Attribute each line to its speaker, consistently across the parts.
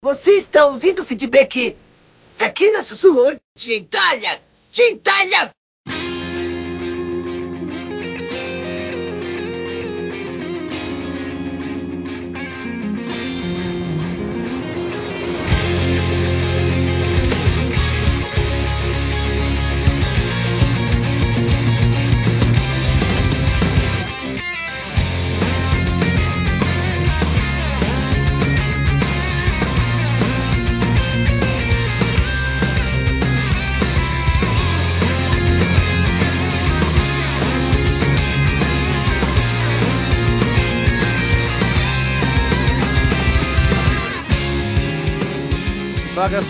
Speaker 1: Você está ouvindo o feedback aqui na Sussurro de Itália?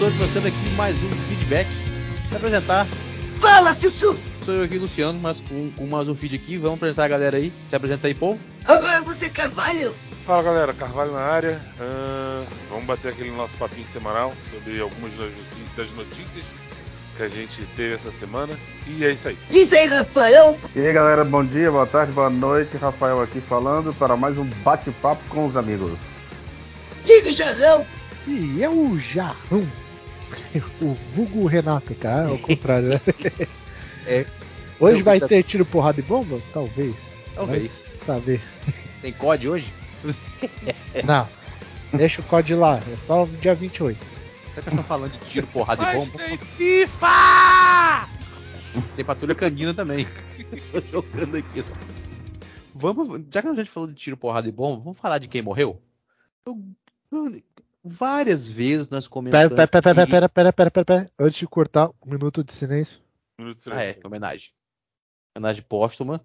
Speaker 2: Estou começando aqui mais um feedback. Para apresentar,
Speaker 1: Fala, Sussu!
Speaker 2: sou eu aqui, Luciano, mas com, com mais um feed aqui. Vamos apresentar a galera aí. Se apresenta aí, povo.
Speaker 1: Agora você, Carvalho!
Speaker 3: Fala galera, Carvalho na área. Ahn, vamos bater aquele nosso papinho semanal sobre algumas das notícias- das notícias que a gente teve essa semana. E é isso aí.
Speaker 1: Diz aí, Rafael!
Speaker 4: E aí galera, bom dia, boa tarde, boa noite. Rafael aqui falando para mais um bate-papo com os amigos.
Speaker 1: Diga, Jarrão!
Speaker 5: E é o Jarrão. O vulgo Renato, cara, ao contrário, né?
Speaker 2: É.
Speaker 5: Hoje vai ter tiro, porrada e bomba? Talvez.
Speaker 2: Talvez.
Speaker 5: Vai saber.
Speaker 2: Tem COD hoje?
Speaker 5: Não. Deixa o código lá, é só dia 28.
Speaker 2: Já que estão falando de tiro, porrada e
Speaker 3: Mas
Speaker 2: bomba,
Speaker 3: tem FIFA!
Speaker 2: tem patrulha canina também. Tô jogando aqui. Vamos, já que a gente falou de tiro, porrada e bomba, vamos falar de quem morreu? Eu- eu- várias vezes nós comentamos.
Speaker 5: pera, pera, pera,
Speaker 2: que-
Speaker 5: pera, pera, pera, pera, pera. Antes de cortar, um minuto de silêncio.
Speaker 3: Minuto de
Speaker 2: Ah, é,
Speaker 3: silêncio.
Speaker 2: homenagem. Homenagem póstuma.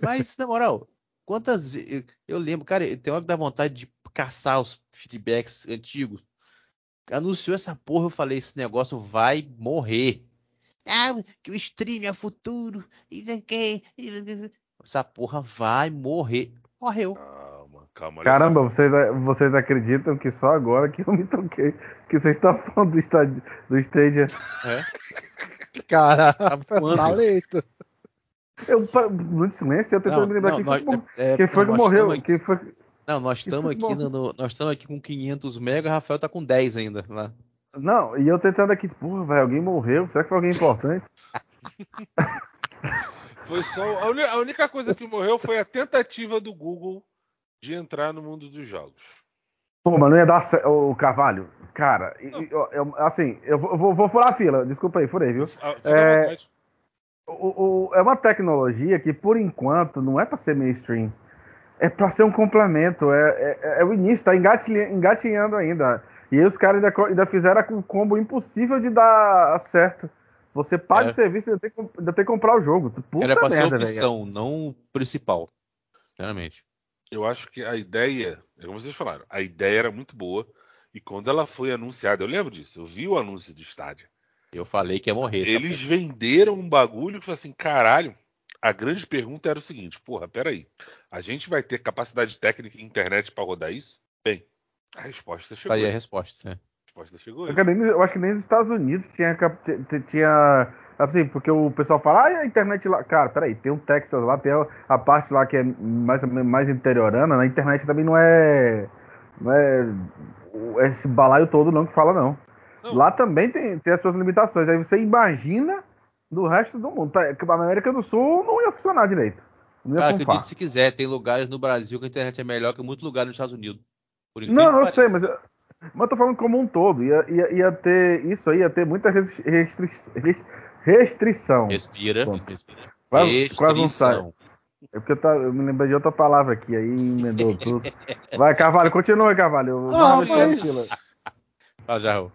Speaker 2: Mas, na moral, quantas vezes. Eu lembro, cara, tem hora que dá vontade de caçar os feedbacks antigos. Anunciou essa porra, eu falei, esse negócio vai morrer. Ah, que o stream é futuro. Essa porra vai morrer. Morreu.
Speaker 3: Calma, calma.
Speaker 4: Caramba, vocês, vocês acreditam que só agora que eu me toquei que vocês estão falando do, estádio, do Stadia?
Speaker 2: Tá voando.
Speaker 5: tá lento.
Speaker 4: Eu, muito silêncio, eu tentando me lembrar
Speaker 2: não,
Speaker 4: quem,
Speaker 2: nós-
Speaker 4: foi, que-
Speaker 2: é- é,
Speaker 4: quem foi
Speaker 2: não,
Speaker 4: que morreu.
Speaker 2: aqui-
Speaker 4: Quem foi...
Speaker 2: Não, nós estamos aqui, no, no- nós estamos aqui com 500 mega, o Rafael tá com 10 ainda. Lá.
Speaker 4: Não, e eu tentando aqui, porra, velho, alguém morreu. Será que foi alguém importante?
Speaker 3: Foi só. A, uni- a única coisa que morreu foi a tentativa do Google de entrar no mundo dos jogos.
Speaker 4: Pô, mas não ia dar certo. Ô, Carvalho, cara, eu- eu- assim, eu vou, vou- furar a fila, desculpa aí, furei, viu?
Speaker 3: Ah,
Speaker 4: É. O- o- é uma tecnologia que, por enquanto, não é para ser mainstream. É para ser um complemento. É, é- é o início, tá engatinhando ainda. E aí os caras ainda, ainda fizeram com um combo impossível de dar certo. Você paga
Speaker 2: É.
Speaker 4: o serviço e ainda tem, ainda tem que comprar o jogo. Puta
Speaker 2: Era pra ser
Speaker 4: merda, velho.
Speaker 2: opção, não o principal. Sinceramente.
Speaker 3: Eu acho que a ideia, é como vocês falaram, a ideia era muito boa. E quando ela foi anunciada, eu lembro disso, eu vi o anúncio do estádio.
Speaker 2: Eu falei que ia morrer.
Speaker 3: Eles venderam um bagulho que foi assim, caralho. A grande pergunta era o seguinte, porra, peraí. A gente vai ter capacidade técnica e internet pra rodar isso? Bem, a resposta
Speaker 2: Tá
Speaker 3: chegou.
Speaker 2: aí a
Speaker 3: A
Speaker 2: resposta. né?
Speaker 3: resposta chegou.
Speaker 4: Eu, nem- eu acho que nem nos Estados Unidos tinha. tinha assim, porque o pessoal fala, ah, a internet lá. Cara, peraí, tem um Texas lá, tem a, a parte lá que é mais, mais interiorana, na internet também não é. Não é esse balaio todo não que fala, não.
Speaker 3: Não.
Speaker 4: Lá também tem, tem as suas limitações. Aí você imagina do resto do mundo. Tá, A América do Sul não ia funcionar direito. Não ia
Speaker 2: Cara,
Speaker 4: funfar.
Speaker 2: acredite se quiser, tem lugares no Brasil que a internet é melhor que muitos lugares nos Estados Unidos.
Speaker 4: Não, eu sei, mas, eu- mas eu tô falando como um todo. Ia, ia, ia ter. Isso aí ia ter muita restri- restri- res- restrição.
Speaker 2: Respira, respira.
Speaker 4: Quase- quase não sai.
Speaker 2: Restrição.
Speaker 4: É porque eu, tá- eu me lembrei de outra palavra aqui, aí emendou tudo. Vai, Carvalho, continua, Carvalho.
Speaker 5: Ah,
Speaker 4: não, deixa
Speaker 5: mas-.
Speaker 2: Fala, Jarrão.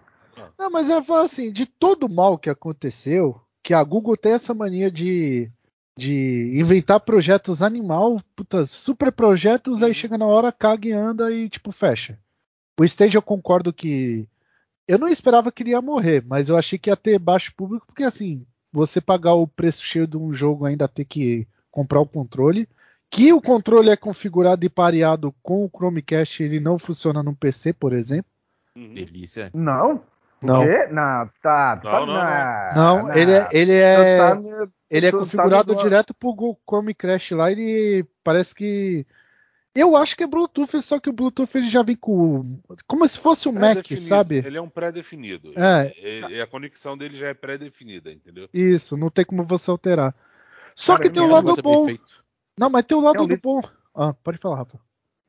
Speaker 5: Não, mas eu falo assim, de todo o mal que aconteceu, que a Google tem essa mania de, de inventar projetos animal, puta, super projetos, aí chega na hora, caga e anda e tipo fecha. O Stage eu concordo que eu não esperava que ele ia morrer, mas eu achei que ia ter baixo público, porque assim, você pagar o preço cheio de um jogo ainda ter que comprar o controle, que o controle é configurado e pareado com o Chromecast, ele não funciona no PC, por exemplo.
Speaker 3: Uhum.
Speaker 2: Delícia.
Speaker 4: Não?
Speaker 5: Não.
Speaker 4: Não, tá.
Speaker 3: Não,
Speaker 4: tá-
Speaker 3: não,
Speaker 5: Não, ele é, ele é,
Speaker 4: tá
Speaker 5: ele é
Speaker 4: tá
Speaker 5: configurado direto pro Go- Chrome Crash lá. Ele parece que Eu acho que é Bluetooth, só que o Bluetooth ele já vem com. Como se fosse um Mac, sabe?
Speaker 3: Ele é um pré-definido.
Speaker 5: É.
Speaker 3: Ele- a conexão dele já é pré-definida, entendeu?
Speaker 5: Isso, não tem como você alterar. Só
Speaker 4: Cara,
Speaker 5: que tem um
Speaker 4: não
Speaker 5: lado bom. Não, mas tem um lado
Speaker 4: É um
Speaker 5: bom. Ah, pode falar, Rafa.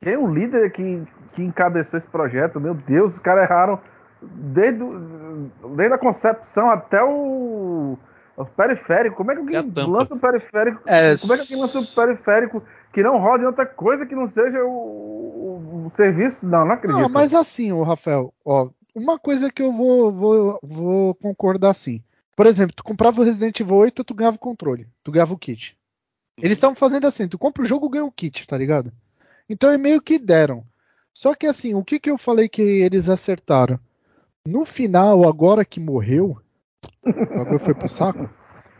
Speaker 4: É o líder que, que encabeçou esse projeto? Meu Deus, os caras erraram desde, o- desde a concepção até o, o periférico. Como é que alguém lança um periférico?
Speaker 5: É,
Speaker 4: Como é que alguém lança um periférico que não roda em outra coisa que não seja o, o- o serviço? Não, não acredito.
Speaker 5: Não, mas assim, o Rafael, ó, uma coisa que eu vou, vou, vou concordar assim. Por exemplo, tu comprava o Resident Evil 8, tu ganhava o controle, tu ganhava o kit. Eles estavam fazendo assim, tu compra o jogo, ganha o kit, tá ligado? Então é meio que deram. Só que assim, o que que eu falei que eles acertaram? No final, agora que morreu, o bagulho foi pro saco.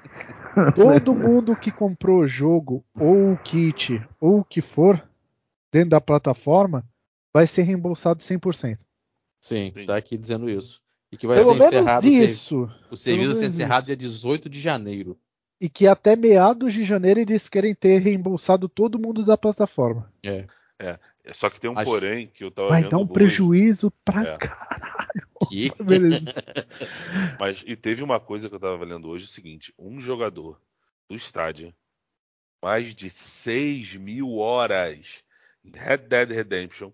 Speaker 5: Todo mundo que comprou o jogo, ou o kit, ou o que for, dentro da plataforma, vai ser reembolsado 100%.
Speaker 2: Sim,
Speaker 3: Sim.
Speaker 2: tá aqui dizendo isso. E que vai
Speaker 5: Pelo
Speaker 2: ser encerrado.
Speaker 5: isso.
Speaker 2: O serviço vai ser encerrado
Speaker 5: isso.
Speaker 2: dia 18 de janeiro.
Speaker 5: E que até meados de janeiro eles querem ter reembolsado todo mundo da plataforma.
Speaker 2: É.
Speaker 3: Só que tem um
Speaker 2: Mas-
Speaker 3: porém que eu tava
Speaker 5: Vai dar um
Speaker 3: hoje,
Speaker 5: prejuízo pra
Speaker 3: É.
Speaker 5: caralho.
Speaker 2: Que?
Speaker 5: Beleza.
Speaker 3: Mas e teve uma coisa que eu tava lendo hoje, o seguinte, um jogador do estádio, mais de 6 mil horas em Red Dead Redemption,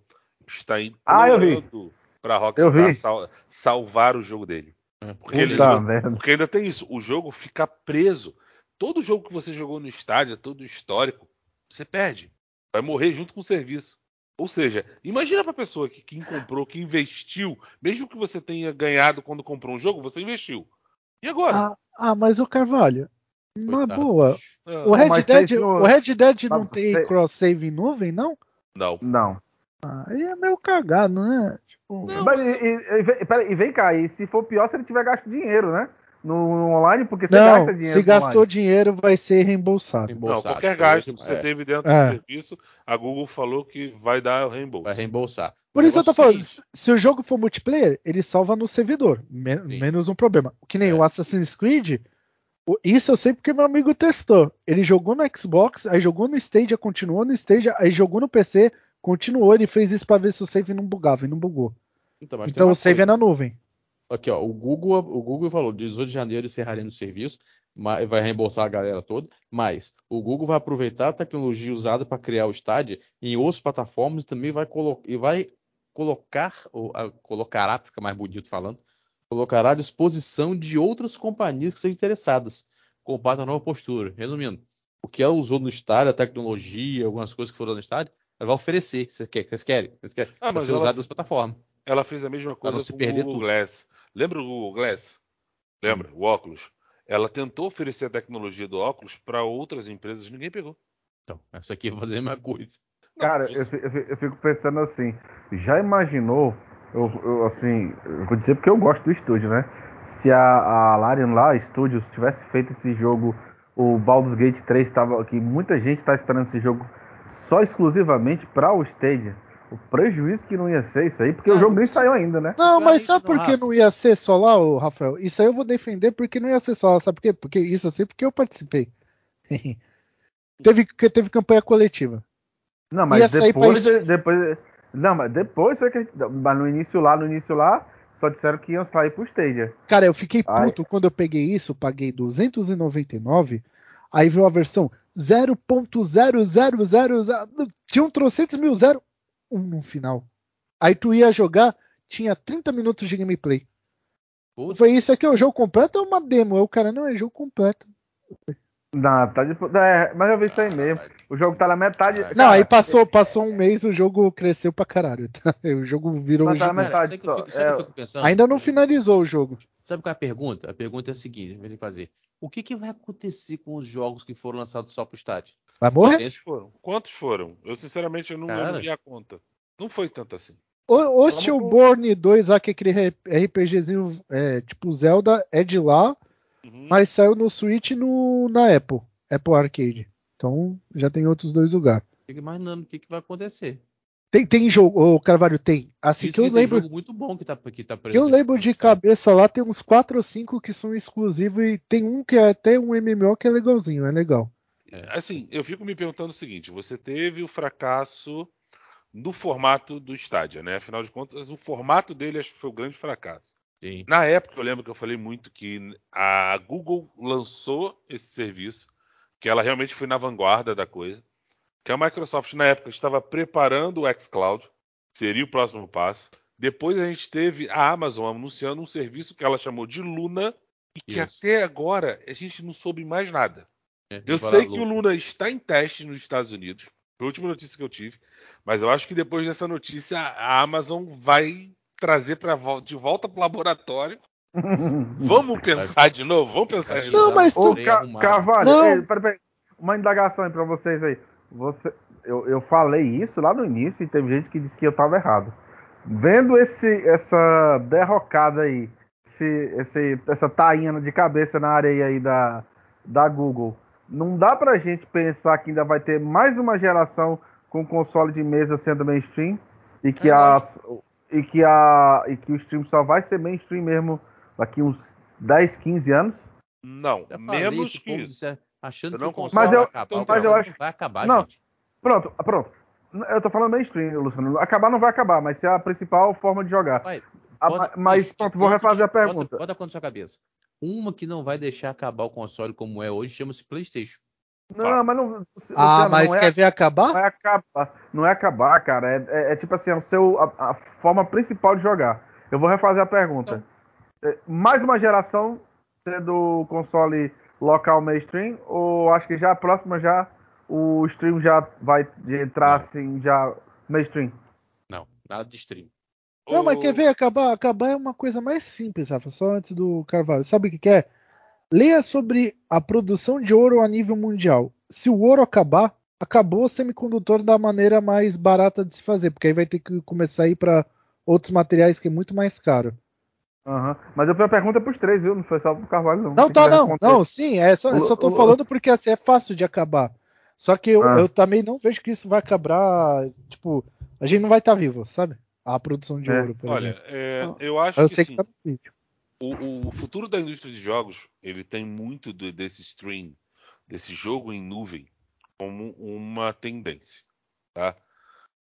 Speaker 3: está
Speaker 4: Ah,
Speaker 3: implorando pra
Speaker 4: Eu
Speaker 3: Rockstar sal- salvar o jogo dele. Porque, ele-
Speaker 4: merda.
Speaker 3: porque ainda tem isso, o jogo fica preso. Todo jogo que você jogou no estádio, todo histórico, você perde. Vai morrer junto com o serviço. Ou seja, imagina pra pessoa que quem comprou, que investiu, mesmo que você tenha ganhado quando comprou um jogo, você investiu. E agora?
Speaker 5: Ah, ah, mas o Carvalho, na boa,
Speaker 3: Ah,
Speaker 5: o Red,
Speaker 4: mas
Speaker 5: Dead, o Red Dead não
Speaker 4: Mas
Speaker 5: tem cross-save em nuvem, não?
Speaker 3: Não.
Speaker 4: Não.
Speaker 5: Ah, Aí é meio cagado, né? Tipo,
Speaker 3: Não.
Speaker 4: Mas, e, e- e vem- pera, e vem cá, e se for pior, se ele tiver gasto dinheiro, né? No, online, porque você
Speaker 5: não,
Speaker 4: gasta dinheiro.
Speaker 5: se gastou
Speaker 4: online.
Speaker 5: dinheiro, vai ser reembolsado.
Speaker 3: Não,
Speaker 2: Reembolsado.
Speaker 3: qualquer
Speaker 2: Foi
Speaker 3: gasto que você
Speaker 2: é,
Speaker 3: teve dentro
Speaker 5: É.
Speaker 3: do serviço, a Google falou que vai dar o reembolso.
Speaker 2: Vai reembolsar.
Speaker 5: Por
Speaker 2: O
Speaker 5: isso eu tô
Speaker 2: é
Speaker 5: falando, se o jogo for multiplayer, ele salva no servidor. me-
Speaker 2: Sim.
Speaker 5: menos um problema. Que nem
Speaker 2: É.
Speaker 5: o Assassin's Creed, isso eu sei porque meu amigo testou. Ele jogou no Xbox, aí jogou no Stadia, continuou no Stadia, aí jogou no PC, continuou, ele fez isso pra ver se o save não bugava e não bugou.
Speaker 2: Então,
Speaker 5: Então o save
Speaker 2: coisa.
Speaker 5: é na nuvem.
Speaker 2: Aqui, ó, o Google, o Google falou, 18 de janeiro encerraria no serviço, mas vai reembolsar a galera toda, mas o Google vai aproveitar a tecnologia usada para criar o Stadia em outras plataformas e também vai, colo e vai colocar, ou a- colocará, fica mais bonito falando, colocará à disposição de outras companhias que sejam interessadas, com parte da nova postura. Resumindo, o que ela usou no Stadia, a tecnologia, algumas coisas que foram no Stadia, ela vai oferecer. Vocês querem? Vocês querem? Vocês querem?
Speaker 3: Ah,
Speaker 2: Vai ser
Speaker 3: ela-
Speaker 2: usado nas plataformas.
Speaker 3: Ela fez a mesma coisa
Speaker 2: não se
Speaker 3: com
Speaker 2: perder
Speaker 3: o Google
Speaker 2: tudo.
Speaker 3: Glass. Lembra o Google Glass? Lembra? O óculos. Ela tentou oferecer a tecnologia do óculos para outras empresas, ninguém pegou.
Speaker 2: Então, essa aqui vai fazer a mesma coisa.
Speaker 3: Não,
Speaker 4: Cara,
Speaker 3: isso-
Speaker 4: eu, eu eu fico pensando assim, já imaginou, eu, eu, assim, eu vou dizer porque eu gosto do estúdio, né? Se a, a Larian lá, Studios, tivesse feito esse jogo, o Baldur's Gate 3 estava que muita gente tá esperando esse jogo só exclusivamente para o Stadia. O prejuízo que não ia ser isso aí, porque o jogo nem saiu ainda, né?
Speaker 5: Não, mas sabe por que não ia ser só lá, ô, Rafael? Isso aí eu vou defender porque não ia ser só lá. Sabe por quê? Porque isso sei porque eu participei. teve, porque teve campanha coletiva.
Speaker 4: Não, mas
Speaker 5: pra
Speaker 4: depois, depois, não, mas depois foi que, mas no início lá, no início lá, só disseram que iam sair pro Stadia.
Speaker 5: Cara, eu fiquei
Speaker 4: Ai.
Speaker 5: puto quando eu peguei isso, paguei 299, aí veio a versão 0.0000, tinha um trocentos mil zero, um no final. Aí tu ia jogar, tinha 30 minutos de gameplay.
Speaker 2: Putz,
Speaker 5: Foi isso aqui, é o jogo completo ou uma demo? O cara, não, é jogo completo.
Speaker 4: Não, tá de, é, mas eu vi isso aí mesmo. O jogo tá na metade.
Speaker 5: Não,
Speaker 4: cara,
Speaker 5: aí passou, passou um mês, o jogo cresceu pra caralho. tá? O jogo virou
Speaker 4: Mas tá na.
Speaker 2: Cara,
Speaker 4: metade
Speaker 2: eu
Speaker 4: só,
Speaker 2: fico- eu
Speaker 4: é-?
Speaker 5: Ainda não finalizou o jogo.
Speaker 2: Sabe qual é a pergunta? A pergunta é a seguinte: a gente fazer. O que, que vai acontecer com os jogos que foram lançados só pro estádio?
Speaker 5: Vai morrer?
Speaker 3: Quantos foram? Quantos foram? Eu, sinceramente, eu não, vi a conta. Não foi tanto assim.
Speaker 5: O, o Stillborn 2, lá, que é aquele RPGzinho é, tipo Zelda, é de lá,
Speaker 3: Uhum.
Speaker 5: mas saiu no Switch e no, na Apple. Apple Arcade. Então já tem outros dois lugares.
Speaker 2: Fico imaginando o que, que vai acontecer.
Speaker 5: Tem, tem jogo, ô Carvalho, tem. Assim que eu
Speaker 2: tem
Speaker 5: lembro.
Speaker 2: jogo muito bom que tá, que tá preso
Speaker 5: Que eu lembro de cabeça lá, tem uns 4 ou 5 que são exclusivos e tem um que é até um MMO que é legalzinho, é legal.
Speaker 3: Assim, eu fico me perguntando o seguinte: você teve o fracasso no formato do Stadia, né? Afinal de contas, o formato dele acho que foi o grande fracasso.
Speaker 2: Sim.
Speaker 3: Na época, eu lembro que eu falei muito que a Google lançou esse serviço, que ela realmente foi na vanguarda da coisa, que a Microsoft, na época, estava preparando o xCloud, seria o próximo passo. Depois a gente teve a Amazon anunciando um serviço que ela chamou de Luna, e que
Speaker 2: Isso.
Speaker 3: até agora a gente não soube mais nada.
Speaker 2: É,
Speaker 3: Eu sei
Speaker 2: lá,
Speaker 3: que o
Speaker 2: louco.
Speaker 3: Luna está em teste nos Estados Unidos. Foi a última notícia que eu tive. Mas eu acho que depois dessa notícia a Amazon vai trazer pra, de volta para o laboratório. Vamos pensar de novo? Vamos pensar de
Speaker 5: Não,
Speaker 3: novo?
Speaker 5: mas
Speaker 4: Ô,
Speaker 2: Porém,
Speaker 4: Ca-. Carvalho,
Speaker 5: Não.
Speaker 4: ei, peraí, peraí. uma indagação aí pra vocês aí. Você, eu, eu falei isso lá no início e teve gente que disse que eu tava errado. Vendo esse, essa derrocada aí, esse, esse- essa tainha de cabeça na areia aí da, da Google, não dá pra gente pensar que ainda vai ter mais uma geração com console de mesa sendo mainstream e que,
Speaker 2: É,
Speaker 4: a, e que, a, e que o stream só vai ser mainstream mesmo daqui uns 10, 15 anos?
Speaker 3: Não, menos que isso.
Speaker 2: achando que
Speaker 3: não
Speaker 2: o console
Speaker 4: Mas
Speaker 2: vai
Speaker 4: eu-
Speaker 2: acabar.
Speaker 3: então,
Speaker 2: o
Speaker 4: mas eu acho-
Speaker 2: não vai acabar,
Speaker 4: Não.
Speaker 2: gente.
Speaker 4: Pronto, pronto. Eu tô falando mainstream, Luciano. Acabar não vai acabar, mas ser a principal forma de jogar.
Speaker 2: Vai, bota-
Speaker 4: mas pronto, vou
Speaker 2: bota-
Speaker 4: refazer a
Speaker 2: bota-
Speaker 4: pergunta.
Speaker 2: Bota, quando sua cabeça. Uma que não vai deixar acabar o console como é hoje chama-se PlayStation.
Speaker 4: Não, mas não.
Speaker 5: Ah, mas
Speaker 4: não é,
Speaker 5: quer ver
Speaker 4: não
Speaker 5: acabar?
Speaker 4: é acabar. Não é acabar, cara. É, é- é tipo assim, é o seu, a, a forma principal de jogar. Eu vou refazer a pergunta. É, mais uma geração sendo console local mainstream, ou acho que já a próxima já o stream já vai entrar
Speaker 2: Não.
Speaker 4: assim, já mainstream?
Speaker 2: Não, nada de stream.
Speaker 5: Não, mas
Speaker 3: O-
Speaker 5: quer ver acabar? Acabar é uma coisa mais simples, Rafa. Só antes do Carvalho. Sabe o que, que é? Leia sobre a produção de ouro a nível mundial. Se o ouro acabar, acabou o semicondutor da maneira mais barata de se fazer, porque aí vai ter que começar a ir para outros materiais que é muito mais caro.
Speaker 4: Aham. Mas eu fiz a pergunta pros três, viu? Não foi só pro Carvalho, não.
Speaker 5: Não, tá, não. Não, sim, é só, eu só tô
Speaker 4: O- o-
Speaker 5: falando porque assim é fácil de acabar. Só que eu,
Speaker 4: Ah.
Speaker 5: eu também não vejo que isso vai acabar. Tipo, a gente não vai estar vivo, sabe? A produção de
Speaker 4: É.
Speaker 5: ouro, por
Speaker 3: Olha,
Speaker 5: exemplo.
Speaker 3: é, eu acho
Speaker 5: Eu
Speaker 3: que,
Speaker 5: sei
Speaker 3: sim,
Speaker 5: que tá no vídeo.
Speaker 3: o, o futuro da indústria de jogos ele tem muito do- desse stream, desse jogo em nuvem, como uma tendência, tá?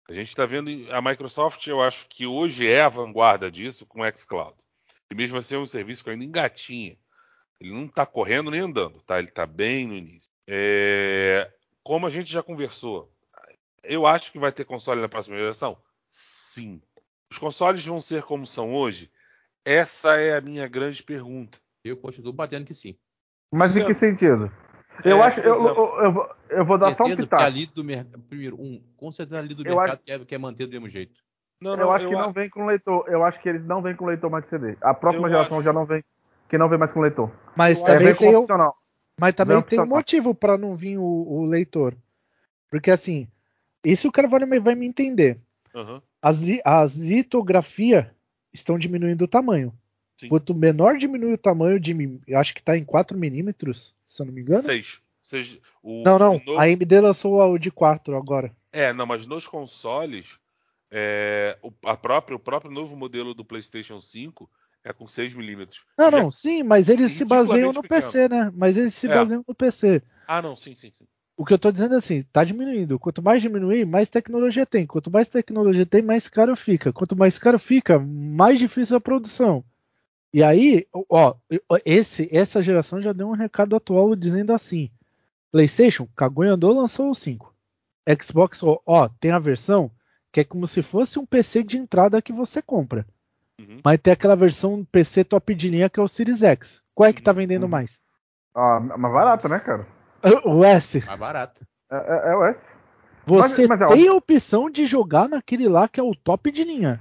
Speaker 3: A gente está vendo a Microsoft, eu acho que hoje é a vanguarda disso com o xCloud. E mesmo assim é um serviço que ainda engatinha. Ele não está correndo nem andando, tá? Ele está bem no início. É, Como a gente já conversou, eu acho que vai ter console na próxima geração? Sim. Os consoles vão ser como são hoje? Essa é a minha grande pergunta.
Speaker 2: Eu continuo batendo que sim.
Speaker 4: Mas em que sentido? Eu
Speaker 3: É,
Speaker 4: acho.
Speaker 3: por
Speaker 4: Eu,
Speaker 3: exemplo,
Speaker 4: eu, eu vou, eu vou dar só um pitaco.
Speaker 2: do mercado. Primeiro, um, com certeza a líder do
Speaker 4: Eu
Speaker 2: mercado quer, quer manter do mesmo jeito.
Speaker 3: Não,
Speaker 4: Eu
Speaker 3: não,
Speaker 4: acho que não vem com leitor. Eu acho que eles não vêm com leitor mais de CD. A próxima
Speaker 3: Eu
Speaker 4: geração
Speaker 3: acho.
Speaker 4: já não vem. Que não vem mais com leitor.
Speaker 5: Mas
Speaker 3: Eu
Speaker 4: É,
Speaker 5: também tem, o-
Speaker 4: opcional.
Speaker 5: mas também
Speaker 4: Vem
Speaker 5: tem um
Speaker 4: opcional.
Speaker 5: motivo para não vir o, o leitor. Porque assim, isso o Carvalho vai me entender.
Speaker 3: Aham.
Speaker 5: As, li, as litografias estão diminuindo o tamanho.
Speaker 3: Sim.
Speaker 5: Quanto menor diminui o tamanho, de, acho que tá em 4 milímetros, se eu não me engano.
Speaker 3: Seis. Seis- o-
Speaker 5: Não, não.
Speaker 3: no-
Speaker 5: A AMD lançou o de 4 agora.
Speaker 3: É, não, mas nos consoles, é, o, a própria, o próprio novo modelo do PlayStation 5 é com 6 milímetros.
Speaker 5: Não, não, sim, mas eles se baseiam no
Speaker 3: ridiculamente
Speaker 5: PC, né? Mas eles se
Speaker 3: É.
Speaker 5: baseiam no PC.
Speaker 3: Ah, não, sim, sim, sim.
Speaker 5: O que eu tô dizendo é assim, tá diminuindo. Quanto mais diminuir, mais tecnologia tem. Quanto mais tecnologia tem, mais caro fica. Quanto mais caro fica, mais difícil a produção. E aí, ó, esse, essa geração já deu um recado atual dizendo assim: PlayStation, cagou e andou, lançou o 5. Xbox, ó, ó, tem a versão que é como se fosse um PC de entrada que você compra.
Speaker 3: Uhum.
Speaker 5: Mas tem aquela versão PC top de linha que é o Series X. Qual é que tá vendendo
Speaker 4: Uhum.
Speaker 5: mais?
Speaker 4: Ah, mais barata, né, cara?
Speaker 5: O S.
Speaker 2: Mais barato.
Speaker 4: É, é- é o S.
Speaker 5: Você
Speaker 4: mas é
Speaker 5: tem a opção de jogar naquele lá que é o top de linha,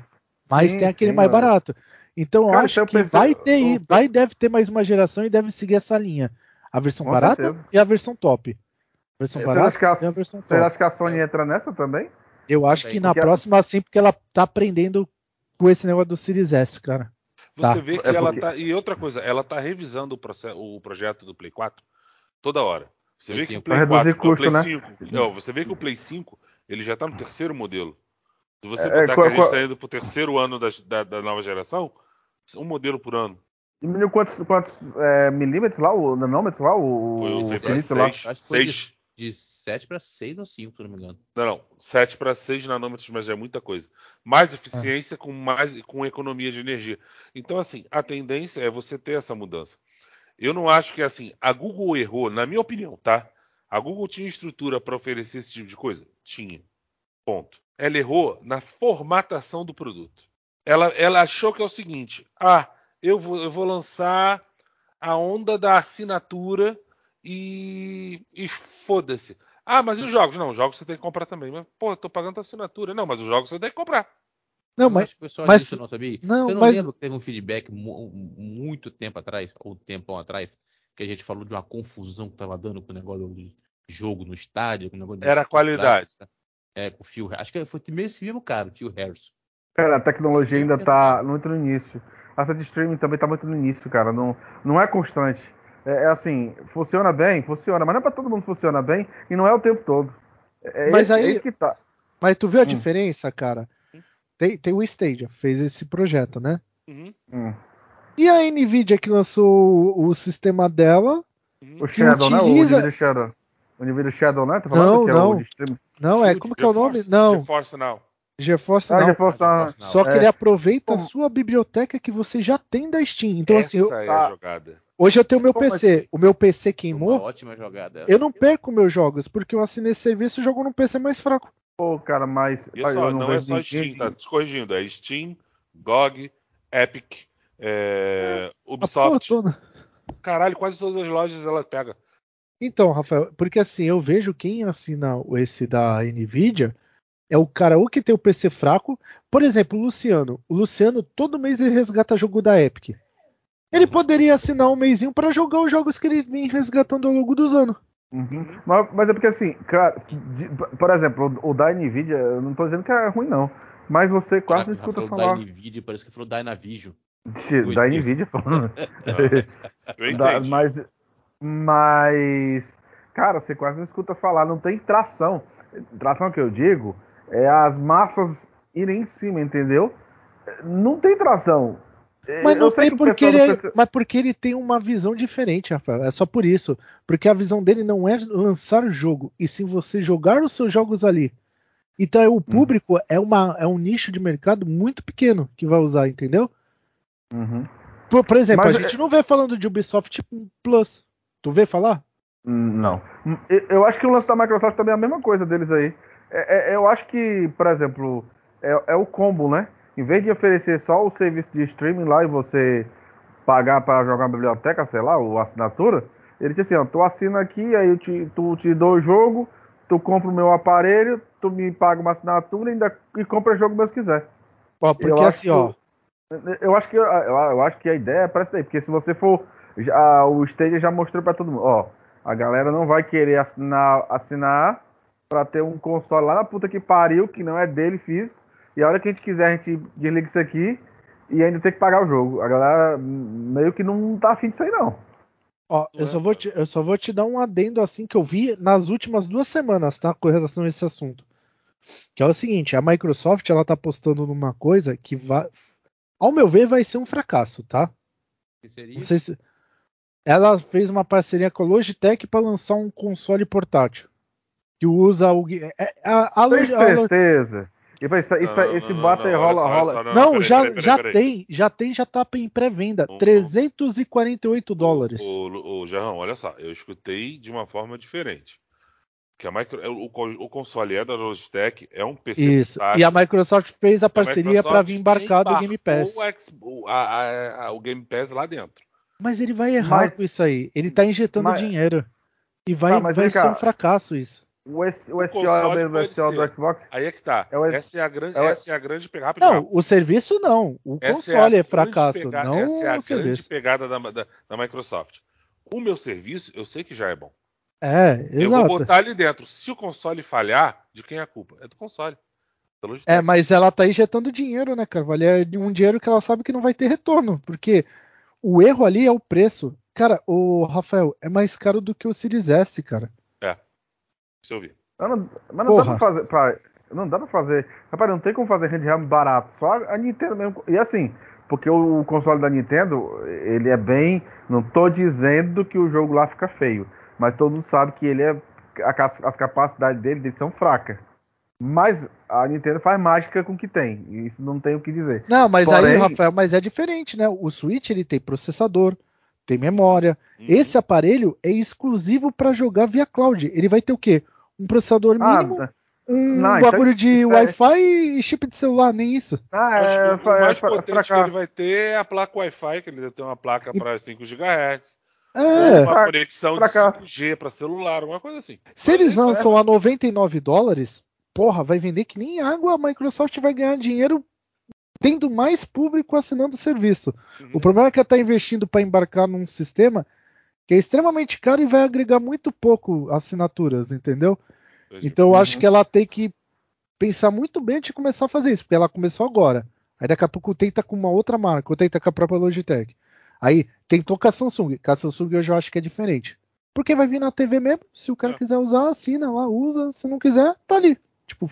Speaker 5: mas
Speaker 4: Sim,
Speaker 5: tem aquele
Speaker 4: sim,
Speaker 5: mais
Speaker 4: ó.
Speaker 5: barato. Então eu
Speaker 4: Cara,
Speaker 5: acho
Speaker 4: então eu
Speaker 5: que
Speaker 4: pensei-
Speaker 5: vai ter,
Speaker 4: eu-
Speaker 5: vai deve ter mais uma geração e deve seguir essa linha. A versão
Speaker 4: Com
Speaker 5: barata
Speaker 4: certeza.
Speaker 5: e a versão top. A versão barata
Speaker 4: acham que a,
Speaker 5: a versão top.
Speaker 4: acham que a Sony entra nessa também?
Speaker 5: Eu acho
Speaker 2: Bem,
Speaker 5: que na próxima sim, porque ela tá aprendendo com esse negócio do Series S, cara.
Speaker 3: Você
Speaker 5: Tá.
Speaker 3: vê que
Speaker 4: É
Speaker 3: ela
Speaker 4: porque-
Speaker 3: tá. E outra coisa, ela tá revisando o, proce- o projeto do Play 4 toda hora. Você
Speaker 2: Play
Speaker 3: vê que o
Speaker 2: 5.
Speaker 3: Play
Speaker 4: Pra
Speaker 3: 4,
Speaker 4: reduzir
Speaker 3: o Play
Speaker 4: custo, né?
Speaker 3: 5, não, você vê que o Play 5 ele já tá no terceiro modelo. Se você
Speaker 4: É,
Speaker 3: botar
Speaker 4: qual-
Speaker 3: que a gente
Speaker 4: qual-
Speaker 3: tá indo pro terceiro ano da, da, da nova geração, um modelo por ano.
Speaker 4: Diminuiu quantos, quantos é, milímetros lá, o nanômetros lá, o,
Speaker 3: Foi o
Speaker 4: o
Speaker 3: Play
Speaker 4: infinito
Speaker 3: 4
Speaker 4: lá?
Speaker 3: seis.
Speaker 2: Acho que foi
Speaker 3: Seis.
Speaker 2: de, de 7 para 6 ou 5, se não me engano.
Speaker 3: Não, não. 7 para 6 nanômetros, mas já é muita coisa. Mais eficiência com mais com economia de energia. Então, assim, a tendência é você ter essa mudança. Eu não acho que assim, a Google errou, na minha opinião, tá? A Google tinha estrutura para oferecer esse tipo de coisa? Tinha. Ponto. Ela errou na formatação do produto. Ela, ela achou que é o seguinte: ah, eu vou, eu vou lançar a onda da assinatura e, e foda-se. Ah, mas e os jogos? Não, os jogos você tem que comprar também. Mas, pô, eu tô pagando a assinatura. Não, mas os jogos você tem que comprar.
Speaker 5: Não, mas,
Speaker 2: acho que o pessoal
Speaker 5: mas-
Speaker 2: disse, não sabia?
Speaker 5: não,
Speaker 2: Você não
Speaker 5: mas-
Speaker 2: lembra que teve um feedback mu- muito tempo atrás, ou um tempão atrás, que a gente falou de uma confusão que tava dando com o negócio de jogo no estádio, com o negócio
Speaker 3: Era a qualidade.
Speaker 2: É, com o Phil, acho que foi esse mesmo cara, o Phil Harris.
Speaker 4: Cara, a tecnologia ainda
Speaker 2: é
Speaker 4: tá muito no início. Essa de streaming também tá muito no início, cara. Não, não é constante. É, é assim, funciona bem, funciona, mas não é pra todo mundo funciona bem e não é o tempo todo. É,
Speaker 5: Mas
Speaker 4: esse,
Speaker 5: aí-
Speaker 4: é isso que tá.
Speaker 5: mas tu viu a
Speaker 4: Hum.
Speaker 5: diferença, cara? Tem, tem o Stadia, fez esse projeto, né?
Speaker 3: Uhum,
Speaker 4: Hum.
Speaker 5: E a Nvidia que lançou o, o sistema dela.
Speaker 3: uhum.
Speaker 4: O Shadow, né? O
Speaker 5: utiliza-
Speaker 4: Nvidia Shadow. O Nvidia Shadow, né? Tá falando
Speaker 5: Não,
Speaker 4: que é
Speaker 5: não.
Speaker 4: o de streaming.
Speaker 5: Não, é como que é o nome?
Speaker 3: GeForce,
Speaker 5: Não,
Speaker 3: GeForce Now.
Speaker 5: GeForce
Speaker 4: Ah,
Speaker 5: não.
Speaker 4: GeForce.
Speaker 5: Só que
Speaker 4: É.
Speaker 5: ele aproveita a
Speaker 4: Como-
Speaker 5: sua biblioteca que você já tem da Steam. Então,
Speaker 3: Essa
Speaker 5: assim, eu-
Speaker 3: é a jogada.
Speaker 5: hoje eu tenho meu
Speaker 4: Como
Speaker 5: PC.
Speaker 4: assim?
Speaker 5: O meu PC
Speaker 2: Uma
Speaker 5: queimou.
Speaker 2: ótima jogada.
Speaker 5: Eu não perco meus jogos, porque eu assinei esse serviço e jogo num PC mais fraco.
Speaker 4: Pô, cara, mas
Speaker 3: E só,
Speaker 4: eu
Speaker 3: não,
Speaker 4: não,
Speaker 3: é só
Speaker 4: ninguém
Speaker 3: Steam, tá te corrigindo. É Steam, GOG, Epic, é,
Speaker 5: porra
Speaker 3: Ubisoft.
Speaker 5: toda.
Speaker 3: Caralho, quase todas as lojas ela pega.
Speaker 5: Então, Rafael, porque assim, eu vejo quem assina esse da Nvidia é o cara ou que tem o PC fraco. Por exemplo, o Luciano. O Luciano, todo mês ele resgata jogo da Epic. Ele poderia assinar um mêsinho pra jogar os jogos que ele vem resgatando ao longo dos anos.
Speaker 4: Uhum. Mas, mas é porque assim, cara, de- por exemplo, o, o da Nvidia, eu não tô dizendo que é ruim, não. Mas você quase não escuta
Speaker 2: falou
Speaker 4: falar
Speaker 2: da Nvidia, parece que falou da Dynavision.
Speaker 4: de- da Nvidia falando.
Speaker 3: Eu
Speaker 4: Da- mas, mas, cara, você quase não escuta falar, não tem tração. Tração que eu digo é as massas irem em cima, entendeu? Não tem tração.
Speaker 5: Mas
Speaker 4: Eu
Speaker 5: não
Speaker 4: sei
Speaker 5: tem porque ele, é- mas porque ele tem uma visão diferente, Rafael. É só por isso. Porque a visão dele não é lançar o jogo, e sim você jogar os seus jogos ali. Então é, o público é, uma, é um nicho de mercado muito pequeno que vai usar, entendeu?
Speaker 4: Uhum.
Speaker 5: Por, por exemplo,
Speaker 4: Mas
Speaker 5: a
Speaker 4: é-
Speaker 5: gente não vê falando de Ubisoft Plus. Tu vê falar?
Speaker 4: Não. Eu- Eu acho que o lance da Microsoft também é a mesma coisa deles aí. É- é- eu acho que, por exemplo, é, é o combo, né? Em vez de oferecer só o serviço de streaming lá e você pagar para jogar uma biblioteca, sei lá, ou assinatura, ele disse assim, ó, tu assina aqui, aí eu te, tu te dou o jogo, tu compra o meu aparelho, tu me paga uma assinatura e, ainda, e compra o jogo mesmo que quiser.
Speaker 5: Ó, porque
Speaker 4: Eu
Speaker 5: assim,
Speaker 4: que
Speaker 5: ó.
Speaker 4: Eu acho que eu, eu acho que a ideia é para isso daí, porque se você for já, o Stadia já mostrou para todo mundo, ó, a galera não vai querer assinar assinar para ter um console lá na puta que pariu, que não é dele físico, e a hora que a gente quiser a gente desliga isso aqui e ainda tem que pagar o jogo. A galera meio que não tá afim disso aí não.
Speaker 5: Ó, eu, só vou te, eu só vou te dar um adendo assim que eu vi nas últimas duas semanas, tá? Com relação a esse assunto. Que é o seguinte, a Microsoft ela tá apostando numa coisa que vai. Ao meu ver, vai ser um fracasso, tá?
Speaker 2: Que seria?
Speaker 5: Não sei se. Ela fez uma parceria com a Logitech para lançar um console portátil. Que usa o. é- é- a, a,
Speaker 4: Tem
Speaker 5: a
Speaker 4: certeza. E vai, isso, isso,
Speaker 3: Não, não,
Speaker 4: esse
Speaker 3: não,
Speaker 4: bata
Speaker 3: não,
Speaker 4: e rola, rola.
Speaker 3: só,
Speaker 5: Não,
Speaker 3: peraí,
Speaker 5: já,
Speaker 3: peraí,
Speaker 5: já
Speaker 3: peraí.
Speaker 5: tem, já tem, já tá em pré-venda.
Speaker 3: Uhum.
Speaker 5: 348 dólares.
Speaker 3: O, o, o Jarrão, olha só, eu escutei de uma forma diferente. Que a micro, o, co- o console é da Logitech, é um PC
Speaker 5: Isso.
Speaker 3: portátil.
Speaker 5: E a Microsoft fez a
Speaker 3: A
Speaker 5: parceria para vir embarcado o Game Pass.
Speaker 3: O, X- o- a- a- a- o Game Pass lá dentro.
Speaker 5: Mas ele vai errar
Speaker 4: Mas-
Speaker 5: com isso aí. Ele tá injetando
Speaker 4: mas-
Speaker 5: dinheiro. E vai,
Speaker 4: Tá, mas
Speaker 5: vai
Speaker 4: vem cá.
Speaker 5: ser um fracasso isso.
Speaker 4: O, S, o
Speaker 3: O
Speaker 4: SO é o mesmo SO do. Xbox?
Speaker 3: Aí é que tá.
Speaker 4: É o-
Speaker 3: essa, é a grande,
Speaker 4: é o-
Speaker 3: essa é a grande pegada.
Speaker 5: Não, o serviço não. O
Speaker 3: Essa
Speaker 5: console é, fracasso,
Speaker 3: pega-
Speaker 5: não
Speaker 3: Essa é a
Speaker 5: o
Speaker 3: grande
Speaker 5: serviço.
Speaker 3: pegada da, da, da Microsoft. O meu serviço, eu sei que já é bom.
Speaker 5: É,
Speaker 3: Eu vou
Speaker 5: exato.
Speaker 3: botar ali dentro. Se o console falhar, de quem é a culpa? É do console.
Speaker 5: É, mas ela tá injetando dinheiro, né, cara? Vale é um dinheiro que ela sabe que não vai ter retorno. Porque o erro ali é o preço. Cara, o Rafael, é mais caro do que o Series S, cara.
Speaker 3: Eu vi.
Speaker 4: Mas não, mas não dá pra fazer. pra- não dá pra fazer. Rapaz, não tem como fazer handheld barato. Só a Nintendo mesmo. E assim, porque o console da Nintendo, ele é bem. Não tô dizendo que o jogo lá fica feio. Mas todo mundo sabe que ele é. as capacidades dele, dele são fracas. Mas a Nintendo faz mágica com o que tem. e Isso não tem o que dizer.
Speaker 5: Não, mas aí,
Speaker 4: Porém-
Speaker 5: Rafael, mas é diferente, né? O Switch ele tem processador, tem memória.
Speaker 3: Uhum.
Speaker 5: Esse aparelho é exclusivo para jogar via cloud. Ele vai ter o quê? Um processador mínimo,
Speaker 4: Ah,
Speaker 5: um
Speaker 4: não, então
Speaker 5: bagulho de
Speaker 4: é-
Speaker 5: Wi-Fi e chip de celular, nem isso.
Speaker 4: ah, é,
Speaker 3: o
Speaker 4: é
Speaker 3: mais potente que ele vai ter é a placa Wi-Fi, que ele deve ter uma placa para 5 GHz.
Speaker 5: É,
Speaker 3: Uma conexão
Speaker 4: fracasso.
Speaker 3: de 5G para celular, uma coisa assim.
Speaker 5: se eles
Speaker 3: Mas,
Speaker 5: lançam a 99 dólares, porra, vai vender que nem água. A Microsoft vai ganhar dinheiro tendo mais público assinando o serviço.
Speaker 3: Uhum.
Speaker 5: O problema é que ela está investindo para embarcar num sistema que é extremamente caro e vai agregar muito pouco assinaturas, entendeu? Então eu
Speaker 4: Uhum.
Speaker 5: acho que ela tem que pensar muito bem antes de começar a fazer isso, porque ela começou agora. Aí daqui a pouco tenta com uma outra marca, ou tenta com a própria Logitech. Aí tentou com a Samsung. Com a Samsung eu já acho que é diferente. Porque vai vir na TV mesmo. Se o cara
Speaker 3: É.
Speaker 5: quiser usar, assina lá, usa. Se não quiser, tá ali. Tipo,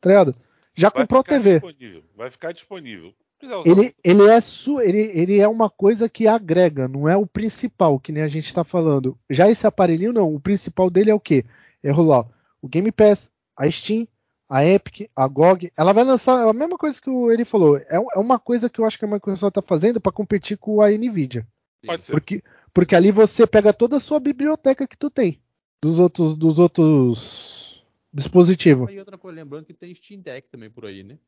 Speaker 5: tá ligado? Já
Speaker 3: vai
Speaker 5: comprou
Speaker 3: ficar
Speaker 5: TV.
Speaker 3: disponível. Vai ficar disponível. Usar,
Speaker 5: Ele, ele, é su, ele, ele é uma coisa que agrega, não é o principal, que nem a gente tá falando. Já esse aparelhinho, não. O principal dele é o quê? É rolar o Game Pass, a Steam, a Epic, a GOG. Ela vai lançar a mesma coisa que ele falou. É, é uma coisa que eu acho que a Microsoft tá fazendo para competir com a Nvidia.
Speaker 3: Pode ser.
Speaker 5: Porque, porque ali você pega toda a sua biblioteca que tu tem. Dos outros, dos outros dispositivos.
Speaker 2: E outra coisa, lembrando que tem Steam Deck também por aí, né?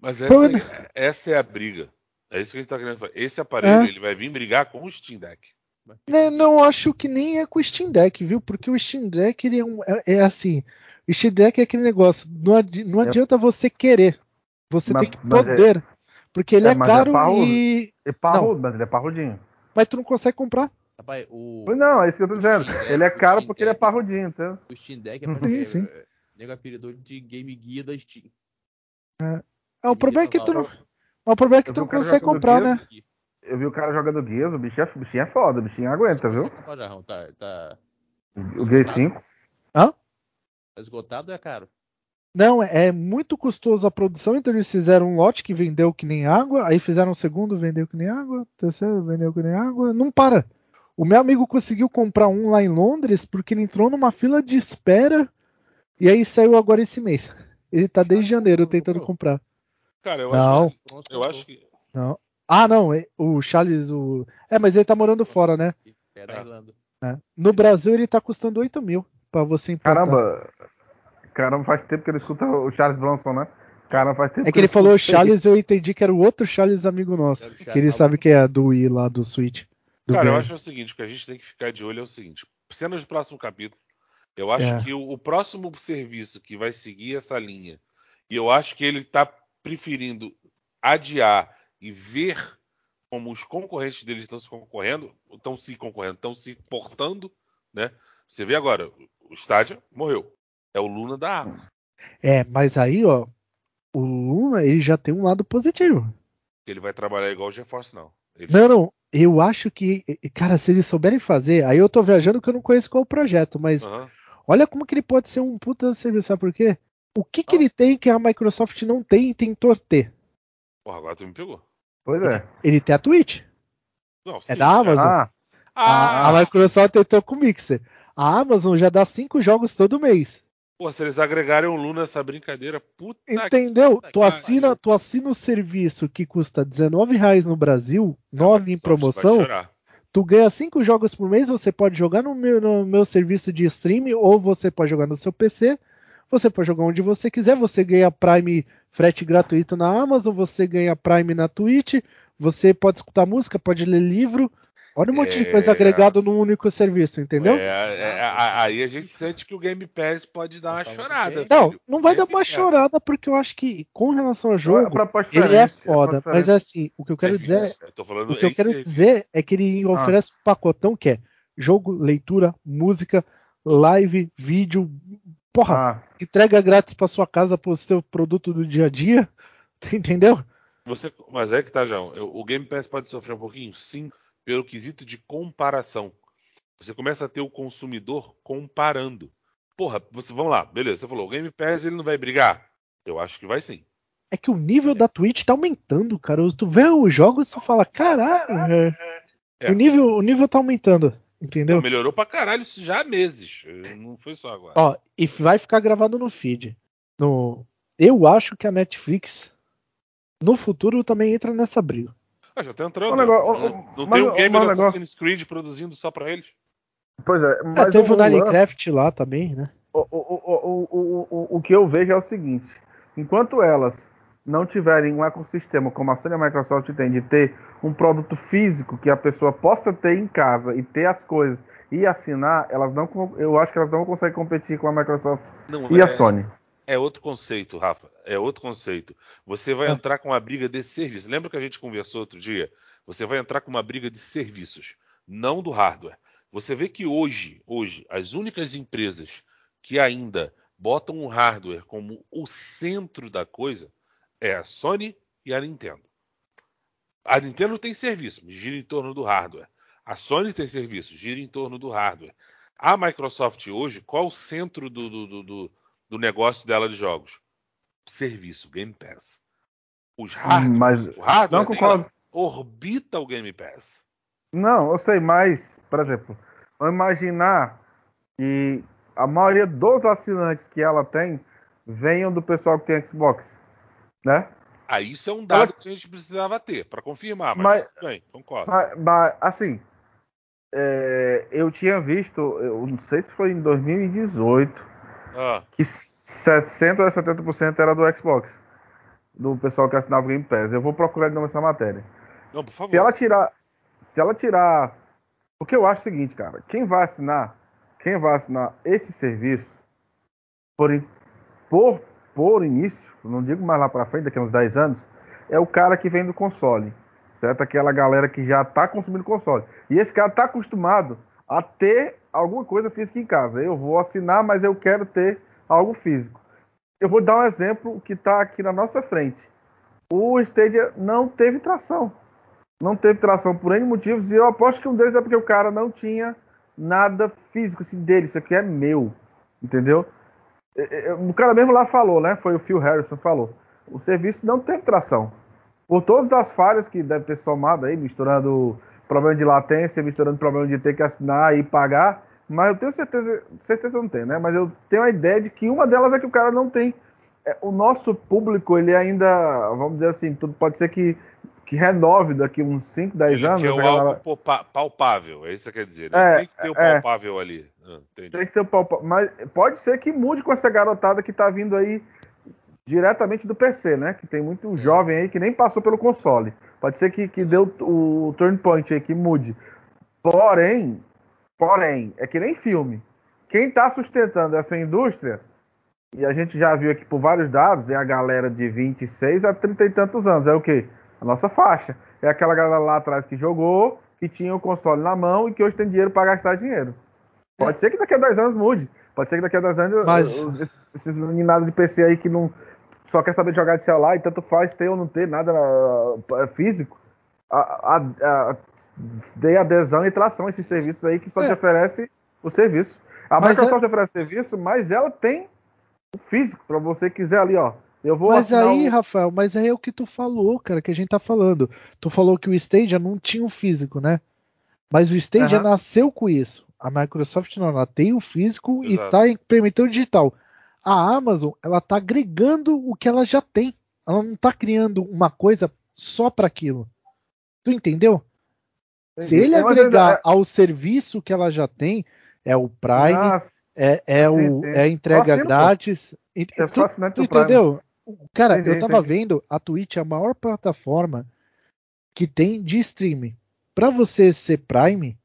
Speaker 3: Mas essa, é, essa é a briga. É isso que a gente tá querendo fazer. Esse aparelho,
Speaker 5: É.
Speaker 3: ele vai vir brigar com o Steam Deck.
Speaker 5: Né, não acho que nem é com o Steam Deck, viu? Porque o Steam Deck ele é, um- é- é assim. O Steam Deck é aquele negócio. Não, adi- não
Speaker 4: É.
Speaker 5: adianta você querer. Você
Speaker 4: Mas-
Speaker 5: tem que
Speaker 4: é-
Speaker 5: poder. Porque ele
Speaker 4: é,
Speaker 5: é,
Speaker 4: é
Speaker 5: caro e.
Speaker 4: É parrudo, mas ele é parrudinho.
Speaker 5: Mas tu não consegue comprar.
Speaker 2: Rapaz, o,
Speaker 4: Não, é isso que eu tô dizendo.
Speaker 2: Deck,
Speaker 4: Ele é caro porque ele é
Speaker 2: Deck.
Speaker 4: parrudinho, entendeu?
Speaker 2: o Steam Deck é
Speaker 4: Sim,
Speaker 2: pra
Speaker 5: sim.
Speaker 2: é, nego apelidou de game guia da Steam.
Speaker 5: Ah, o problema é que tu não. O problema é que tu não consegue comprar,
Speaker 4: Gears.
Speaker 5: né?
Speaker 4: Eu vi o cara jogando Gears, o bichinho é, o bichinho é foda, o bichinho aguenta, viu?
Speaker 2: Tá, tá,
Speaker 4: O Gears 5.
Speaker 2: tá esgotado ou é caro?
Speaker 5: Não, é é muito custoso a produção, então eles fizeram um lote que vendeu que nem água, aí fizeram um segundo, vendeu que nem água, terceiro, vendeu que nem água, não para. O meu amigo conseguiu comprar um lá em Londres porque ele entrou numa fila de espera e aí saiu agora esse mês. Ele tá desde janeiro tentando comprar.
Speaker 3: Cara, eu
Speaker 5: Não.
Speaker 3: acho, que- eu acho que.
Speaker 5: Não. Ah, não, é- o Charles, o. É, mas ele tá morando fora, né?
Speaker 2: É da Irlanda.
Speaker 5: É. No Brasil ele tá custando 8 mil pra você importar.
Speaker 4: Caramba. Caramba, faz tempo que ele escuta o Charles Bronson, né? Caramba, faz tempo
Speaker 5: É que ele falou Charles, eu entendi que era o outro Charles amigo nosso.
Speaker 2: O
Speaker 5: Que
Speaker 2: Charles
Speaker 5: ele sabe que é do Wii lá do Switch. Do
Speaker 3: Cara, eu
Speaker 5: game.
Speaker 3: acho o seguinte, o que a gente tem que ficar de olho é o seguinte. Cenas do próximo capítulo. Eu acho
Speaker 5: É.
Speaker 3: que o, o próximo serviço que vai seguir essa linha, e eu acho que ele tá preferindo adiar e ver como os concorrentes dele estão se concorrendo, estão se concorrendo, estão se portando, né? Você vê agora, o Stadia morreu. É o Luna da Amazon.
Speaker 5: É, mas aí, ó, o Luna ele já tem um lado positivo.
Speaker 3: Ele vai trabalhar igual o GeForce, não. Ele-
Speaker 5: Não, não, eu acho que, cara, se eles souberem fazer, aí eu tô viajando que eu não conheço qual o projeto, mas. Olha como que ele pode ser um puta serviço, sabe por quê? O que que
Speaker 3: Ah.
Speaker 5: ele tem que a Microsoft não tem e tentou ter?
Speaker 3: Porra, agora tu me pegou.
Speaker 4: Pois é.
Speaker 5: Ele tem a Twitch.
Speaker 3: Não,
Speaker 5: É
Speaker 3: sim,
Speaker 5: da Amazon.
Speaker 4: Ah,
Speaker 5: A, a Microsoft tentou com o Mixer. A Amazon já dá cinco jogos todo mês.
Speaker 3: Pô, se eles agregarem um Luna nessa brincadeira, puta
Speaker 5: Entendeu?
Speaker 2: puta
Speaker 5: Tu assina, tu assina o serviço que custa R$19,00 no Brasil,
Speaker 3: que
Speaker 5: 9 em
Speaker 3: vai
Speaker 5: promoção,
Speaker 3: chorar.
Speaker 5: Tu ganha cinco jogos por mês, você pode jogar no meu, no meu serviço de stream, ou você pode jogar no seu PC, você pode jogar onde você quiser, você ganha Prime frete gratuito na Amazon, você ganha Prime na Twitch, você pode escutar música, pode ler livro. Olha um monte de coisa
Speaker 3: É.
Speaker 5: agregado num único serviço, entendeu?
Speaker 3: É, é, a- aí a gente sente que o Game Pass pode dar uma
Speaker 2: Tá
Speaker 3: chorada.
Speaker 5: Não,
Speaker 3: filho.
Speaker 5: não vai dar uma
Speaker 3: Pass.
Speaker 5: chorada, porque eu acho que com relação ao
Speaker 4: é
Speaker 5: jogo, ele é foda. Mas assim, o que eu quero dizer é.
Speaker 3: Eu
Speaker 5: O que eu quero
Speaker 3: serviço.
Speaker 5: dizer é que ele oferece um pacotão que é jogo, leitura, música, live, vídeo. Porra,
Speaker 4: Ah,
Speaker 5: entrega grátis pra sua casa pro seu produto do dia a dia. Entendeu?
Speaker 3: Você, mas é que tá, João. O Game Pass pode sofrer um pouquinho, sim, pelo quesito de comparação. Você começa a ter o consumidor comparando. Porra, você, vamos lá, beleza. Você falou, o Game Pass ele não vai brigar? Eu acho que vai sim.
Speaker 5: É que o nível da Twitch tá aumentando, cara. Tu vê os jogos e tu fala, caralho, é,
Speaker 3: É.
Speaker 5: o, nível, o nível tá aumentando. Entendeu?
Speaker 3: Não, melhorou pra caralho isso já há meses. Não foi só agora.
Speaker 5: Ó, e vai ficar gravado no feed. No... Eu acho que a Netflix, no futuro, também entra nessa briga.
Speaker 3: Ah, já tá entrando.
Speaker 4: Um negócio-
Speaker 3: não
Speaker 4: um-
Speaker 3: não
Speaker 4: mas
Speaker 3: tem um game do
Speaker 4: negócio-
Speaker 3: Assassin's Creed produzindo só pra eles?
Speaker 4: Pois é,
Speaker 5: Ah,
Speaker 4: mas
Speaker 5: teve o, Minecraft lá também, né?
Speaker 4: o, o, o, o, o, o que eu vejo é o seguinte: enquanto elas não tiverem um ecossistema como a Sony e a Microsoft tem, de ter um produto físico que a pessoa possa ter em casa e ter as coisas e assinar, elas não, eu acho que elas não conseguem competir com a Microsoft
Speaker 3: Não,
Speaker 4: e
Speaker 3: é,
Speaker 4: a Sony.
Speaker 3: É outro conceito, Rafa. É outro conceito. Você vai
Speaker 5: Ah.
Speaker 3: entrar com uma briga de serviço. Lembra que a gente conversou outro dia? Você vai entrar com uma briga de serviços, não do hardware. Você vê que hoje, hoje, as únicas empresas que ainda botam o hardware como o centro da coisa é a Sony e a Nintendo. A Nintendo tem serviço, gira em torno do hardware. A Sony tem serviço, gira em torno do hardware. A Microsoft hoje, qual o centro do, do, do- do- negócio dela de jogos? Serviço, Game Pass. Os hardware,
Speaker 4: Mas
Speaker 3: o hardware
Speaker 4: não concordo.
Speaker 3: orbita o Game Pass.
Speaker 4: Não, eu sei, mas, por exemplo, vamos imaginar que a maioria dos assinantes que ela tem venham do pessoal que tem Xbox, né?
Speaker 3: Ah, isso é um dado que a gente precisava ter para confirmar, mas,
Speaker 4: Mas-
Speaker 3: bem, concordo.
Speaker 4: Mas, mas, assim, é, eu tinha visto, eu não sei se foi em 2018,
Speaker 3: Ah,
Speaker 4: que 60% ou 70% era do Xbox, do pessoal que assinava o Game Pass. Eu vou procurar de novo essa matéria.
Speaker 3: não, por favor.
Speaker 4: Se ela tirar, se ela tirar, porque eu acho o seguinte, cara, quem vai assinar, quem vai assinar esse serviço, por, por, por início, não digo mais lá pra frente, daqui a uns 10 anos, é o cara que vem do console, certo? Aquela galera que já tá consumindo console. E esse cara tá acostumado a ter alguma coisa física em casa. Eu vou assinar, mas eu quero ter algo físico. Eu vou dar um exemplo que tá aqui na nossa frente. O Stadia não teve tração não teve tração por N motivos, e eu aposto que um deles é porque o cara não tinha nada físico assim, dele, isso aqui é meu, entendeu? É, é, O cara mesmo lá falou, né? Foi o Phil Harrison falou. O serviço não teve tração. Por todas as falhas que deve ter somado aí, misturando problema de latência, misturando problema de ter que assinar e pagar, mas eu tenho certeza, certeza não tem, né? Mas eu tenho a ideia de que uma delas é que o cara não tem. É, o nosso público, ele ainda, vamos dizer assim, tudo pode ser que que renove daqui uns 5, 10
Speaker 3: Ele
Speaker 4: anos.
Speaker 3: o
Speaker 4: galera-
Speaker 3: algo palpável, é isso que você quer dizer. Né?
Speaker 4: É,
Speaker 3: Tem que ter o
Speaker 4: é.
Speaker 3: palpável ali. Ah.
Speaker 4: Tem que ter um palpa- Mas pode ser que mude com essa garotada que tá vindo aí diretamente do PC, né? Que tem muito jovem aí que nem passou pelo console. Pode ser que, que deu o turn point aí, que mude. Porém, porém, é que nem filme. Quem tá sustentando essa indústria, e a gente já viu aqui por vários dados, é a galera de 26 a 30 e tantos anos. É o quê? A nossa faixa. É aquela galera lá atrás que jogou, que tinha o console na mão e que hoje tem dinheiro para gastar dinheiro. Pode ser que daqui a 10 anos mude. Pode ser que daqui a 10 anos
Speaker 5: Mas-
Speaker 4: esses meninados de PC aí que não só quer saber de jogar de celular e tanto faz ter ou não ter nada ah, físico. A, a, a, dê adesão e tração a esses serviços aí que só
Speaker 5: É.
Speaker 4: te oferece o serviço. A
Speaker 5: Mas
Speaker 4: Microsoft oferece serviço, mas ela tem o físico para você quiser ali, ó. Eu vou
Speaker 5: Mas aí,
Speaker 4: o-
Speaker 5: Rafael, mas aí é o que tu falou, cara, que a gente tá falando. Tu falou que o Stadia não tinha o físico, né? Mas o Stadia
Speaker 4: Aham.
Speaker 5: nasceu com isso. A Microsoft não, ela tem o físico e
Speaker 3: Exato.
Speaker 5: tá implementando o digital. A Amazon, ela tá agregando o que ela já tem. Ela não tá criando uma coisa só para aquilo. Tu entendeu? Se ele
Speaker 4: É, mas
Speaker 5: agregar
Speaker 4: é-
Speaker 5: ao serviço que ela já tem, é o Prime,
Speaker 4: Nossa,
Speaker 5: é, é,
Speaker 4: sim,
Speaker 5: o,
Speaker 4: sim.
Speaker 5: é a entrega
Speaker 4: pô.
Speaker 5: grátis.
Speaker 4: É
Speaker 5: tu- Tu entendeu? Cara,
Speaker 4: Entendi,
Speaker 5: eu tava
Speaker 4: entendi.
Speaker 5: vendo, a Twitch é a maior plataforma que tem de streaming. Pra você ser Prime,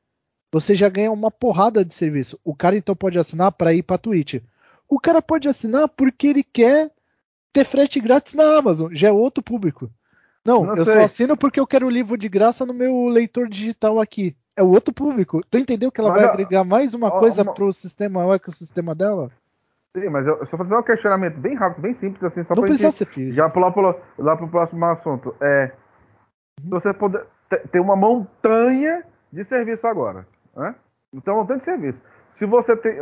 Speaker 5: você já ganha uma porrada de serviço. O cara então pode assinar pra ir pra Twitch. O cara pode assinar porque ele quer ter frete grátis na Amazon. Já é outro público. Não,
Speaker 4: Não
Speaker 5: eu
Speaker 4: sei.
Speaker 5: só assino porque eu quero o livro de graça no meu leitor digital aqui. É o outro público. Tu entendeu que ela
Speaker 4: Mas,
Speaker 5: vai agregar mais uma
Speaker 4: ó,
Speaker 5: coisa
Speaker 4: uma-
Speaker 5: pro sistema, o ecossistema dela?
Speaker 4: Sim, mas eu, só fazer um questionamento bem rápido, bem simples, assim, só
Speaker 5: não
Speaker 4: pra
Speaker 5: precisa
Speaker 4: gente
Speaker 5: ser
Speaker 4: já pular lá pro próximo assunto. É, se você puder, te- tem uma montanha de serviço agora, né? Então, montanha de serviço. Se você tem,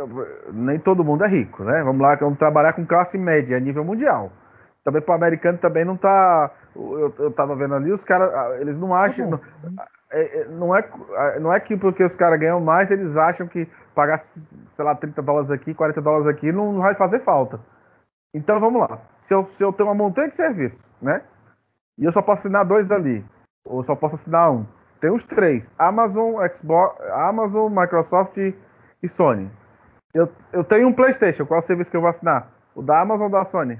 Speaker 4: nem todo mundo é rico, né? Vamos lá, vamos trabalhar com classe média a nível mundial. Também para o americano também não tá. Eu, eu tava vendo ali, os caras, ah, eles não acham.
Speaker 5: bom.
Speaker 4: não- é, não, é, não é que porque os caras ganham mais, eles acham que pagar, sei lá, 30 dólares aqui, 40 dólares aqui, não, não vai fazer falta. Então vamos lá. Se eu, se eu tenho uma montanha de serviços, né? E eu só posso assinar dois ali, ou só posso assinar um. Tem os três: Amazon, Xbox, Amazon, Microsoft e Sony. Eu, eu tenho um PlayStation. Qual é o serviço que eu vou assinar? O da Amazon ou da Sony?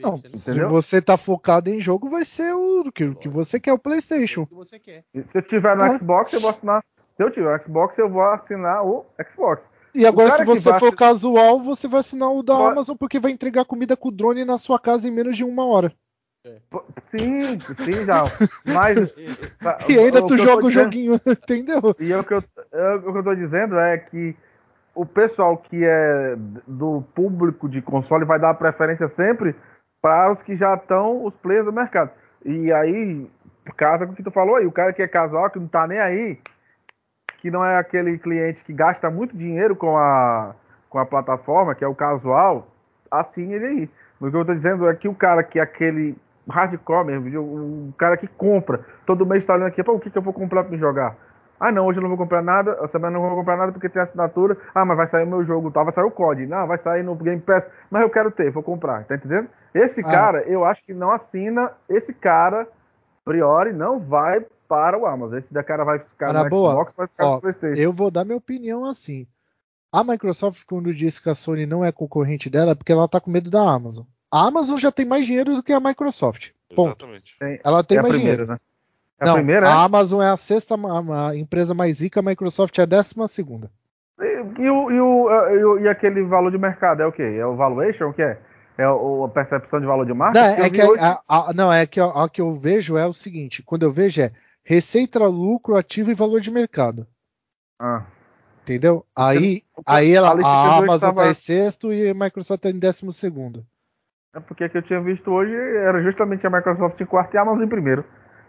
Speaker 5: Não, se você tá focado em jogo, vai ser o que, que você quer, o PlayStation.
Speaker 2: O que você quer.
Speaker 4: E Se eu tiver no
Speaker 5: Ah.
Speaker 4: Xbox, eu vou assinar. Se eu tiver no Xbox, eu vou assinar o Xbox.
Speaker 5: E agora, se você for casual, você vai assinar o da
Speaker 4: Pode-
Speaker 5: Amazon porque vai entregar comida com drone na sua casa em menos de uma hora.
Speaker 4: P- Sim, sim, já. Mas.
Speaker 5: E ainda
Speaker 4: o
Speaker 5: tu
Speaker 4: que eu
Speaker 5: joga o
Speaker 4: dizendo-
Speaker 5: joguinho, entendeu?
Speaker 4: E eu, o que eu, eu- o que eu tô dizendo é que o pessoal que é do público de console vai dar preferência sempre para os que já estão os players do mercado. E aí, casa com o que tu falou aí, o cara que é casual, que não tá nem aí, que não é aquele cliente que gasta muito dinheiro com a, com a plataforma, que é o casual, assim ele aí. O que eu tô dizendo é que o cara que é aquele hardcore mesmo, o cara que compra, todo mês tá olhando aqui, pô, o que, que eu vou comprar pra me jogar? Ah, não, hoje eu não vou comprar nada, essa semana eu não vou comprar nada porque tem assinatura. Ah, mas vai sair o meu jogo, tal, vai sair o COD. Não, vai sair no Game Pass, mas eu quero ter, vou comprar, tá entendendo? Esse
Speaker 5: Ah.
Speaker 4: cara, eu acho que não assina, esse cara, priori, não vai para o Amazon. Esse da cara vai ficar
Speaker 5: Cara
Speaker 4: no
Speaker 5: boa,
Speaker 4: Xbox, vai ficar
Speaker 5: ó,
Speaker 4: no Playstation.
Speaker 5: Eu vou dar minha opinião assim. A Microsoft, quando disse que a Sony não é concorrente dela, é porque ela tá com medo da Amazon. A Amazon já tem mais dinheiro do que a Microsoft. Ponto.
Speaker 3: Exatamente.
Speaker 5: Ela tem
Speaker 4: é a
Speaker 5: mais
Speaker 4: primeira,
Speaker 5: dinheiro.
Speaker 4: né? É
Speaker 5: não,
Speaker 4: a primeira,
Speaker 5: a
Speaker 4: é?
Speaker 5: Amazon é a sexta ma- a empresa mais rica, a Microsoft é a décima segunda.
Speaker 4: E, e o, e, o, e, o- e aquele valor de mercado é o quê? É o valuation? O que é? É o, a percepção de valor de marca?
Speaker 5: Não,
Speaker 4: eu
Speaker 5: é que a,
Speaker 4: hoje-
Speaker 5: a- a- não, é que a, a que eu vejo é o seguinte: quando eu vejo é receita, lucro, ativo e valor de mercado.
Speaker 4: Ah.
Speaker 5: Entendeu? Aí,
Speaker 4: Porque
Speaker 5: aí ela,
Speaker 4: a eu
Speaker 5: a Amazon
Speaker 4: tava-
Speaker 5: tá em sexto e a Microsoft tá em décimo segundo.
Speaker 4: É porque a que eu tinha visto hoje era justamente a Microsoft em quarto e a Amazon em primeiro.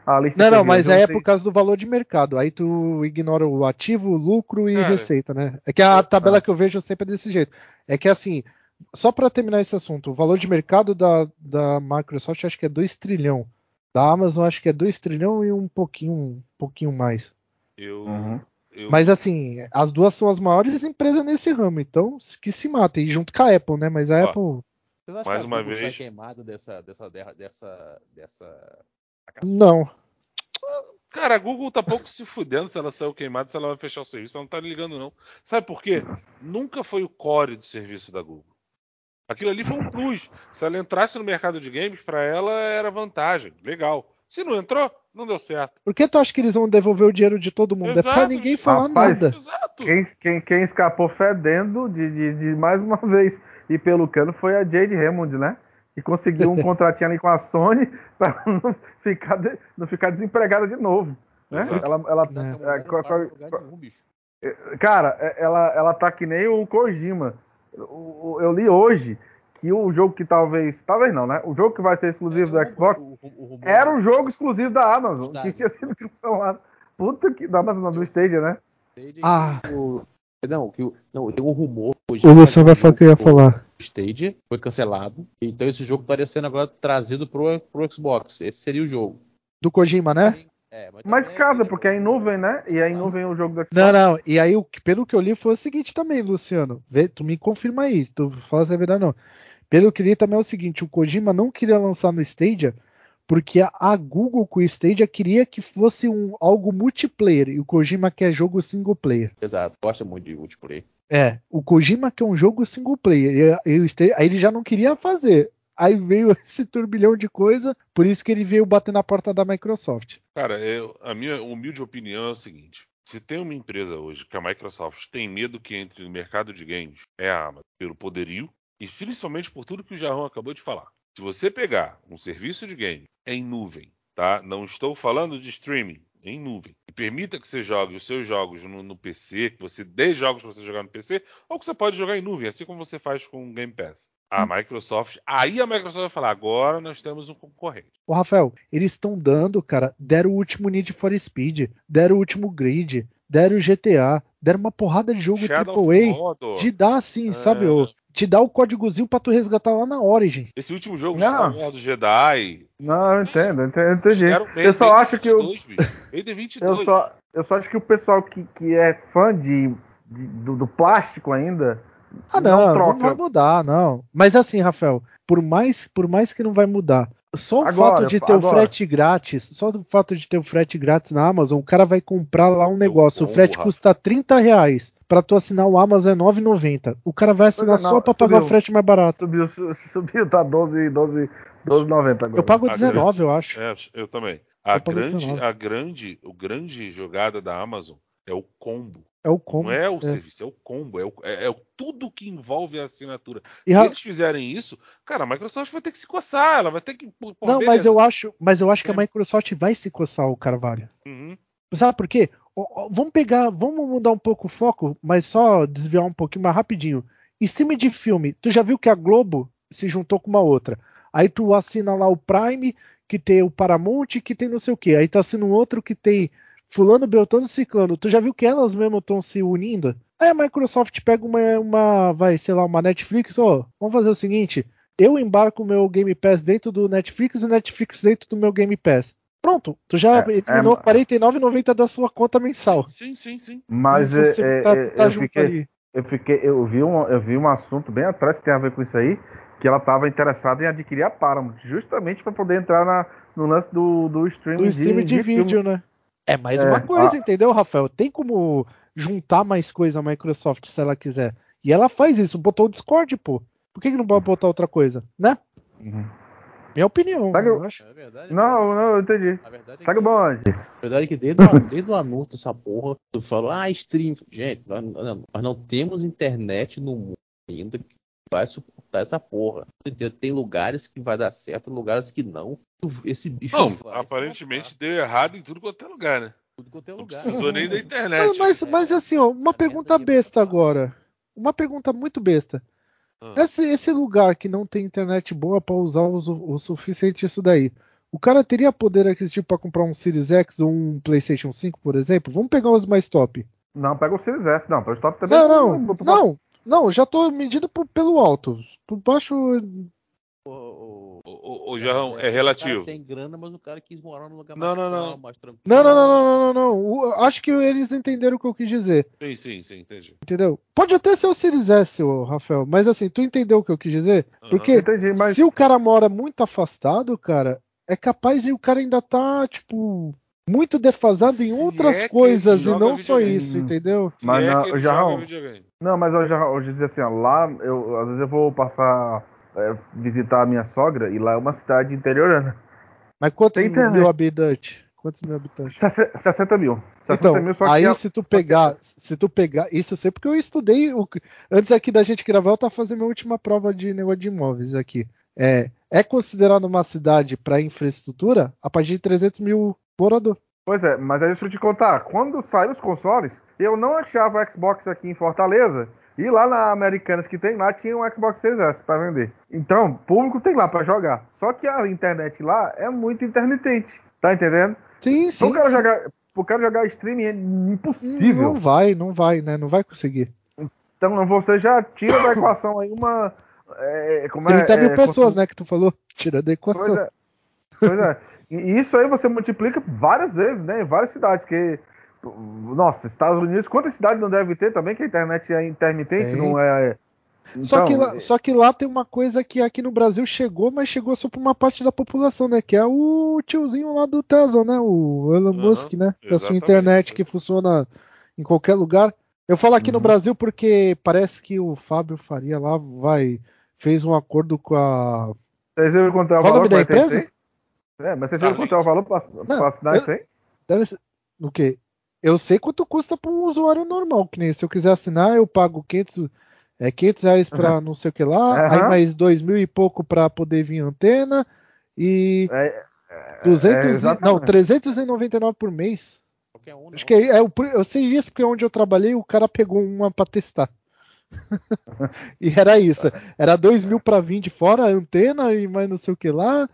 Speaker 4: A lista
Speaker 5: Não, não, mas aí é
Speaker 4: sei-
Speaker 5: por causa do valor de mercado. Aí tu ignora o ativo, lucro e
Speaker 3: Cara,
Speaker 5: receita, né? É que a
Speaker 3: eu-
Speaker 5: tabela
Speaker 4: ah.
Speaker 5: que eu vejo sempre é desse jeito. É que assim, só para terminar esse assunto, o valor de mercado da, da Microsoft acho que é 2 trilhão. Da Amazon acho que é 2 trilhão e um pouquinho, um pouquinho mais.
Speaker 3: Eu,
Speaker 4: Uhum.
Speaker 3: eu-
Speaker 5: Mas assim, as duas são as maiores empresas nesse ramo, então que se matem. E junto com a Apple, né? Mas a
Speaker 3: Ó,
Speaker 5: Apple.
Speaker 2: Vocês acham
Speaker 3: Mais
Speaker 2: que a
Speaker 3: uma
Speaker 2: Google
Speaker 3: vez.
Speaker 2: queimada dessa, dessa, dessa, dessa, dessa...
Speaker 5: Não.
Speaker 3: Cara, a Google tá pouco se fudendo se ela saiu queimada, se ela vai fechar o serviço. Ela não tá ligando, não. Sabe por quê? Nunca foi o core do serviço da Google. Aquilo ali foi um plus. Se ela entrasse no mercado de games, pra ela era vantagem. Legal. Se não entrou, não deu certo.
Speaker 5: Por que tu acha que eles vão devolver o dinheiro de todo mundo? é pra
Speaker 3: Exato,
Speaker 5: ninguém falar
Speaker 4: rapaz.
Speaker 5: nada.
Speaker 3: Exato.
Speaker 4: Quem, quem, quem escapou fedendo de, de, de mais uma vez e pelo cano foi a Jade Hammond, né? Que conseguiu um contratinho ali com a Sony para não ficar, de- não ficar desempregada de novo. Né?
Speaker 3: Exato.
Speaker 4: Ela, ela, é,
Speaker 2: nenhum, bicho.
Speaker 4: Cara, é- ela, ela tá que nem o Kojima. O- o- Eu li hoje que o jogo que talvez. Talvez não, né? O jogo que vai ser exclusivo
Speaker 2: É,
Speaker 4: do
Speaker 2: o
Speaker 4: Xbox
Speaker 2: o- o rumor-
Speaker 4: era o jogo exclusivo da Amazon,
Speaker 2: Stadia.
Speaker 4: que tinha sido cancelado. Puta que. Da Amazon, do Stadia, né?
Speaker 5: Ah.
Speaker 2: o- Não, que o- não, tem um rumor hoje.
Speaker 5: O
Speaker 2: que
Speaker 5: Luciano vai
Speaker 2: o
Speaker 5: falar o que eu ia falar.
Speaker 2: O Stadia foi cancelado. Então esse jogo estaria sendo agora trazido pro, pro Xbox. Esse seria o jogo.
Speaker 5: Do Kojima, né?
Speaker 2: É,
Speaker 4: Mas
Speaker 2: também
Speaker 4: casa,
Speaker 2: ele-
Speaker 4: porque é em nuvem, né? E é em nuvem o jogo do Xbox.
Speaker 5: Não, não. E aí, pelo que eu li, foi o seguinte também, Luciano. Vê, tu me confirma aí. Tu fala se é verdade ou não. Pelo que li também é o seguinte: o Kojima não queria lançar no Stadia porque a, a Google com o Stadia queria que fosse um, algo multiplayer. E o Kojima quer jogo single player.
Speaker 2: Exato, gosta muito de multiplayer.
Speaker 5: É, o Kojima quer um jogo single player. E, e o Stadia- aí ele já não queria fazer. Aí veio esse turbilhão de coisa, por isso que ele veio bater na porta da Microsoft.
Speaker 3: Cara, eu- a minha humilde opinião é o seguinte: se tem uma empresa hoje que a Microsoft tem medo que entre no mercado de games, é a Amazon, pelo poderio e principalmente por tudo que o Jarrão acabou de falar. Se você pegar um serviço de game em nuvem, tá? Não estou falando de streaming, em nuvem, e permita que você jogue os seus jogos no, no PC, que você dê jogos para você jogar no PC, ou que você pode jogar em nuvem, assim como você faz com o Game Pass. A Microsoft, aí a Microsoft vai falar: agora nós temos um concorrente.
Speaker 5: Ô, Rafael, eles estão dando, cara, deram o último Need for Speed, deram o último Grid, deram o GTA, deram uma porrada de jogo
Speaker 3: Shadow
Speaker 5: AAA de dar, assim,
Speaker 3: É.
Speaker 5: sabe? ô, te dá o códigozinho pra tu resgatar lá na Origin.
Speaker 3: Esse último jogo,
Speaker 4: Não.
Speaker 3: Star Wars do Jedi.
Speaker 4: Não, eu entendo, eu entendo, eu entendi.
Speaker 3: era o
Speaker 4: Eu só acho que o,
Speaker 3: 22, bicho. Raiden 22.
Speaker 4: eu só, eu só acho que o pessoal que, que é fã de, de- do, do plástico ainda
Speaker 5: Ah, não, não,
Speaker 4: troca.
Speaker 5: vai mudar, não. Mas assim, Rafael, por mais, por mais que não vai mudar, só o
Speaker 4: Agora,
Speaker 5: fato de ter o
Speaker 4: agora.
Speaker 5: frete grátis, só o fato de ter o frete grátis na Amazon, o cara vai comprar lá um negócio, o
Speaker 3: combo,
Speaker 5: frete
Speaker 3: Rafa.
Speaker 5: custa 30 reais. Pra tu assinar o Amazon é 9,90. O cara vai assinar
Speaker 4: é, não,
Speaker 5: só pra pagar o
Speaker 4: subiu.
Speaker 5: frete mais barato.
Speaker 4: subiu, su- subiu, tá 12, 12, 12,90 agora.
Speaker 5: Eu pago
Speaker 3: Ah,
Speaker 5: 19, eu acho.
Speaker 3: É, eu também. A grande,
Speaker 5: 19.
Speaker 3: a grande, o grande jogada da Amazon é o combo.
Speaker 5: É o combo.
Speaker 3: Não é o
Speaker 5: é.
Speaker 3: serviço, é o combo. É, o- é- é tudo que envolve a assinatura.
Speaker 5: E,
Speaker 3: Se
Speaker 5: Ra-
Speaker 3: eles fizerem isso, cara, a Microsoft vai ter que se coçar. Ela vai ter que. pô,
Speaker 5: Não, mas eu acho, mas eu acho que a
Speaker 3: É.
Speaker 5: Microsoft vai se coçar o Carvalho.
Speaker 3: Uhum.
Speaker 5: Sabe por quê? Vamos pegar, vamos mudar um pouco o foco, mas só desviar um pouquinho mais rapidinho. Stream de filme, tu já viu que a Globo se juntou com uma outra. Aí tu assina lá o Prime, que tem o Paramount, que tem não sei o quê. Aí tá assinando um outro que tem fulano, beltano, ciclano. Tu já viu que elas mesmo estão se unindo? Aí a Microsoft pega uma, uma, vai, sei lá, uma Netflix, ó, vamos fazer o seguinte, eu embarco o meu Game Pass dentro do Netflix e o Netflix dentro do meu Game Pass. Pronto, tu já
Speaker 4: É,
Speaker 5: eliminou
Speaker 4: é,
Speaker 5: R$ 49,90 da sua conta mensal.
Speaker 3: Sim, sim, sim.
Speaker 4: Mas é, é,
Speaker 5: tá-
Speaker 4: é,
Speaker 5: tá
Speaker 4: eu,
Speaker 5: junto
Speaker 4: fiquei,
Speaker 5: ali.
Speaker 4: eu fiquei, eu vi um, eu vi um assunto bem atrás que tem a ver com isso aí, que ela estava interessada em adquirir a Paramount, justamente para poder entrar na, no lance do, do streaming
Speaker 5: do stream de,
Speaker 4: filme.
Speaker 5: vídeo, né? É mais
Speaker 4: É,
Speaker 5: uma coisa,
Speaker 4: a-
Speaker 5: entendeu, Rafael? Tem como juntar mais coisa a Microsoft se ela quiser. E ela faz isso, botou o Discord, pô. Por que, que não pode botar outra coisa, né?
Speaker 4: Uhum.
Speaker 5: Minha opinião,
Speaker 4: Sabe
Speaker 5: eu
Speaker 4: o-
Speaker 5: acho.
Speaker 2: É verdade.
Speaker 4: Não, não, eu entendi.
Speaker 2: A verdade é
Speaker 4: o
Speaker 2: que,
Speaker 4: bonde.
Speaker 2: a verdade é que desde, o, desde o anúncio dessa porra, tu falou, ah, stream. Gente, nós, nós- nós não temos internet no mundo ainda que vai suportar essa porra. Entendeu? Tem lugares que vai dar certo, lugares que não. Esse bicho
Speaker 3: Não,
Speaker 2: vai
Speaker 3: aparentemente deu errado em tudo quanto é lugar, né?
Speaker 2: tudo quanto é
Speaker 3: Não
Speaker 2: lugar.
Speaker 3: precisou nem da
Speaker 5: Mas,
Speaker 3: internet.
Speaker 5: mas, mas assim, ó, uma pergunta besta agora. Uma pergunta muito besta.
Speaker 3: Ah.
Speaker 5: Esse, esse lugar que não tem internet boa pra usar o, o suficiente isso daí. O cara teria poder aquisitivo pra comprar um Series X ou um PlayStation 5, por exemplo? Vamos pegar os mais top.
Speaker 4: Não, pega o Series S, não, pega o top também.
Speaker 5: Não, não,
Speaker 4: botou-
Speaker 5: não, não, já tô medindo por- pelo alto. Por baixo.
Speaker 2: O,
Speaker 3: Jarrão, é relativo.
Speaker 2: O cara tem grana, mas o cara quis morar num lugar
Speaker 3: Não,
Speaker 2: mais
Speaker 3: não, não.
Speaker 2: calmo, mais tranquilo.
Speaker 5: Não, não, não, não, não, não, não. O- Acho que eles entenderam o que eu quis dizer,
Speaker 3: Sim, sim, sim, entendi.
Speaker 5: entendeu? Pode até ser o Series S, ô, Rafael, mas assim, tu entendeu o que eu quis dizer?
Speaker 3: Aham.
Speaker 5: Porque
Speaker 4: Entendi, mas.
Speaker 5: se o cara mora muito afastado, cara, é capaz de o cara ainda tá, tipo, muito defasado em
Speaker 3: Se
Speaker 5: outras
Speaker 3: é
Speaker 5: coisas e não só isso, entendeu?
Speaker 3: Se
Speaker 4: Mas
Speaker 3: é videogame.
Speaker 4: Não, mas eu já eu já dizia assim, ó, lá eu às vezes eu vou passar é, visitar a minha sogra e lá é uma cidade interiorana.
Speaker 5: Mas quantos
Speaker 4: Tem
Speaker 5: mil habitantes? Quantos mil habitantes?
Speaker 4: 60 mil. 60
Speaker 5: Então,
Speaker 4: mil, só que
Speaker 5: aí
Speaker 4: é-
Speaker 5: se tu pegar,
Speaker 4: é-
Speaker 5: se tu pegar, isso eu sei porque eu estudei, o, antes aqui da gente gravar, eu tava fazendo minha última prova de negócio de imóveis aqui. É, é considerado uma cidade para infraestrutura a partir de 300 mil
Speaker 4: Pois é, mas aí deixa eu te contar, quando saiu os consoles, eu não achava o Xbox aqui em Fortaleza, e lá na Americanas que tem lá tinha um Xbox Series S para vender. Então, público tem lá para jogar. Só que a internet lá é muito intermitente, tá entendendo?
Speaker 5: Sim, sim.
Speaker 4: Pro cara jogar, pro cara jogar streaming é impossível.
Speaker 5: Não vai, não vai, né? Não vai conseguir.
Speaker 4: Então você já tira da equação aí uma. É, como
Speaker 5: 30
Speaker 4: é,
Speaker 5: mil
Speaker 4: é,
Speaker 5: pessoas, né, que tu falou. Tira da equação.
Speaker 4: Pois é. Pois é. E isso aí você multiplica várias vezes, né? Em várias cidades. Que, nossa, Estados Unidos, quantas cidades não deve ter também que a internet é intermitente?
Speaker 5: Tem.
Speaker 4: Não é.
Speaker 5: Só, que
Speaker 4: Então,
Speaker 5: lá, só que lá tem uma coisa que aqui no Brasil chegou, mas chegou só pra uma parte da população, né? Que é o tiozinho lá do Tesla, né? O Elon
Speaker 3: Aham,
Speaker 5: Musk, né? Que a sua internet que funciona em qualquer lugar. Eu falo aqui no
Speaker 4: Uhum.
Speaker 5: Brasil porque parece que o Fábio Faria lá vai fez um acordo com a.
Speaker 4: Vocês viram quanto é o
Speaker 5: Qual o nome da empresa?
Speaker 4: É, mas viram
Speaker 3: Starlink.
Speaker 4: quanto é o valor pra, pra assinar
Speaker 5: eu-
Speaker 4: isso aí?
Speaker 5: Deve ser. O quê? Eu sei quanto custa para um usuário normal, que nem se eu quiser assinar, eu pago 500, é, 500 reais para não sei o que lá,
Speaker 4: Aham.
Speaker 5: aí mais dois mil e pouco para poder vir antena e
Speaker 4: É,
Speaker 5: 200 e-
Speaker 4: exatamente.
Speaker 5: não, 399 por mês.
Speaker 2: Um, não.
Speaker 5: Acho que é, é eu sei isso porque onde eu trabalhei o cara pegou uma para testar. e era isso, era 2 mil para vir de fora, a antena e mais não sei o que lá,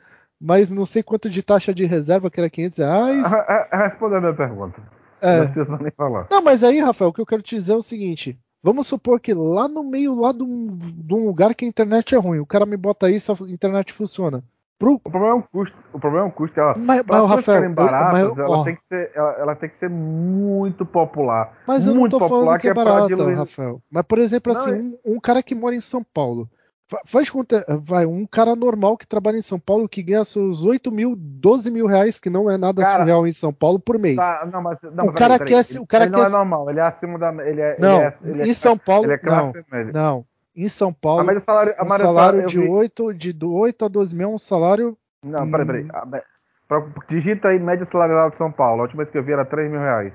Speaker 5: mais não sei quanto de taxa de reserva que era 500 reais.
Speaker 4: Re- re- Responda a minha pergunta.
Speaker 5: É.
Speaker 4: Não precisa nem falar.
Speaker 5: Não, mas aí, Rafael, o que eu quero te dizer é o seguinte: Vamos supor que lá no meio lá de um, de um lugar que a internet é ruim, o cara me bota isso, a internet funciona. Pro,
Speaker 4: O problema é um custo. O problema é um custo. Ela,
Speaker 5: mas, mas, Rafael,
Speaker 4: ficarem
Speaker 5: eu-
Speaker 4: baratas,
Speaker 5: mas,
Speaker 4: ela,
Speaker 5: ó,
Speaker 4: tem que ser, ela, ela tem que ser muito popular.
Speaker 5: mas eu não
Speaker 4: muito
Speaker 5: tô
Speaker 4: popular
Speaker 5: falando que é barato,
Speaker 4: diluir-
Speaker 5: Rafael. Mas, por exemplo,
Speaker 4: Não,
Speaker 5: assim,
Speaker 4: é-
Speaker 5: um, um cara que mora em São Paulo. Fa- Faz conta, vai, um cara normal que trabalha em São Paulo que ganha seus 8 mil, 12 mil reais, que não é nada
Speaker 4: Cara,
Speaker 5: surreal em São Paulo por mês.
Speaker 4: Tá, não, mas, não,
Speaker 5: O
Speaker 4: mas peraí,
Speaker 5: cara
Speaker 4: peraí.
Speaker 5: quer se-
Speaker 4: Ele-
Speaker 5: o cara
Speaker 4: ele não
Speaker 5: quer
Speaker 4: é
Speaker 5: se-
Speaker 4: normal, ele é acima da. Ele é,
Speaker 5: não,
Speaker 4: ele é, ele é,
Speaker 5: em São Paulo,
Speaker 4: ele é
Speaker 5: não,
Speaker 4: classe média.
Speaker 5: não. Em São Paulo,
Speaker 4: A média salário, a
Speaker 5: um salário
Speaker 4: eu
Speaker 5: de
Speaker 4: vi-
Speaker 5: 8, de do 8 a 12 mil é um salário.
Speaker 4: Não, peraí, peraí.
Speaker 5: Hum.
Speaker 4: A me- pra- digita aí média salarial de São Paulo. A última vez que eu vi era 3 mil reais.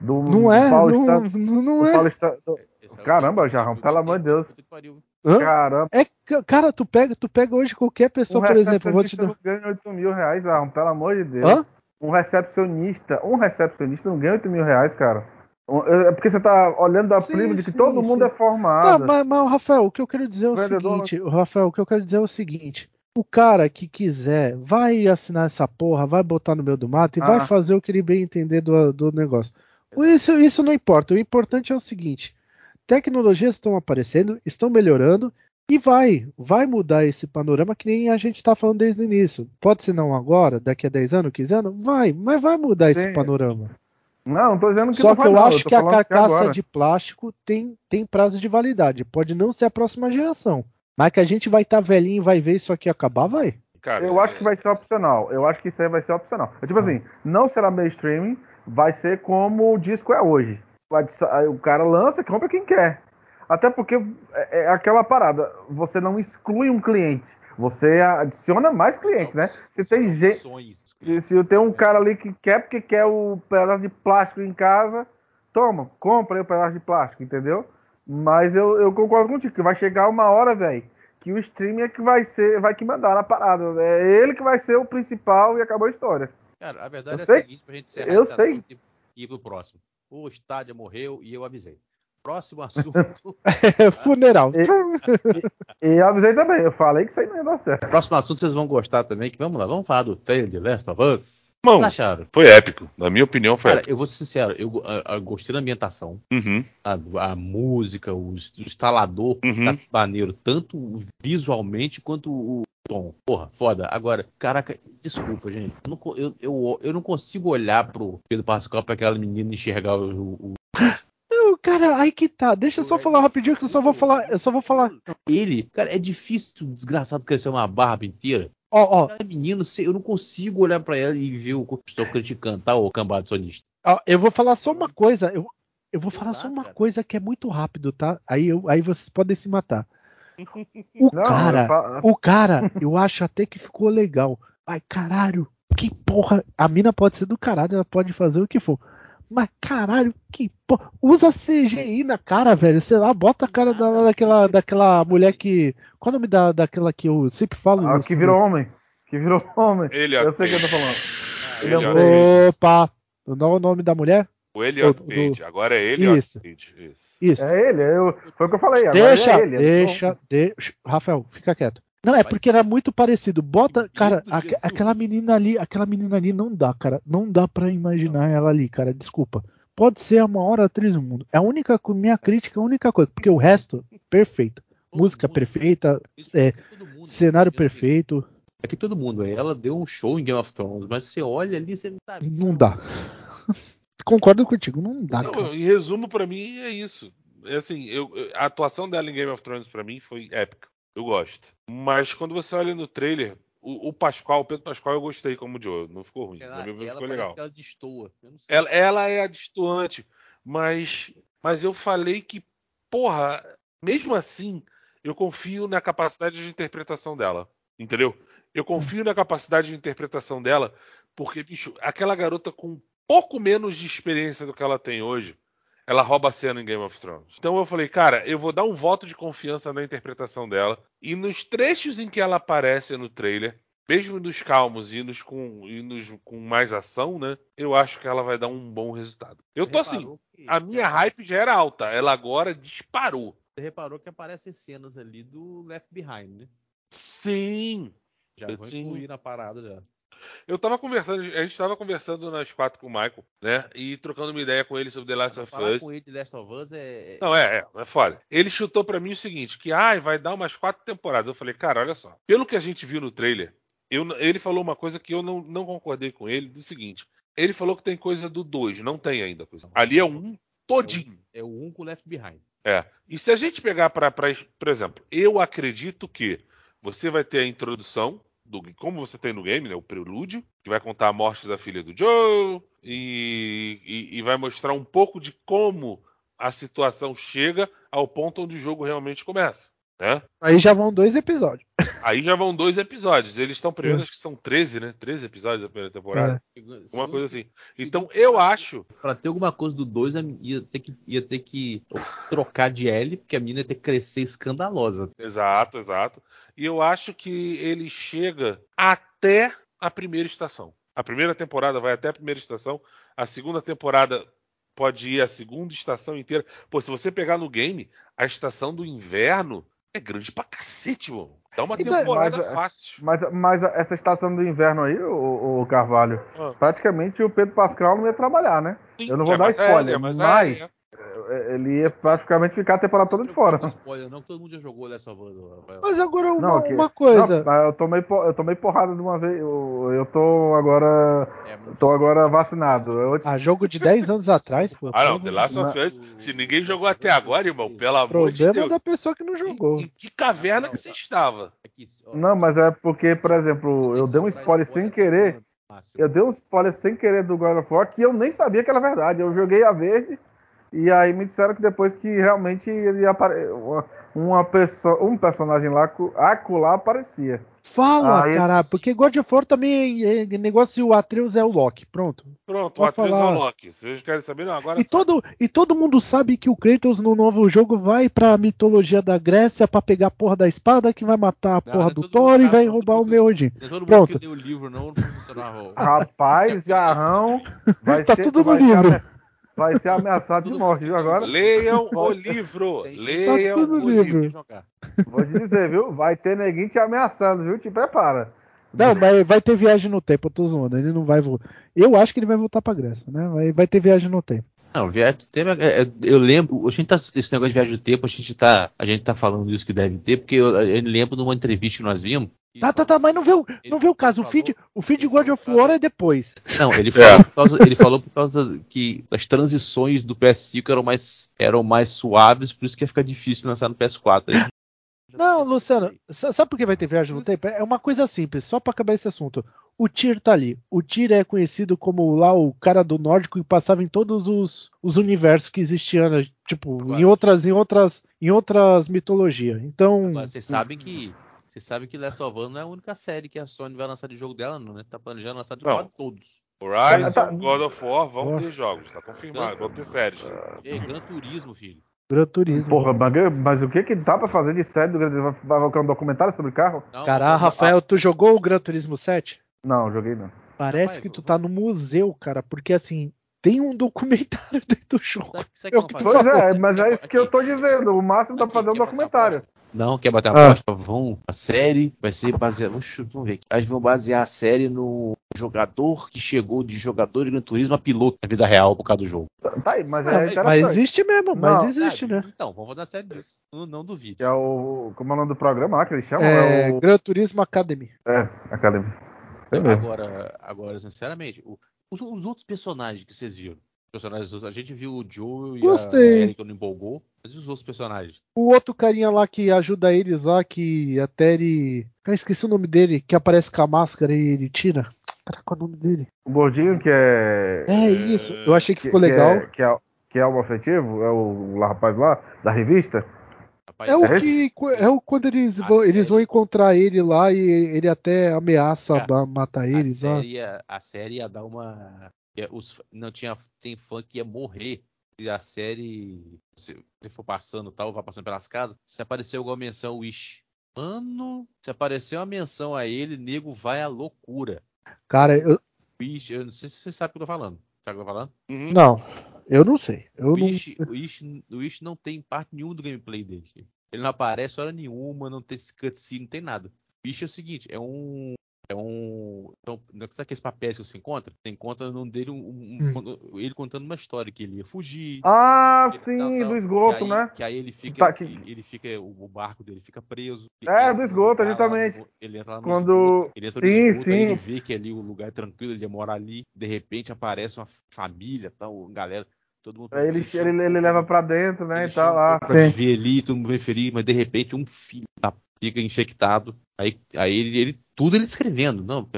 Speaker 4: Do,
Speaker 5: Não
Speaker 4: do
Speaker 5: é,
Speaker 4: Paulista-
Speaker 5: não, não
Speaker 4: do
Speaker 5: é.
Speaker 4: Paulista- do-
Speaker 2: é o
Speaker 4: Caramba,
Speaker 2: jeito,
Speaker 4: Jarrão,
Speaker 2: você viu
Speaker 4: pelo
Speaker 2: que
Speaker 4: amor de Deus.
Speaker 5: Hã?
Speaker 4: Caramba.
Speaker 5: É, ca- cara, tu pega, tu pega hoje qualquer pessoa,
Speaker 4: Um
Speaker 5: por exemplo, vou te
Speaker 4: recepcionista
Speaker 5: dar.
Speaker 4: não ganha 8 mil reais, Arron, pelo amor de Deus.
Speaker 5: Hã?
Speaker 4: Um recepcionista, um recepcionista não ganha 8 mil reais, cara. Um- É porque você tá olhando da
Speaker 5: Sim,
Speaker 4: prima de que
Speaker 5: sim,
Speaker 4: todo mundo
Speaker 5: sim.
Speaker 4: é formado.
Speaker 5: Tá, mas, mas, Rafael, o que eu quero dizer é o
Speaker 4: Vendedor,
Speaker 5: seguinte, Rafael, o que eu quero dizer é o seguinte. O cara que quiser vai assinar essa porra, vai botar no meio do mato e vai
Speaker 4: Ah.
Speaker 5: fazer o que ele bem entender do, do negócio. Isso, isso não importa. O importante é o seguinte: tecnologias estão aparecendo, estão melhorando e vai, vai mudar esse panorama que nem a gente está falando desde o início. Pode ser não agora, daqui a 10 anos, 15 anos? Vai, mas vai mudar esse
Speaker 4: Sim.
Speaker 5: panorama.
Speaker 4: Não, não tô dizendo que
Speaker 5: Só
Speaker 4: não
Speaker 5: que eu
Speaker 4: não,
Speaker 5: acho
Speaker 4: tô
Speaker 5: que a carcaça
Speaker 4: agora.
Speaker 5: de plástico tem, tem prazo de validade. Pode não ser a próxima geração. Mas que a gente vai estar velhinho e vai ver isso aqui acabar, vai.
Speaker 3: Cara,
Speaker 4: Eu acho que vai ser opcional. Eu acho que isso aí vai ser opcional. É
Speaker 5: Ah.
Speaker 4: tipo assim, não será mainstream, vai ser como o disco é hoje. O cara lança, compra quem quer. Até porque é é aquela parada, você não exclui um cliente, você adiciona mais clientes, né? Se tem gente, se, se tem um cara ali que quer porque quer o pedaço de plástico em casa, toma, compra aí o pedaço de plástico, entendeu? Mas eu, eu concordo contigo, que vai chegar uma hora, velho, que o streaming é que vai ser, vai que mandar na parada. É ele que vai ser o principal e acabou a história.
Speaker 2: Cara, a verdade
Speaker 4: Eu
Speaker 2: é
Speaker 4: sei.
Speaker 2: a seguinte, pra gente encerrar
Speaker 4: Eu sei.
Speaker 2: e ir pro próximo. O estádio morreu e eu avisei. Próximo assunto.
Speaker 5: Funeral.
Speaker 4: E eu avisei também, eu falei que isso aí não ia dar certo.
Speaker 2: próximo assunto vocês vão gostar também. Que vamos lá, vamos falar do trailer de Last of Us.
Speaker 3: Bom,
Speaker 2: acharam?
Speaker 3: foi épico. Na minha opinião, foi
Speaker 2: Cara,
Speaker 3: épico.
Speaker 2: eu vou ser sincero, eu, a- a- gostei da ambientação,
Speaker 3: Uhum,
Speaker 2: a, a música, o, o instalador
Speaker 3: Uhum.
Speaker 2: tá maneiro, tanto visualmente quanto o tom. Porra, foda. Agora, caraca, desculpa, gente. Eu não, eu, eu, eu não consigo olhar pro Pedro Pascal pra aquela menina enxergar o, o-
Speaker 5: Não, cara, aí que tá. Deixa eu só falar rapidinho que eu só vou falar. Eu só vou falar.
Speaker 2: ele. Cara, é difícil o desgraçado crescer uma barba inteira.
Speaker 5: Ó, ó,
Speaker 2: Cara, menino, se- eu não consigo olhar pra ela e ver o tocante cantar o cambado sonista.
Speaker 5: ó, eu vou falar só uma coisa. Eu, eu vou falar só uma coisa que é muito rápido, tá? Aí, eu, aí vocês podem se matar. O
Speaker 4: Não,
Speaker 5: cara,
Speaker 4: eu fa-
Speaker 5: o cara, eu acho até que ficou legal. Ai, caralho, que porra. A mina pode ser do caralho, ela pode fazer o que for. Mas caralho, que porra. Usa CGI na cara, velho. Sei lá, bota a cara da, daquela, daquela mulher que. Qual é o nome da, daquela que eu sempre falo?
Speaker 4: Ah, que virou homem. Que virou homem.
Speaker 3: Ele
Speaker 4: Eu sei o que eu tô falando.
Speaker 3: Ele
Speaker 4: Ele
Speaker 3: é
Speaker 4: é
Speaker 3: o-
Speaker 5: Opa! Não é o nome da mulher?
Speaker 3: O Elliot
Speaker 5: do-
Speaker 3: Page. Agora é Elliot
Speaker 5: Isso.
Speaker 3: Page. Isso.
Speaker 5: Isso.
Speaker 4: É ele, eu, foi o que eu falei. Agora
Speaker 5: deixa,
Speaker 4: é ele. eu tô-
Speaker 5: deixa, deixa. Rafael, fica quieto. Não, é
Speaker 2: Vai
Speaker 5: porque era muito parecido. Bota, cara,
Speaker 2: Jesus.
Speaker 5: aquela menina ali, aquela menina ali não dá, cara. Não dá pra imaginar ela ali, cara. Desculpa. Pode ser a maior atriz do mundo. É a única minha crítica, é a única coisa, porque o resto perfeito.
Speaker 2: Todo
Speaker 5: Música
Speaker 2: mundo-
Speaker 5: perfeita, é,
Speaker 2: é mundo.
Speaker 5: cenário perfeito.
Speaker 2: É que todo mundo, ela deu um show em Game of Thrones, mas você olha ali, você não tá
Speaker 5: Não dá. Concordo contigo, não dá,
Speaker 3: Não, em resumo, pra mim, é isso. É assim, eu, a atuação dela em Game of Thrones, pra mim, foi épica. Eu gosto. Mas quando você olha no trailer, o, o Pascoal, o Pedro Pascoal, eu gostei como Joe. Não ficou ruim.
Speaker 2: Ela, ela
Speaker 3: ficou legal.
Speaker 2: que ela destoa. Eu não sei.
Speaker 3: Ela, ela é a distoante, mas, mas eu falei que, porra, mesmo assim, eu confio na capacidade de interpretação dela. Entendeu? Eu confio na capacidade de interpretação dela, porque, bicho, aquela garota com pouco menos de experiência do que ela tem hoje, ela rouba a cena em Game of Thrones. Então eu falei, cara, eu vou dar um voto de confiança na interpretação dela. E nos trechos em que ela aparece no trailer, mesmo nos calmos e nos com, e nos com mais ação, né? Eu acho que ela vai dar um bom resultado. Eu tô assim, a minha hype já era alta, ela agora disparou.
Speaker 2: Você reparou que aparecem cenas ali do Left Behind, né?
Speaker 3: Sim.
Speaker 2: Já vão
Speaker 3: Sim.
Speaker 2: incluir na parada já.
Speaker 3: Eu tava conversando, a gente tava conversando nas quatro com o Michael, né? E trocando uma ideia com ele sobre The Last of
Speaker 2: Falar
Speaker 3: Us.
Speaker 2: com ele de Last of Us é. é-
Speaker 3: Não, é, é, é foda. Ele chutou pra mim o seguinte, que ah, vai dar umas quatro temporadas. Eu falei, cara, olha só. Pelo que a gente viu no trailer, eu ele falou uma coisa que eu não, não concordei com ele, do seguinte. Ele falou que tem coisa do 2, não tem ainda coisa. Ali é um todinho.
Speaker 2: É o 1 com Left Behind.
Speaker 3: É. E se a gente pegar para, por exemplo, eu acredito que você vai ter a introdução do como você tem no game, né, o prelúdio, que vai contar a morte da filha do Joe e, e- e vai mostrar um pouco de como a situação chega ao ponto onde o jogo realmente começa, né?
Speaker 5: Aí já vão dois episódios.
Speaker 3: Aí já vão dois episódios. Eles estão primeiro, acho que são 13, né? 13 episódios da primeira temporada. Uma coisa assim. Então eu acho.
Speaker 2: Pra ter alguma coisa do 2, ia ter que, ia ter que trocar de L, porque a menina ia ter que crescer escandalosa.
Speaker 3: Exato, exato. E eu acho que ele chega até a primeira estação. A primeira temporada vai até a primeira estação. A segunda temporada pode ir a segunda estação inteira. Pô, se você pegar no game, a estação do inverno é grande pra cacete, mano. Dá uma
Speaker 5: Então,
Speaker 3: temporada
Speaker 4: mas, é-
Speaker 3: fácil.
Speaker 4: Mas, mas essa estação do inverno aí, o, Carvalho,
Speaker 3: Ah.
Speaker 4: praticamente o Pedro Pascal não ia trabalhar, né?
Speaker 3: Sim,
Speaker 4: Eu não vou
Speaker 3: é,
Speaker 4: dar
Speaker 3: mas é,
Speaker 4: spoiler,
Speaker 3: é, mas
Speaker 4: mas,
Speaker 3: é,
Speaker 4: ele ia praticamente ficar a temporada toda de fora.
Speaker 2: Não spoiler, não, todo mundo já jogou Last of Us.
Speaker 5: Mas agora uma,
Speaker 4: Não, que-
Speaker 5: uma coisa.
Speaker 4: Não, eu tomei, eu tomei porrada de uma vez. Eu, eu tô agora.
Speaker 2: É,
Speaker 4: Tô agora vacinado. Eu,
Speaker 5: Ah, jogo de 10 anos atrás, pô.
Speaker 3: Ah, não, The Last of Us, se ninguém jogou até agora, irmão, pelo amor
Speaker 5: Deus.
Speaker 3: de
Speaker 5: Problema
Speaker 3: Deus.
Speaker 5: da pessoa que não jogou.
Speaker 3: Em, em que caverna que você estava?
Speaker 2: Ó,
Speaker 4: não, mas é porque, por exemplo, eu dei um spoiler sem querer. Eu dei um spoiler sem querer do God of War que eu nem sabia que era verdade. Eu joguei a verde e aí me disseram que depois que realmente ele apare... uma, pessoa, um personagem lá, cu- acolá aparecia.
Speaker 5: Fala,
Speaker 4: Ah, esse-
Speaker 5: cara, porque God of War também é é negócio o Atreus é o Loki, pronto.
Speaker 3: Pronto, o
Speaker 5: Pode
Speaker 3: Atreus é o
Speaker 5: falar.
Speaker 3: Loki. Vocês querem saber? Não, agora
Speaker 5: E
Speaker 3: sabe.
Speaker 5: todo, e todo mundo sabe que o Kratos no novo jogo vai pra mitologia da Grécia pra pegar a porra da espada que vai matar a
Speaker 2: Não,
Speaker 5: porra
Speaker 2: não,
Speaker 5: do
Speaker 2: todo
Speaker 5: Thor
Speaker 2: mundo
Speaker 5: e
Speaker 2: sabe,
Speaker 5: vai
Speaker 2: todo
Speaker 5: roubar o
Speaker 2: mundo-
Speaker 5: meu Odin.
Speaker 2: É todo mundo
Speaker 5: Pronto.
Speaker 2: que leu o livro, não, não.
Speaker 4: Rapaz, Jarrão vai
Speaker 5: Tá
Speaker 4: ser,
Speaker 5: tudo no
Speaker 4: vai ser
Speaker 5: livro.
Speaker 4: Vai ser ameaçado de morte, viu? Agora,
Speaker 3: Leiam o livro. Leiam
Speaker 5: Tá
Speaker 3: o
Speaker 5: no
Speaker 3: livro.
Speaker 5: livro.
Speaker 4: Vou te dizer, viu? Vai ter neguinho te ameaçando, viu? Te prepara.
Speaker 5: Não, mas vai ter viagem no tempo, eu tô zoando. Ele não vai voltar. Eu acho que ele vai voltar pra Grécia, né? Vai, vai ter viagem no tempo.
Speaker 2: Não, viagem do tempo, é- é- eu lembro, a gente tá, esse negócio de viagem do tempo, a gente tá, a gente tá falando isso que deve ter, porque eu, eu lembro de uma entrevista que nós vimos.
Speaker 5: Tá, tá, tá, mas não vê o, não vê o caso. O feed, o feed God of War é depois.
Speaker 2: Não, ele falou, por causa, ele falou por causa da- que as transições do PS5 eram mais, eram mais suaves, por isso que ia ficar difícil lançar no PS4. Aí-
Speaker 5: Não, Luciano, sa- sabe por que vai ter viagem no tempo? É uma coisa simples, só pra acabar esse assunto. O Tyr tá ali. O Tyr é conhecido como lá o cara do nórdico que passava em todos os, os universos que existiam, né? tipo, em
Speaker 2: Claro.
Speaker 5: outras, em outras, em outras mitologias. Então,
Speaker 2: Agora, vocês sabem que. Vocês sabem que Last of Us não é a única série que a Sony vai lançar de jogo dela, não, né? Tá planejando lançar de quase todos.
Speaker 3: Horizon,
Speaker 4: Tá-
Speaker 3: God of War vão
Speaker 5: Ó.
Speaker 3: ter jogos, tá confirmado. Vão ter séries.
Speaker 2: E aí, Gran Turismo, filho.
Speaker 5: Gran Turismo.
Speaker 4: Porra, mas, mas o que que dá pra fazer de série do Grande Vai vai colocar um documentário sobre carro?
Speaker 2: Não,
Speaker 5: Caralho,
Speaker 2: não,
Speaker 5: Rafael, tu jogou o Gran Turismo 7?
Speaker 4: Não, joguei não.
Speaker 5: Parece
Speaker 2: Rapaz,
Speaker 5: que tu tá no museu, cara, porque assim, tem um documentário dentro do jogo.
Speaker 2: Sabe, sabe?
Speaker 4: Pois é, mas é isso que eu tô dizendo. O máximo dá pra fazer um documentário.
Speaker 2: Não, quer bater uma
Speaker 5: Ah.
Speaker 2: aposta? Vão. A série vai ser baseada. Vamos ver aqui. Eles vão basear a série no jogador que chegou de jogador de Gran Turismo a piloto na vida real por causa do jogo.
Speaker 4: Tá aí, mas
Speaker 5: Não,
Speaker 4: é
Speaker 5: mas existe mesmo, mas
Speaker 4: Não,
Speaker 5: existe,
Speaker 2: Ah,
Speaker 5: né?
Speaker 2: Então, vamos a série disso. Não, não duvide.
Speaker 4: Que é o. Como é o nome do programa lá que eles chamam?
Speaker 5: É,
Speaker 4: É, o.
Speaker 5: Gran Turismo Academy.
Speaker 4: É, Academy. É.
Speaker 2: Agora, agora, sinceramente, o- os, os outros personagens que vocês viram. Personagens, a gente viu o Joe e
Speaker 5: Gostei.
Speaker 2: a Erika não empolgou. Mas e os outros personagens?
Speaker 5: O outro carinha lá que ajuda eles lá, que até ele. Ah, esqueci o nome dele, que aparece com a máscara e ele tira. Caraca, qual é o nome dele?
Speaker 4: O gordinho que é.
Speaker 5: É isso, eu achei que
Speaker 4: que,
Speaker 5: ficou legal.
Speaker 4: Que é, que é, que é o afetivo, é o, rapaz lá, da revista.
Speaker 5: É o
Speaker 4: É
Speaker 5: que. É o quando eles
Speaker 2: A
Speaker 5: vão, eles
Speaker 2: série-
Speaker 5: vão encontrar ele lá e ele até ameaça matar
Speaker 2: a
Speaker 5: eles lá.
Speaker 2: série, a série ia dar uma. Ia- os, não tinha. Tem fã que ia morrer. Se a série. Se, se for passando tal, vai passando pelas casas. Se aparecer alguma menção Wish. Mano, se aparecer uma menção a ele, nego vai à loucura.
Speaker 5: Cara, eu.
Speaker 2: Wish, eu não sei se você sabe o que eu tô falando. Sabe o que eu tô falando?
Speaker 3: Uhum.
Speaker 5: Não, eu não sei. Eu
Speaker 2: O
Speaker 5: não.
Speaker 2: Wish, o Wish, o Wish não tem parte nenhuma do gameplay dele. Ele não aparece hora nenhuma, não tem esse cutscene, não tem nada. O Wish é o seguinte, é um É um. Então, é que sabe aqueles papéis que você encontra? Você encontra num dele um, um-
Speaker 5: Hum.
Speaker 2: um- ele contando uma história que ele ia fugir.
Speaker 4: Ah,
Speaker 2: ele
Speaker 4: sim,
Speaker 2: tal, tal,
Speaker 4: do esgoto,
Speaker 2: que aí,
Speaker 4: né?
Speaker 2: Que aí ele fica,
Speaker 4: Tá, que-
Speaker 2: ele, ele fica, o barco dele fica preso.
Speaker 4: É,
Speaker 2: Ele
Speaker 4: do esgoto,
Speaker 2: no lá no- ele entra lá no
Speaker 4: Quando-
Speaker 2: esgoto, ele entra no
Speaker 4: Sim,
Speaker 2: esgoto, aí ele
Speaker 4: sim.
Speaker 2: vê que ali o lugar é tranquilo, ele ia morar ali. De repente aparece uma família, tal, galera, todo mundo.
Speaker 4: Aí ele, ele, ele
Speaker 2: pouco-
Speaker 4: leva pra dentro, né?
Speaker 2: ele
Speaker 4: E tá
Speaker 2: chega um
Speaker 4: lá.
Speaker 2: pra
Speaker 4: Sim.
Speaker 2: viver ali, todo mundo vem ferir, mas de repente um filho da fica infectado. Aí, aí ele, ele- tudo ele escrevendo, não,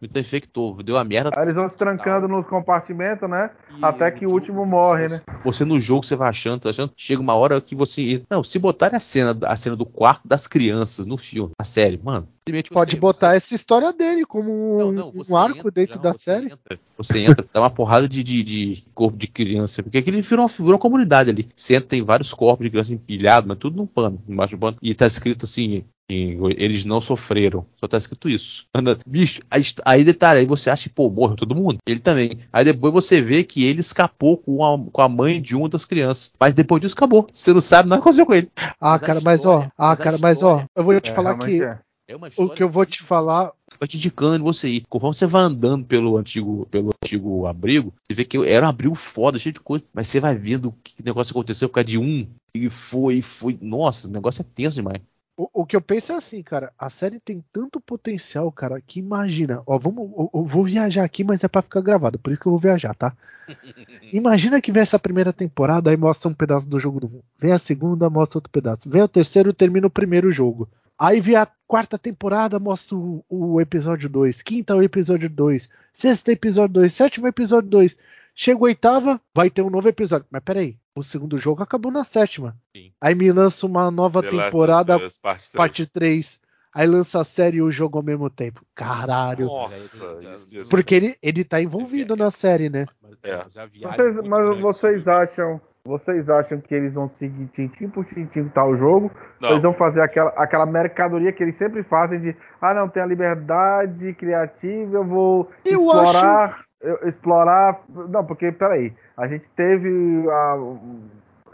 Speaker 2: me infectou, deu a merda.
Speaker 4: Aí eles vão se trancando nos compartimentos, né?
Speaker 2: E
Speaker 4: Até que o último morre,
Speaker 2: você-
Speaker 4: né?
Speaker 2: Você no jogo você vai achando, tá achando, chega uma hora que você, não, se botarem a cena, a cena do quarto das crianças no filme, na série, mano,
Speaker 5: Pode
Speaker 2: você-
Speaker 5: botar
Speaker 2: você-
Speaker 5: essa história dele como um,
Speaker 2: Não, não,
Speaker 5: um arco
Speaker 2: entra
Speaker 5: dentro
Speaker 2: já,
Speaker 5: da
Speaker 2: você
Speaker 5: série.
Speaker 2: entra, você entra, dá uma porrada de, de, de corpo de criança, porque aquele virou, virou uma comunidade ali. Você entra, tem vários corpos de criança empilhados, mas tudo num pano, embaixo do pano. E tá escrito assim, em- eles não sofreram. Só tá escrito isso. Anda, Bicho, aí, aí detalhe, aí você acha que, pô, morreu todo mundo. Ele também. Aí depois você vê que ele escapou com a, com a mãe de uma das crianças. Mas depois disso acabou. Você não sabe nada que aconteceu com ele.
Speaker 5: Ah,
Speaker 2: Mas
Speaker 5: cara, mas ó, ah,
Speaker 2: mas
Speaker 5: cara, mas ó, eu vou te
Speaker 4: É,
Speaker 5: falar que
Speaker 4: é.
Speaker 2: É uma
Speaker 5: o que eu vou te falar,
Speaker 2: vai te indicando você ir. Conforme você vai andando pelo antigo, pelo antigo abrigo, você vê que era um abrigo foda, cheio de coisa. Mas você vai vendo que negócio aconteceu por causa de um. E foi, e foi. Nossa, o negócio é tenso demais.
Speaker 5: O, o que eu penso é assim, cara, a série tem tanto potencial, cara, que imagina, ó, vamos, eu, eu vou viajar aqui, mas é pra ficar gravado, por isso que eu vou viajar, tá? Imagina que vem essa primeira temporada, aí mostra um pedaço do jogo do um. Vem a segunda, mostra outro pedaço. Vem o terceiro, termina o primeiro jogo. Aí vem a quarta temporada, mostra o, o episódio 2. Quinta, o episódio 2. Sexta, episódio 2. Sétimo, episódio 2. Chega a oitava, vai ter um novo episódio. Mas peraí, o segundo jogo acabou na sétima.
Speaker 2: Sim.
Speaker 5: Aí me lança uma nova
Speaker 3: The
Speaker 5: temporada,
Speaker 3: Us, parte três.
Speaker 5: parte 3. Aí lança a série e o jogo ao mesmo tempo. Caralho.
Speaker 3: Nossa, ser
Speaker 5: Porque ele, ele tá envolvido na série, né?
Speaker 2: Mas,
Speaker 3: É.
Speaker 4: Vocês, mas vocês acham. Vocês acham que eles vão seguir tintim por tintim o jogo? Ou eles
Speaker 3: Não,
Speaker 4: vão fazer aquela, aquela mercadoria que eles sempre fazem de ah não, tem a liberdade criativa, eu vou
Speaker 5: Eu
Speaker 4: explorar. eu- explorar. Não, porque, peraí, a gente teve ah,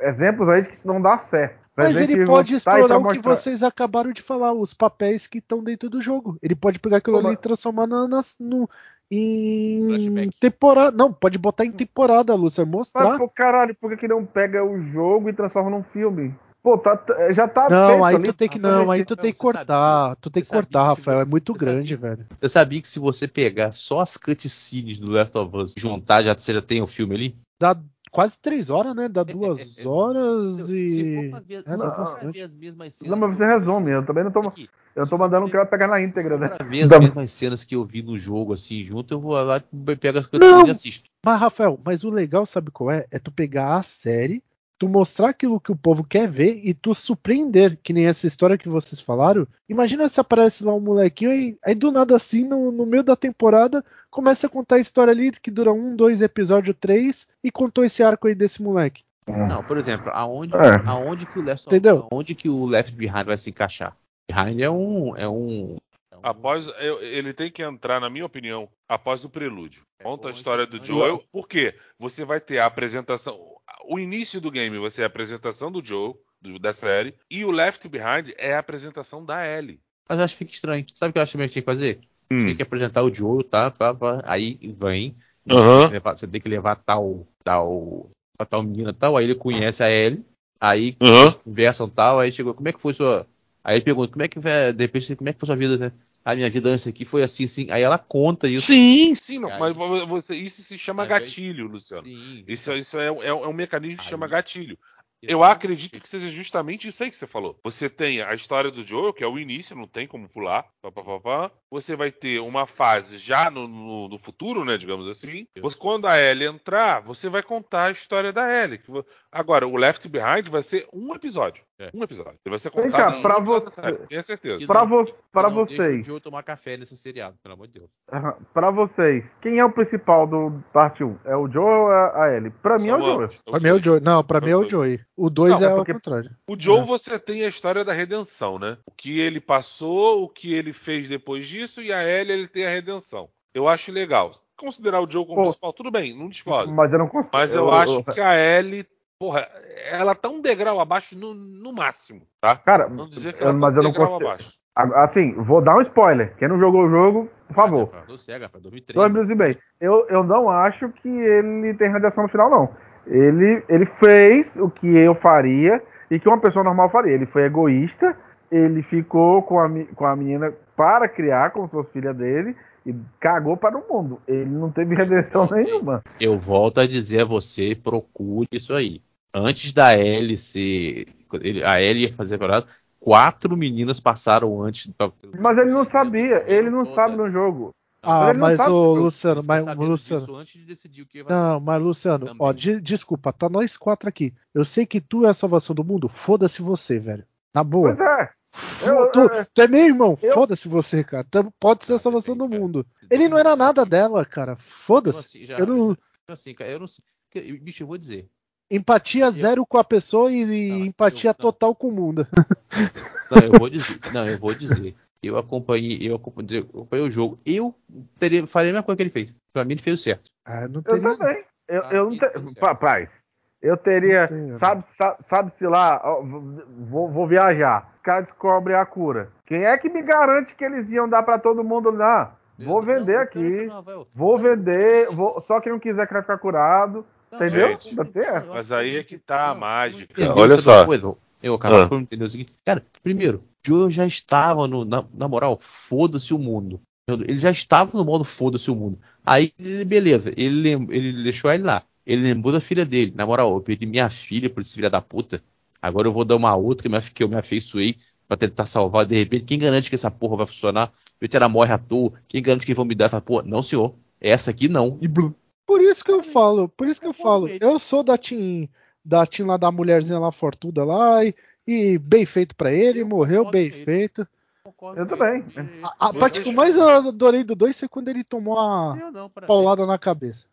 Speaker 4: exemplos aí de que isso não dá certo.
Speaker 5: Mas ele pode
Speaker 4: tá
Speaker 5: explorar o que
Speaker 4: mostrar-
Speaker 5: vocês acabaram de falar, os papéis que estão dentro do jogo. Ele pode pegar aquilo
Speaker 4: Como
Speaker 5: ali
Speaker 4: é?
Speaker 5: e transformar na, nas- no, em
Speaker 2: Flashback.
Speaker 5: temporada. Não, pode botar em temporada, Lúcia,
Speaker 4: Mas,
Speaker 5: mostrar.
Speaker 4: pô, caralho, por que, que não pega o jogo e transforma num filme? Pô, tá, tá- já tá
Speaker 5: Não, aí
Speaker 4: ali,
Speaker 5: tu tem que não, aí tu tem que
Speaker 2: sabia-
Speaker 5: cortar, tu tem que cortar, Rafael, é muito grande,
Speaker 2: sabia-
Speaker 5: velho.
Speaker 2: Você sabia que se você pegar só as cutscenes do Last of Us, juntar, já, você já tem o filme ali?
Speaker 5: Dá quase três horas, né? Dá duas horas
Speaker 2: Se
Speaker 5: e.
Speaker 2: for pra ver,
Speaker 5: É,
Speaker 2: se
Speaker 5: dá
Speaker 2: for pra
Speaker 5: bastante.
Speaker 2: ver as mesmas cenas.
Speaker 4: Não, mas você
Speaker 2: eu-
Speaker 4: resume, eu também não tô,
Speaker 2: Aqui,
Speaker 4: eu tô mandando o cara pegar na íntegra, né?
Speaker 2: pra ver as mesmas cenas que eu vi no jogo, assim, junto, eu vou lá, pego as cutscenes
Speaker 5: Não!
Speaker 2: e assisto.
Speaker 5: Mas, Rafael, mas o legal, sabe qual é? É tu pegar a série, tu mostrar aquilo que o povo quer ver e tu surpreender, que nem essa história que vocês falaram. Imagina se aparece lá um molequinho e aí do nada assim, no, no meio da temporada, começa a contar a história ali que dura um, dois, episódio três, e contou esse arco aí desse moleque.
Speaker 2: Não, por exemplo, aonde,
Speaker 4: É.
Speaker 2: aonde que o Left aonde que o Left Behind vai se encaixar? Behind é um é um, é um-
Speaker 3: após eu- ele tem que entrar, na minha opinião, após o prelúdio.
Speaker 2: É,
Speaker 3: Conta a história do Joel. Por quê? Você vai ter a apresentação. O início do game vai ser a apresentação do Joel, do- da série. E o Left Behind é a apresentação da Ellie.
Speaker 2: Mas eu acho que fica estranho. Sabe o que eu acho que a gente tem que fazer?
Speaker 3: Hum.
Speaker 2: Tem que apresentar o Joe, tá? Pá, pá, aí vem.
Speaker 3: Aham.
Speaker 2: Você, tem que levar, você tal, tal, tal menina tal. Aí ele conhece a Ellie. Aí eles conversam tal. Aí chegou, como é que foi sua. Aí ele pergunta, como é que vai, de repente, como é que foi sua vida, né? A minha vida antes aqui foi assim, assim. Aí ela conta isso.
Speaker 3: Sim, sim,
Speaker 2: Aí-
Speaker 3: mas vo- você, isso se chama
Speaker 2: Aí
Speaker 3: gatilho, Luciano.
Speaker 2: Sim.
Speaker 3: Isso, isso é, é- é um mecanismo que se chama gatilho. Eu acredito que seja justamente isso aí que você falou. Você tem a história do Joel, que é o início, não tem como pular. pá, pá, pá. Você vai ter uma fase já no, no- no futuro, né? Digamos assim. Você- quando a Ellie entrar, você vai contar a história da Ellie. Agora, o Left Behind vai ser um episódio.
Speaker 2: É.
Speaker 3: Um episódio. Ele vai ser
Speaker 4: Vem cá, pra você-
Speaker 3: Tenho certeza.
Speaker 4: Pra
Speaker 2: não-
Speaker 4: vo- pra
Speaker 2: não deixa
Speaker 4: vocês.
Speaker 2: o Joe tomar café nesse seriado, pelo amor de Deus.
Speaker 4: Pra vocês, quem é o principal do parte 1? É o Joe ou é a Ellie? Pra mim é o Joe.
Speaker 5: Pra mim é o. Joey. Não, pra mim é o. Joey. O 2
Speaker 4: Não,
Speaker 5: é
Speaker 4: é
Speaker 5: o contrário.
Speaker 3: O Joe,
Speaker 5: É.
Speaker 3: você tem a história da redenção, né? O que ele passou, o que ele fez depois disso, e a Ellie ele tem a redenção. Eu acho legal. Considerar o Joe como
Speaker 4: Pô.
Speaker 3: principal, tudo bem, não discordo.
Speaker 4: Mas eu não consigo.
Speaker 3: Mas eu, acho que a Ellie, porra, ela tá um degrau abaixo no, no máximo, tá?
Speaker 4: Cara,
Speaker 3: Vamos dizer que ela tá
Speaker 4: mas
Speaker 3: um
Speaker 4: eu não
Speaker 3: degrau
Speaker 4: consigo.
Speaker 3: abaixo.
Speaker 4: Assim, vou dar um spoiler. Quem não jogou o jogo, por favor.
Speaker 2: Do Sega, foi 2013.
Speaker 4: Dois minutos e meio. Eu, eu não acho que ele tem radiação no final, não. Ele, ele fez o que eu faria e que uma pessoa normal faria. Ele foi egoísta, ele ficou com a, com a menina para criar, como se fosse filha dele, e cagou para o mundo. Ele não teve redenção nenhuma.
Speaker 2: Eu volto a dizer a você, procure isso aí. Antes da Ellie ser. ele- A Ellie ia fazer a parada, quatro meninas passaram antes. pra-
Speaker 4: Mas ele não sabia, ele não
Speaker 2: Todas.
Speaker 4: sabe no jogo.
Speaker 5: Ah,
Speaker 4: ele não
Speaker 5: mas
Speaker 4: sabe
Speaker 5: ô
Speaker 4: se-
Speaker 5: Luciano, mas Luciano.
Speaker 2: antes de decidir o que ia fazer.
Speaker 5: Não, mas Luciano,
Speaker 2: Também.
Speaker 5: ó, de- desculpa, tá nós quatro aqui. Eu sei que tu é a salvação do mundo, foda-se você, velho. Na boa.
Speaker 4: Pois é. Eu-
Speaker 5: tu,
Speaker 4: eu-
Speaker 5: tu é meu irmão,
Speaker 4: eu-
Speaker 5: foda-se você, cara. Tu pode ser a salvação do mundo. Ele não era nada dela, cara.
Speaker 2: Eu,
Speaker 5: Foda-se.
Speaker 2: assim, já-
Speaker 5: Eu não.
Speaker 2: assim, cara, eu não sei. Bicho, eu vou dizer.
Speaker 5: Empatia zero com a pessoa e,
Speaker 2: Não,
Speaker 5: empatia
Speaker 2: eu- não.
Speaker 5: total com o mundo.
Speaker 2: Não, eu vou dizer. Não, eu vou dizer. Eu acompanhei, eu acompanhei, eu acompanhei o jogo. Eu teria, faria a mesma coisa que ele fez. Pra mim, ele fez o certo.
Speaker 5: Ah, não
Speaker 4: Eu
Speaker 5: teria.
Speaker 4: também. Eu, eu não tenho. Eu teria.
Speaker 5: Tenho.
Speaker 4: Sabe, sabe, sabe-se lá, vou, vou viajar. Os caras descobrem a cura. Quem é que me garante que eles iam dar pra todo mundo lá? Vou vender
Speaker 2: não,
Speaker 4: aqui. Vou vender. Vou, só quem não quiser que vai ficar curado.
Speaker 2: Não,
Speaker 4: entendeu?
Speaker 3: Gente, Mas aí é que tá a mágica.
Speaker 2: eu não entendi
Speaker 3: Olha só.
Speaker 2: coisa. Eu acabo
Speaker 3: Ah.
Speaker 2: por entender o seguinte. Cara, primeiro, Joel já estava no. Na, na moral, foda-se o mundo. Ele já estava no modo foda-se o mundo. Aí, ele- beleza, ele, ele deixou ele lá. Ele lembrou da filha dele. Na moral, eu perdi minha filha por esse filho da puta. Agora eu vou dar uma outra que eu me afeiçoei pra tentar salvar. De repente, quem garante que essa porra vai funcionar? De repente ela morre à toa. Quem garante que vão me dar essa porra? Não, senhor. Essa aqui não. E blum.
Speaker 5: Por isso que eu falo, por isso que eu falo. Eu sou da Team, da team lá da mulherzinha lá fortuda lá e, e bem feito pra ele,
Speaker 2: Eu
Speaker 5: morreu bem feito.
Speaker 4: Eu também.
Speaker 5: A, a parte que eu mais adorei do 2 foi quando ele tomou a paulada na cabeça.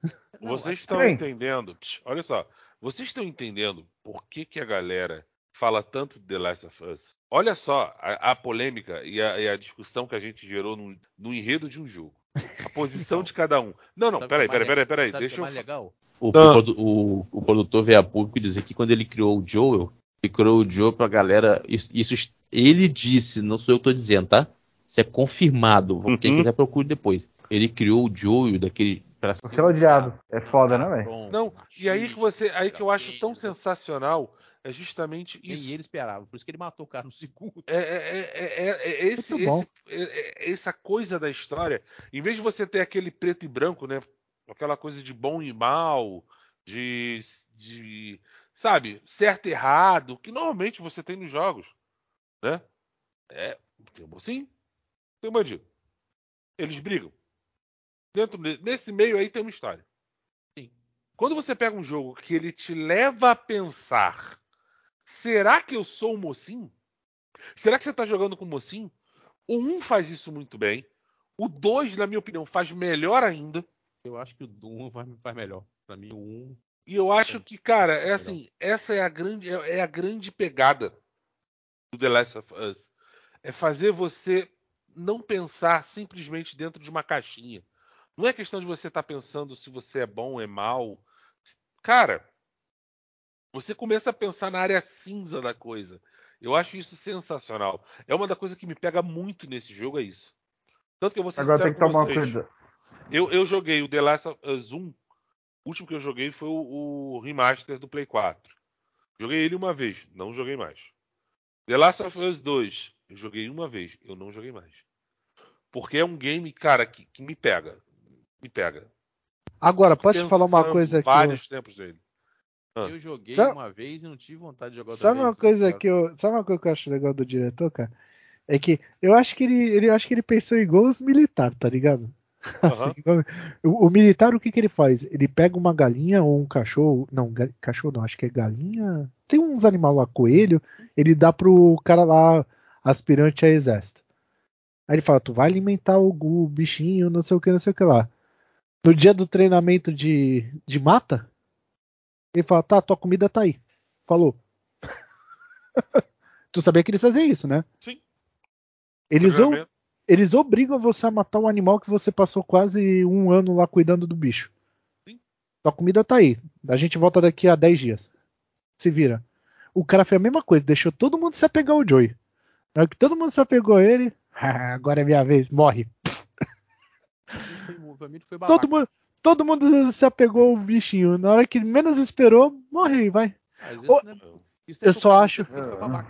Speaker 2: Não,
Speaker 3: Vocês
Speaker 2: a-
Speaker 3: estão
Speaker 4: Bem.
Speaker 3: entendendo? Psh, Olha só. Vocês estão entendendo por que, que a galera fala tanto de The Last of Us? Olha só a, a polêmica e a, e a discussão que a gente gerou no, no enredo de um jogo. A posição de cada um. Não, não, peraí,
Speaker 2: é
Speaker 3: peraí, peraí, peraí.
Speaker 2: Que
Speaker 3: Deixa
Speaker 2: é
Speaker 3: eu.
Speaker 2: mais legal? O,
Speaker 3: Ah.
Speaker 2: o- o produtor veio a público dizer que quando ele criou o Joel, ele criou o Joel pra galera. Isso, isso ele disse, não sou eu que tô dizendo, tá? Isso é confirmado. Quem
Speaker 3: Uhum.
Speaker 2: quiser procure depois. Ele criou o Joel daquele. Pra
Speaker 4: Você é odiado. É foda, né, velho?
Speaker 3: Não, e aí que você, aí que eu acho tão sensacional é justamente
Speaker 2: Nem
Speaker 3: isso.
Speaker 2: ele esperava. Por isso que ele matou o cara no segundo.
Speaker 3: É, é- é- é- é esse, esse- é- é essa coisa da história, em vez de você ter aquele preto e branco, né? Aquela coisa de bom e mal, de, de sabe, certo e errado, que normalmente você tem nos jogos, né? É, tem um mocinho, tem um bandido. Eles brigam. Dentro de- nesse meio aí tem uma história.
Speaker 2: Sim.
Speaker 3: Quando você pega um jogo que ele te leva a pensar, será que eu sou o mocinho? Será que você está jogando com o mocinho? O 1 faz isso muito bem. O 2, na minha opinião, faz melhor ainda.
Speaker 2: Eu acho que o Doom vai, vai melhor. Pra mim, o 1.
Speaker 3: E eu acho que, cara, é assim, essa é a grande, é é a grande pegada do The Last of Us. É fazer você não pensar simplesmente dentro de uma caixinha. Não é questão de você estar pensando se você é bom ou é mal. Cara, você começa a pensar na área cinza da coisa. Eu acho isso sensacional. É uma da coisa que me pega muito nesse jogo, é isso. Tanto que eu vou ser
Speaker 4: Agora tem que tomar cuidado.
Speaker 3: Eu, eu joguei o The Last of Us 1. O último que eu joguei foi o, o remaster do Play 4. Joguei ele uma vez, não joguei mais. The Last of Us 2, eu joguei uma vez, eu não joguei mais. Porque é um game, cara, que, que me pega. Me pega.
Speaker 5: Agora, posso te falar uma coisa aqui?
Speaker 3: Vários tempos dele. Ah.
Speaker 2: Eu joguei
Speaker 5: Sabe-
Speaker 2: uma vez e não tive vontade de jogar outra
Speaker 5: Sabe
Speaker 2: vez.
Speaker 5: uma coisa
Speaker 2: sabe?
Speaker 5: que eu, sabe uma coisa que eu acho legal do diretor, cara? É que eu acho que ele, ele eu acho que ele pensou igual os militares, tá ligado?
Speaker 3: Aham.
Speaker 5: Assim, o, o militar o que que ele faz? Ele pega uma galinha ou um cachorro, não, ga- cachorro não, acho que é galinha. Tem uns animais lá, coelho, ele dá pro cara lá aspirante a exército. Aí ele fala, tu vai alimentar o, o bichinho, não sei o que, não sei o que lá. No dia do treinamento de, de mata, ele fala, tá, tua comida tá aí. Falou. tu sabia que eles fazem isso, né?
Speaker 3: Sim.
Speaker 5: Eles, o- eles obrigam você a matar um animal que você passou quase um ano lá cuidando do bicho.
Speaker 3: Sim.
Speaker 5: Tua comida tá aí. A gente volta daqui a 10 dias. Se vira. O cara fez a mesma coisa, deixou todo mundo se apegar ao Joey. Na hora que todo mundo se apegou a ele, "Ah, agora é minha vez, morre.
Speaker 2: Pra mim ele foi babaca.
Speaker 5: Todo mundo, todo mundo se apegou ao bichinho. Na hora que menos esperou, vai.
Speaker 2: Né, isso tem
Speaker 5: eu só acho-.
Speaker 2: Só.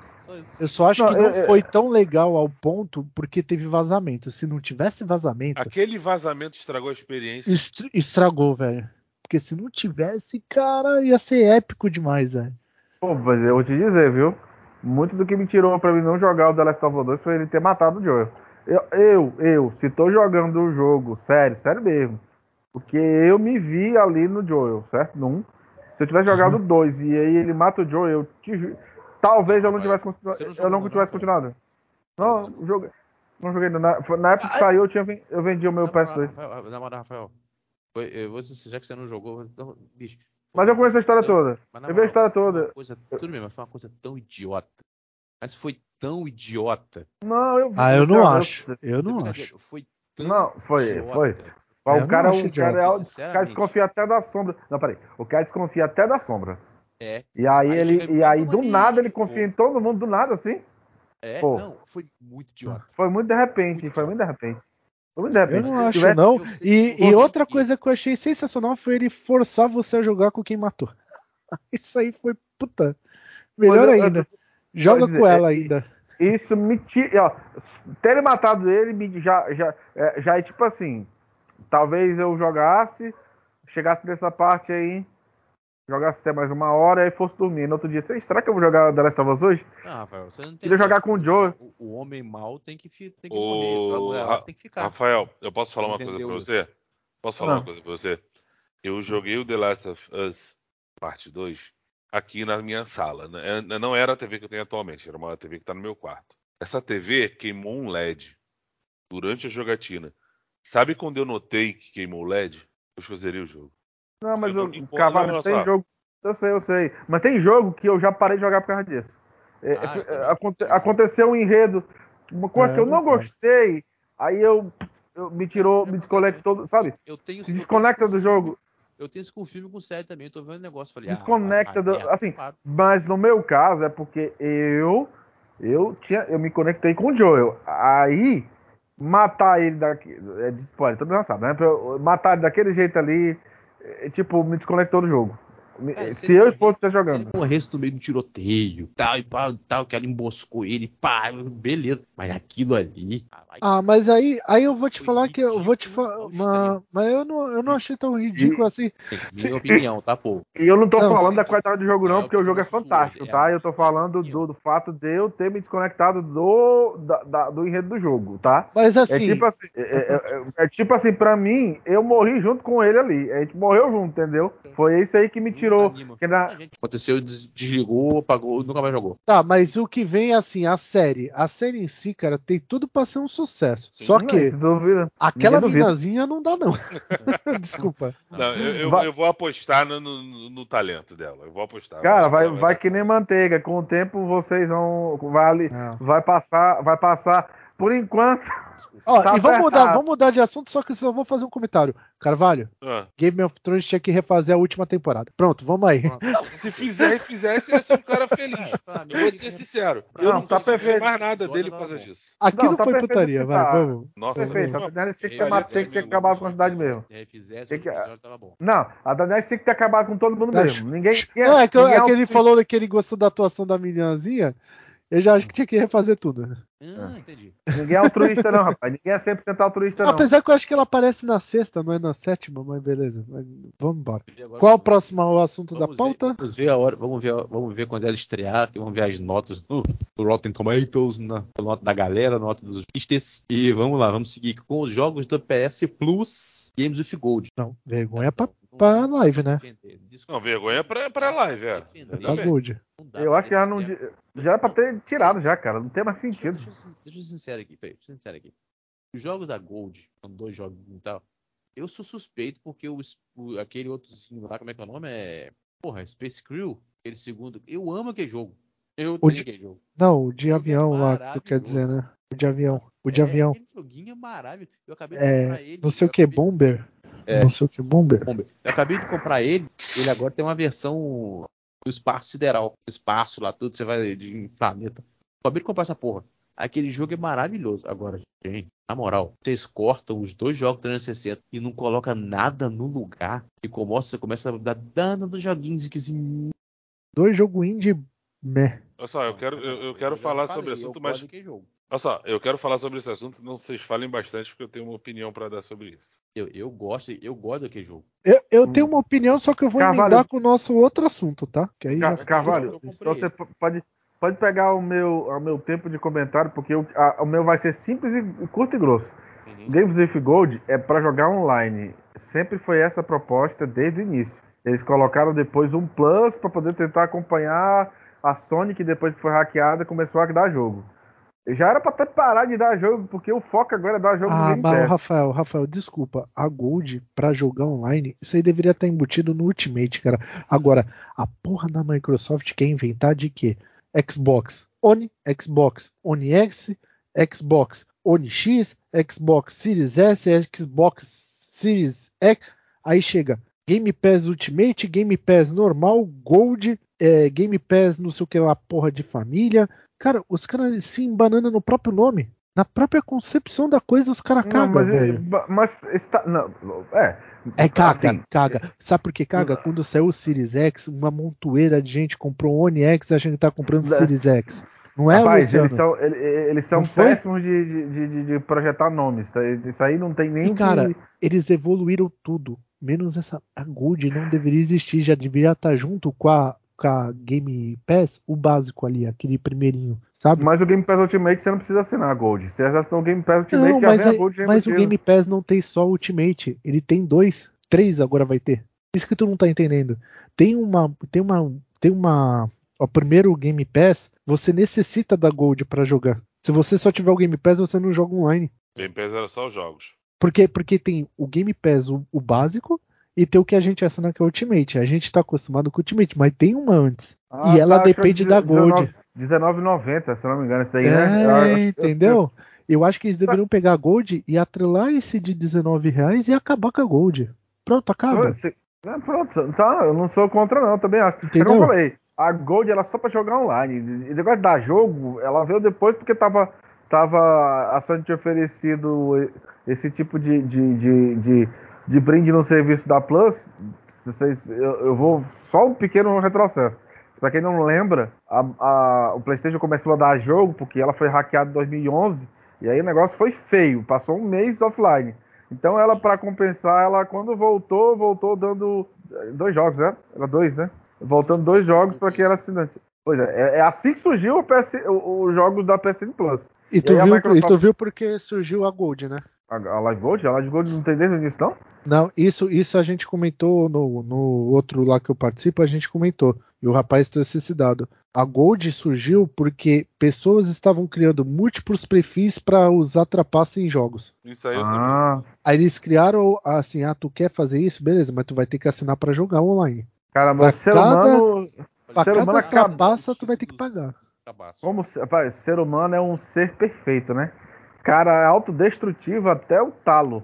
Speaker 5: Eu só acho
Speaker 4: Não,
Speaker 5: que não
Speaker 4: é- é-
Speaker 5: foi tão legal ao ponto porque teve vazamento. Se não tivesse vazamento,
Speaker 3: Aquele vazamento estragou a experiência.
Speaker 5: est- estragou, velho. Porque se não tivesse, cara, ia ser épico demais, velho.
Speaker 4: Pô, mas eu vou te dizer, viu? Muito do que me tirou pra mim não jogar o The Last of Us 2 foi ele ter matado o Joel. Eu, eu, eu, se tô jogando o jogo, sério, sério mesmo. Porque eu me vi ali no Joel, certo? Num. Se eu tivesse jogado o 2 e aí ele mata o Joel, eu te Talvez eu não tivesse continuado. Eu não tivesse continuado. Não, não joguei. Não joguei. Na, na época que
Speaker 5: Ah,
Speaker 4: saiu, eu, tinha, eu vendi o meu
Speaker 2: Na moral,
Speaker 4: PS2.
Speaker 2: Rafael, na moral, Rafael. Foi, eu já que você não jogou, então, bicho.
Speaker 4: Mas eu conheço a história toda. Eu vi a história toda.
Speaker 2: Coisa, tudo bem, mas foi uma coisa tão idiota. Mas foi tão idiota.
Speaker 4: Não, eu vi.
Speaker 5: Ah, eu não
Speaker 4: eu-
Speaker 5: acho. Eu
Speaker 2: Sem
Speaker 5: não acho.
Speaker 2: Foi tão
Speaker 4: Não, foi,
Speaker 2: idiota.
Speaker 4: foi.
Speaker 5: Eu
Speaker 4: o
Speaker 5: não
Speaker 4: cara,
Speaker 5: acho
Speaker 4: o cara, é, o cara desconfia até da sombra. Não, peraí. O cara desconfia até da sombra.
Speaker 2: É,
Speaker 4: E aí,
Speaker 2: Aí
Speaker 4: ele. E aí, do
Speaker 2: "Não,
Speaker 4: nada, ele confia
Speaker 2: pô."
Speaker 4: em todo mundo, do nada, assim.
Speaker 2: é,
Speaker 4: Pô.
Speaker 2: não, foi muito idiota.
Speaker 4: Foi muito de repente,
Speaker 2: Muito
Speaker 4: foi muito de repente. Foi muito de
Speaker 5: Eu
Speaker 4: repente.
Speaker 5: não
Speaker 2: Mas
Speaker 5: acho,
Speaker 2: eu tivesse-
Speaker 5: não.
Speaker 2: eu
Speaker 5: E, e outra coisa que eu achei sensacional foi ele forçar você a jogar com quem matou. Isso aí foi puta. Melhor
Speaker 4: Mas eu- eu-
Speaker 5: ainda. Joga
Speaker 4: dizer,
Speaker 5: com ela
Speaker 4: é-
Speaker 5: ainda.
Speaker 4: Isso me tira. Ó, ter matado ele me já, já, é, já é tipo assim. Talvez eu jogasse, chegasse nessa parte aí, jogasse até mais uma hora e fosse dormir. No outro dia, "Sei, será que eu vou jogar The Last of Us hoje?
Speaker 2: Não, Rafael, você não
Speaker 4: Queria jogar com o Joe.
Speaker 2: O, homem mal tem que, fi- tem que
Speaker 3: O-
Speaker 2: morrer,
Speaker 3: Ra-
Speaker 2: tem que ficar.
Speaker 3: Rafael, eu posso falar uma
Speaker 2: Entendeu
Speaker 3: coisa pra
Speaker 2: isso?
Speaker 3: você? Posso falar
Speaker 4: Ah.
Speaker 3: uma coisa pra você? Eu joguei o The Last of Us Parte 2 aqui na minha sala. né? É- Não era a TV que eu tenho atualmente, era uma TV que tá no meu quarto. Essa TV queimou um LED durante a jogatina. Sabe quando eu notei que queimou o LED? Eu zerei o jogo.
Speaker 4: Não, mas
Speaker 3: Eu olha
Speaker 4: tem jogo. Eu sei, eu sei. Mas tem jogo que eu já parei de jogar por causa disso. É,
Speaker 2: Ah,
Speaker 4: é, aconte- aconteceu um enredo, uma coisa
Speaker 5: É,
Speaker 4: que eu não gostei, aí eu, eu me tirou, me desconectou, sabe?
Speaker 2: Eu tenho
Speaker 4: Se desconecta do jogo.
Speaker 2: Eu tenho isso com filme com série também. Eu tô vendo um negócio. Falei,
Speaker 4: Desconecta
Speaker 2: ah, vai, vai,
Speaker 4: do-
Speaker 2: merda,
Speaker 4: assim,
Speaker 2: paro.
Speaker 4: Mas no meu caso é porque eu eu tinha eu me conectei com o Joel. Aí matar ele daqui é de spoiler, todo mundo sabe, né? Matar ele daquele jeito ali, é, tipo, me desconectou do jogo. Se eu fosse estar
Speaker 2: Se ele
Speaker 4: jogando.
Speaker 2: morresse no meio do tiroteio, tal e pá, tal, que ela emboscou ele, pá, beleza. Mas aquilo ali. ah,
Speaker 5: Ah, mas aí, aí eu vou te falar que eu vou te
Speaker 2: ridículo
Speaker 5: falar. Mas eu não, eu não achei tão ridículo assim.
Speaker 2: minha opinião, tá, pô?
Speaker 4: E eu não tô
Speaker 5: Não,
Speaker 4: falando
Speaker 5: sim.
Speaker 4: da qualidade do jogo, não,
Speaker 2: Não,
Speaker 4: porque o jogo é fantástico,
Speaker 2: é
Speaker 4: tá? Eu tô falando do, do fato de eu ter me desconectado do, da- da- do enredo do jogo, tá?
Speaker 5: Mas
Speaker 4: É
Speaker 5: assim.
Speaker 4: tipo assim, é, é- é- é tipo assim, pra mim, eu morri junto com ele ali. A gente morreu junto, entendeu? Foi isso aí que me tirou. Que na-
Speaker 2: Aconteceu, des- desligou, apagou, nunca mais jogou.
Speaker 5: Tá, mas o que vem é assim, a série. A série em si, cara, tem tudo pra ser um sucesso. Só
Speaker 4: Não,
Speaker 5: que aquela minazinha não dá, não. Desculpa.
Speaker 3: Não, eu, eu-
Speaker 4: Vai-
Speaker 3: eu vou apostar no, no- no talento dela. Eu vou apostar.
Speaker 4: Cara, vai, vai
Speaker 3: dar
Speaker 4: que nem manteiga. Com o tempo vocês vão. Vai, ali-
Speaker 5: Não.
Speaker 4: vai passar. Vai passar. Por enquanto.
Speaker 5: Ó,
Speaker 4: Tá
Speaker 5: e vamos mudar, vamos mudar de assunto, só que só vou fazer um comentário. Carvalho,
Speaker 3: Ah.
Speaker 5: Game of Thrones tinha que refazer a última temporada. Pronto, vamos aí.
Speaker 3: Não, se fizer e fizesse, eu ia ser um cara feliz. Eu vou te ser sincero.
Speaker 4: Não,
Speaker 3: Eu não
Speaker 4: tá perfeito.
Speaker 3: mais nada dele por causa disso.
Speaker 5: Aqui
Speaker 4: Não,
Speaker 5: não
Speaker 4: tá
Speaker 5: foi putaria, vai, vamos.
Speaker 3: Nossa,
Speaker 4: Perfeito. A. Daenerys tinha que,
Speaker 2: Se
Speaker 4: ter, tem que ter acabado com a cidade mesmo.
Speaker 2: Se refizesse,
Speaker 4: Tem que-
Speaker 2: tava bom.
Speaker 4: Não, a Daenerys tinha que ter acabado com todo mundo
Speaker 5: Tá.
Speaker 4: mesmo. Ninguém.
Speaker 5: Não, é que, é que ele falou que ele gostou da atuação da meninazinha. Eu já acho que tinha que refazer tudo.
Speaker 2: Ah, entendi.
Speaker 4: Ninguém é altruísta, não, rapaz. Ninguém é 100% altruísta, não.
Speaker 5: Apesar que eu acho que ela aparece na sexta, não é na sétima, mas beleza. Mas vamos embora. Qual o próximo assunto da
Speaker 2: vamos
Speaker 5: pauta?
Speaker 2: Ver, vamos ver a hora, vamos ver, vamos ver quando ela estrear, que vamos ver as notas no, no Rotten Tomatoes, na nota da galera, nota dos pistas. E vamos lá, vamos seguir com os jogos do PS Plus Games with Gold.
Speaker 5: Não, vergonha pra,
Speaker 2: Não
Speaker 5: pra
Speaker 2: pra
Speaker 5: live, né?
Speaker 3: Não, vergonha pra, pra live, é.
Speaker 2: Defender.
Speaker 5: Pra
Speaker 3: bem.
Speaker 5: Gold.
Speaker 2: Não dá
Speaker 4: Eu acho que já não. Já era pra ter tirado já, cara. Não tem mais
Speaker 2: Deixa,
Speaker 4: sentido.
Speaker 2: Deixa, eu ser- deixa eu ser sincero aqui, peraí, deixa eu ser sincero aqui. Os jogos da Gold, são dois jogos e tal, eu sou suspeito porque o, o- aquele outrozinho lá, como é que é o nome? É. Porra, Space Crew, aquele segundo. Eu amo aquele jogo. Eu
Speaker 5: O de-
Speaker 2: aquele jogo.
Speaker 5: Não, o de
Speaker 2: é
Speaker 5: avião lá, que tu quer dizer, né? O de avião. O de
Speaker 2: É,
Speaker 5: avião.
Speaker 2: Aquele joguinho é maravilhoso. Eu acabei de
Speaker 5: É,
Speaker 2: comprar ele.
Speaker 5: não sei o que,
Speaker 2: acabei-
Speaker 5: Bomber?
Speaker 2: É.
Speaker 5: Não sei o que, Bomber.
Speaker 2: Bomber. Eu acabei de comprar ele. Ele agora tem uma versão do espaço sideral. Espaço lá, tudo. Você vai de planeta. Eu acabei de comprar essa porra. Aquele jogo é maravilhoso. Agora, gente, na moral, vocês cortam os dois jogos 360 e não coloca nada no lugar e começa, você começa a dar dano dos joguinhos que assim,
Speaker 5: Dois jogos indie, meh.
Speaker 3: Olha só, eu quero, eu, eu quero
Speaker 2: já
Speaker 3: falar
Speaker 2: falei,
Speaker 3: sobre o
Speaker 2: eu
Speaker 3: assunto, mas.
Speaker 2: daquele jogo.
Speaker 3: Olha só, eu quero falar sobre esse assunto, não vocês falem bastante, porque eu tenho uma opinião pra dar sobre isso.
Speaker 2: Eu, eu gosto, eu gosto daquele jogo.
Speaker 5: Eu, eu tenho uma opinião, só que eu vou
Speaker 4: Carvalho-
Speaker 5: emendar com o nosso outro assunto, tá? Que aí
Speaker 4: Ca-
Speaker 5: já...
Speaker 4: Carvalho,
Speaker 2: eu comprei
Speaker 4: você pode, pode pegar o meu, o meu tempo de comentário, porque o, a- o meu vai ser simples e curto e grosso.
Speaker 3: Uhum.
Speaker 4: Games with Gold é para jogar online. Sempre foi essa a proposta desde o início. Eles colocaram depois um plus para poder tentar acompanhar a Sony, que depois que foi hackeada começou a dar jogo. Já era para até parar de dar jogo, porque o foco agora é dar jogo no
Speaker 5: Ah,
Speaker 4: Game
Speaker 5: mas o
Speaker 4: Pass.
Speaker 5: Rafael, Rafael, desculpa. A Gold pra jogar online, isso aí deveria estar embutido no Ultimate, cara. Agora, a porra da Microsoft quer inventar de quê? Xbox One, Xbox One X, Xbox One X, Xbox Series S, Xbox Series X. Aí chega Game Pass Ultimate, Game Pass normal, Gold, é, Game Pass não sei o que lá, porra de família. Cara, os caras se embananam no próprio nome. Na própria concepção da coisa, os caras
Speaker 4: Não,
Speaker 5: cagam,
Speaker 4: mas,
Speaker 5: velho.
Speaker 4: mas está, não, é,
Speaker 5: É caga,
Speaker 4: assim,
Speaker 5: caga. Sabe por que caga? Quando saiu o Series X, uma montoeira de gente comprou o One X achando que tá comprando o. Series X. Não é,
Speaker 4: Rapaz,
Speaker 5: Luciano?
Speaker 4: eles são, ele- eles são
Speaker 5: Não
Speaker 4: péssimos de, de, de- de projetar nomes. tá? Isso aí não tem nem
Speaker 5: E, cara,
Speaker 4: que...
Speaker 5: Eles evoluíram tudo. Menos essa. A Gold não deveria existir. Já deveria estar junto com a, com a Game Pass, o básico ali, aquele primeirinho. Sabe?
Speaker 4: Mas o Game Pass Ultimate você não precisa assinar a Gold. Se você assinar o Game Pass Ultimate,
Speaker 5: Não, mas, é-
Speaker 4: Gold
Speaker 5: mas o. Game Pass não tem só Ultimate. Ele tem dois, três agora vai ter. Isso que tu não tá entendendo. Tem uma. Tem uma. Tem uma. O primeiro Game Pass, você necessita da Gold pra jogar. Se você só tiver o Game Pass, você não joga online.
Speaker 3: Game Pass era só os jogos.
Speaker 5: Porque, porque tem o Game Pass, o, o básico, e tem o que a gente assina que é o Ultimate. A gente tá acostumado com o Ultimate, mas tem uma antes.
Speaker 4: Ah,
Speaker 5: e ela
Speaker 4: tá, acho que é
Speaker 5: depende da
Speaker 4: 19
Speaker 5: Gold.
Speaker 4: 19,90, se eu não me engano, esse daí,
Speaker 5: É,
Speaker 4: né? Eu- eu- eu-
Speaker 5: entendeu? Eu acho que eles deveriam pegar a Gold e atrelar esse de 19 reais e acabar com a Gold. Pronto,
Speaker 4: eu-
Speaker 5: acaba.
Speaker 4: se- é, pronto, tá, eu não sou contra não, também acho. É como
Speaker 5: Entendeu?
Speaker 4: eu falei, a Gold ela é só pra jogar online. E negócio de dar jogo, ela veio depois porque tava, tava a Sony oferecido esse tipo de, de, de, de, de brinde no serviço da Plus. Vocês, eu, eu vou só um pequeno retrocesso. Pra quem não lembra, a- a- o PlayStation começou a dar jogo porque ela foi hackeada em 2011 e aí o negócio foi feio, passou um mês offline. Então ela, pra compensar, ela quando voltou, voltou dando eh, dois jogos, né? Era dois, né? Voltando dois jogos pra quem era assinante. Pois é, é, é assim que surgiu o PS o- os jogos da PSN Plus.
Speaker 5: E tu,
Speaker 4: E
Speaker 5: viu,
Speaker 4: Microsoft-
Speaker 5: e tu viu porque surgiu a Gold, né?
Speaker 4: A, a Live Gold? A Live Gold não tem desde o início, não?
Speaker 5: Não, isso, isso a gente comentou no, no outro lá que eu participo, a gente comentou. E o rapaz trouxe esse dado. A Gold surgiu porque pessoas estavam criando múltiplos perfis para usar trapaça em jogos.
Speaker 3: Isso aí eu sabia.
Speaker 4: Ah,
Speaker 5: Aí eles criaram assim, ah, tu quer fazer isso? Beleza, mas tu vai ter que assinar para jogar online.
Speaker 4: cara,
Speaker 5: Pra
Speaker 4: mas ser
Speaker 5: cada-
Speaker 4: humano.
Speaker 5: Pra
Speaker 4: ser humano
Speaker 5: cada
Speaker 4: acaba.
Speaker 5: trapaça tu vai ter que pagar.
Speaker 4: Como, rapaz, ser humano é um ser perfeito, né? Cara, é autodestrutivo até o talo.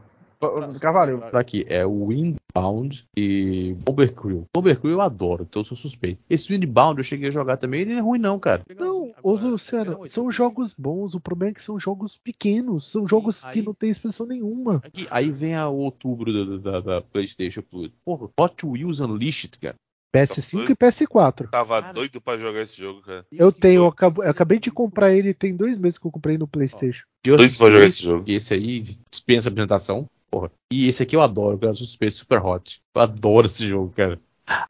Speaker 4: Carvalho,
Speaker 2: Pra aqui, é o Inbound e Bomber Crew. Bomber Crew eu adoro, então eu sou suspeito. Esse Inbound eu cheguei a jogar também, ele não é ruim não, cara.
Speaker 5: Não, ô Luciano, são jogos bons, o problema é que são jogos pequenos, são jogos que
Speaker 2: aí-
Speaker 5: não tem expressão nenhuma.
Speaker 2: Aqui, aí vem a outubro da, da- da PlayStation Plus. Porra, Hot Wheels Unleashed, cara.
Speaker 5: PS5 e PS4.
Speaker 3: Tava
Speaker 2: Cara.
Speaker 3: doido pra jogar esse jogo, cara.
Speaker 5: Eu tenho, eu acabei de comprar ele, tem dois meses que eu comprei no PlayStation.
Speaker 2: Just
Speaker 3: pra jogar esse jogo.
Speaker 2: Esse aí dispensa apresentação. Porra. E esse aqui eu adoro, cara. Suspeito Super Hot. Eu adoro esse jogo, cara.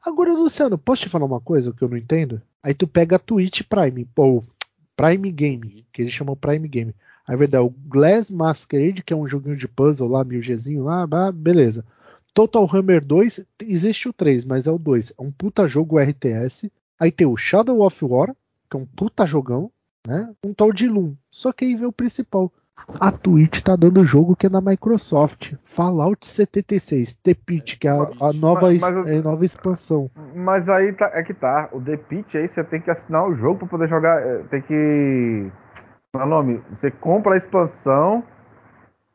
Speaker 5: Agora, Luciano, posso te falar uma coisa que eu não entendo? Aí tu pega a Twitch Prime, ou Prime Game, que eles chamam Prime Game. Aí vai dar o Glass Masquerade, que é um joguinho de puzzle lá, mil Gzinho lá, bah, beleza. Total Hammer 2, existe o 3, mas é o 2. É um puta jogo RTS. Aí tem o Shadow of War, que é um puta jogão, né? Um tal de Loom. Só que aí vem o principal. A Twitch tá dando jogo que é da Microsoft. Fallout 76, The Pit, que é a, a nova,
Speaker 4: Mas- mas eu-
Speaker 5: é a nova expansão.
Speaker 4: Mas aí tá, é que tá. O The Pitch aí você tem que assinar o jogo pra poder jogar. é, Tem que. Qual é o nome? Você compra a expansão.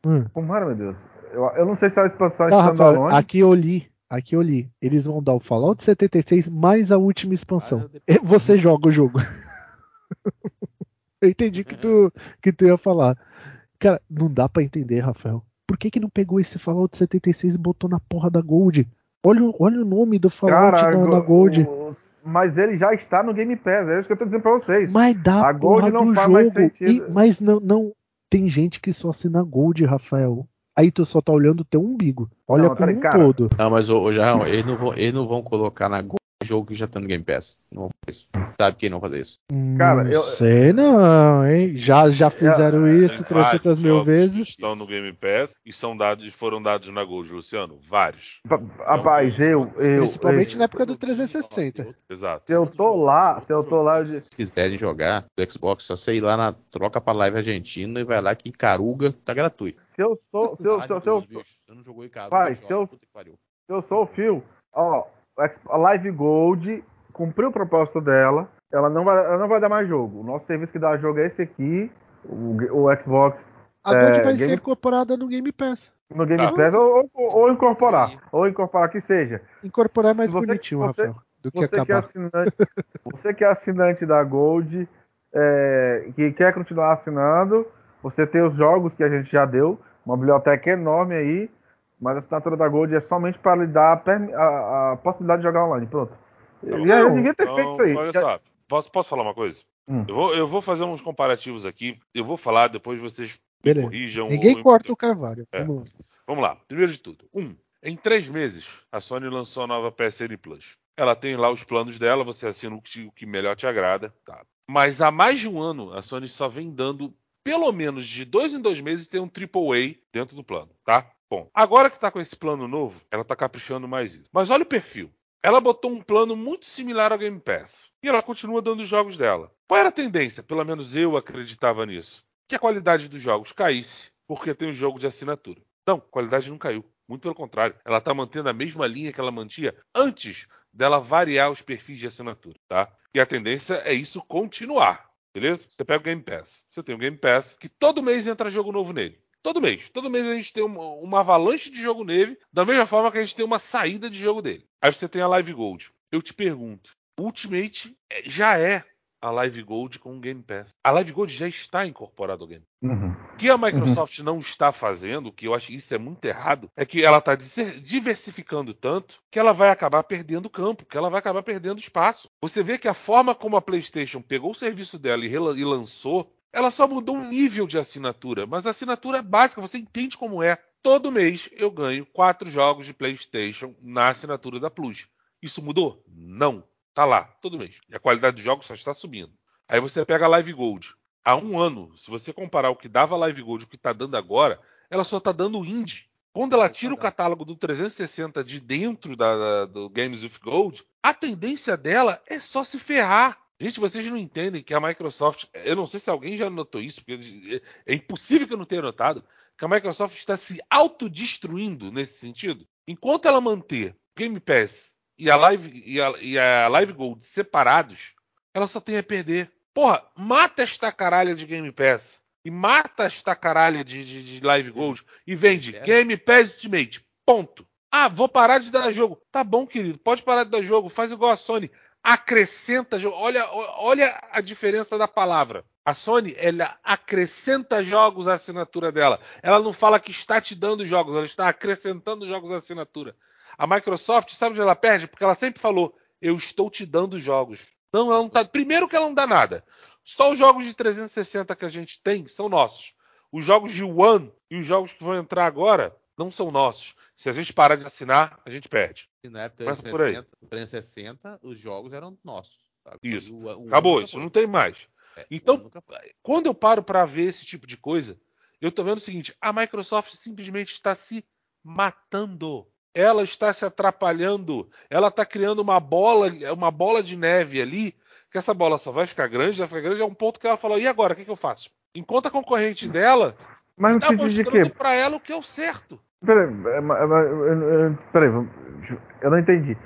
Speaker 5: Hum.
Speaker 4: Como era, meu Deus? Eu, eu não sei se é a expansão
Speaker 5: Tá, Rafael, aqui eu li. Aqui eu li. Eles vão dar o Fallout 76 mais a última expansão.
Speaker 2: Ah,
Speaker 5: E Você joga o jogo. Eu entendi que tu, que tu ia falar. Cara, não dá pra entender, Rafael. Por que que não pegou esse Fallout 76 e botou na porra da Gold? Olha, o- olha o nome do Fallout
Speaker 4: Cara,
Speaker 5: na
Speaker 4: go-
Speaker 5: Gold.
Speaker 4: os- mas ele já está no Game Pass, é isso que eu tô dizendo pra vocês.
Speaker 5: Mas dá
Speaker 4: A Gold
Speaker 5: porra
Speaker 4: não
Speaker 5: do
Speaker 4: faz
Speaker 5: jogo.
Speaker 4: mais sentido.
Speaker 5: E- mas não, não. Tem gente que só assina Gold, Rafael. Aí tu só tá olhando o teu umbigo. Olha
Speaker 4: Não,
Speaker 5: como um
Speaker 4: cara.
Speaker 5: todo.
Speaker 2: Não, mas ô, ô, Jarrão, eles não, vão, eles não vão colocar na Go um jogo que já tá no Game Pass. Não vão fazer isso. Sabe quem não vai fazer isso?
Speaker 4: Cara,
Speaker 5: não
Speaker 4: eu-
Speaker 5: sei não, hein? Já, já fizeram isso
Speaker 3: Tem
Speaker 5: 300
Speaker 3: vários
Speaker 5: mil vezes.
Speaker 3: Estão no Game Pass e são dados, foram dados na Gold, Luciano. Vários.
Speaker 4: Pa- Rapaz, eu, eu,
Speaker 5: Principalmente
Speaker 4: eu-
Speaker 5: na época do 360.
Speaker 3: Exato.
Speaker 4: se eu tô lá, se eu tô lá, eu-
Speaker 2: Se quiserem jogar do Xbox, só você ir lá na troca pra live argentina e vai lá que em Caruga tá gratuito.
Speaker 4: se eu sou, se eu, se eu, se eu, se
Speaker 2: Você não jogou em Caruga,
Speaker 4: Vai,
Speaker 2: joga,
Speaker 4: se eu-
Speaker 2: pariu.
Speaker 4: eu sou o Phil, ó, a Live Gold cumpriu o propósito dela, ela não vai, ela não vai dar mais jogo. O nosso serviço que dá jogo é esse aqui, o, o Xbox
Speaker 5: A Gold
Speaker 4: É,
Speaker 5: vai
Speaker 4: Game-
Speaker 5: ser incorporada no Game Pass.
Speaker 4: no Game
Speaker 3: Ah.
Speaker 4: Pass, ou, ou- ou incorporar, ou incorporar que seja.
Speaker 5: Incorporar é mais
Speaker 4: você-
Speaker 5: bonitinho,
Speaker 4: você-
Speaker 5: Rafael, do que
Speaker 4: Você que, é
Speaker 5: acabar.
Speaker 4: assinante, você que é assinante da Gold, é, que quer continuar assinando, você tem os jogos que a gente já deu, uma biblioteca enorme aí, mas a assinatura da Gold é somente para lhe dar a, a- a possibilidade de jogar online. Pronto. Eu, eu devia ter feito isso aí.
Speaker 3: Então, Olha só, posso, posso falar uma coisa?
Speaker 4: Hum.
Speaker 3: Eu, vou, eu vou fazer uns comparativos aqui. Eu vou falar, depois vocês
Speaker 5: Beleza.
Speaker 3: corrijam.
Speaker 5: Ninguém
Speaker 3: ou-
Speaker 5: corta o Carvalho.
Speaker 3: É.
Speaker 5: Vamos lá.
Speaker 3: Vamos lá. Primeiro de tudo. Um, em três meses, a Sony lançou a nova PSN Plus. Ela tem lá os planos dela, você assina o que, o que melhor te agrada. Tá. Mas há mais de um ano, a Sony só vem dando, pelo menos de dois em dois meses, tem um AAA dentro do plano, tá? Bom, agora que tá com esse plano novo, ela tá caprichando mais isso. Mas olha o perfil. Ela botou um plano muito similar ao Game Pass. E ela continua dando os jogos dela. Qual era a tendência? Pelo menos eu acreditava nisso. Que a qualidade dos jogos caísse, porque tem um jogo de assinatura. Não, a qualidade não caiu. Muito pelo contrário. Ela está mantendo a mesma linha que ela mantinha antes dela variar os perfis de assinatura, tá? E a tendência é isso continuar, beleza? Você pega o Game Pass. Você tem o Game Pass que todo mês entra jogo novo nele. Todo mês. Todo mês a gente tem uma, uma avalanche de jogo nele, da mesma forma que a gente tem uma saída de jogo dele. Aí você tem a Live Gold. Eu te pergunto, Ultimate é- já é a Live Gold com o Game Pass. A Live Gold já está incorporada ao Game
Speaker 4: Uhum.
Speaker 3: o que a Microsoft não está fazendo, que eu acho que isso é muito errado, é que ela está diversificando tanto que ela vai acabar perdendo campo, que ela vai acabar perdendo espaço. Você vê que a forma como a PlayStation pegou o serviço dela e, e lançou, ela só mudou um nível de assinatura, mas a assinatura é básica, você entende como é. Todo mês eu ganho quatro jogos de PlayStation na assinatura da Plus. Isso mudou? Não. Tá lá, todo mês. E a qualidade dos jogos só está subindo. Aí você pega a Live Gold há um ano, se você comparar o que dava a Live Gold e o que está dando agora, ela só está dando indie. Quando ela tira o catálogo do 360 de dentro da, da- do Games with Gold, a tendência dela é só se ferrar. Gente, vocês não entendem que a Microsoft. Eu não sei se alguém já notou isso, porque é impossível que eu não tenha notado, que a Microsoft está se autodestruindo nesse sentido. Enquanto ela manter Game Pass e a Live, e a, e a Live Gold separados, ela só tem a perder. Porra, mata esta caralha de Game Pass. E mata esta caralha de, de- de Live Gold. E vende
Speaker 2: Pass?
Speaker 3: Game Pass Ultimate. Ponto. Ah, vou parar de dar jogo. Tá bom, querido. Pode parar de dar jogo. Faz igual a Sony. Acrescenta. Olha, olha a diferença da palavra. A Sony, ela acrescenta jogos à assinatura dela. Ela não fala que está te dando jogos, ela está acrescentando jogos à assinatura. A Microsoft, sabe onde ela perde? Porque ela sempre falou: eu estou te dando jogos. Não, ela não tá. Primeiro que ela não dá nada. Só os jogos de 360 que a gente tem são nossos. Os jogos de One e os jogos que vão entrar agora não são nossos. Se a gente parar de assinar, a gente perde.
Speaker 2: E na época
Speaker 3: Começa por aí.
Speaker 2: 360, 360, os jogos eram nossos. sabe?
Speaker 3: Isso.
Speaker 2: O- o-
Speaker 3: Acabou, isso
Speaker 2: foi.
Speaker 3: não tem mais.
Speaker 2: É,
Speaker 3: Então, quando eu paro para ver esse tipo de coisa, eu tô vendo o seguinte: a Microsoft simplesmente está se matando. Ela está se atrapalhando. Ela está criando uma bola, uma bola de neve ali, que essa bola só vai ficar grande, vai ficar grande, é um ponto que ela falou: e agora, o que, que eu faço? Enquanto a concorrente dela
Speaker 4: Mas no
Speaker 3: tá mostrando
Speaker 4: quê?
Speaker 3: para ela o que é o certo.
Speaker 4: Peraí, é, eu- eu- peraí, eu não entendi.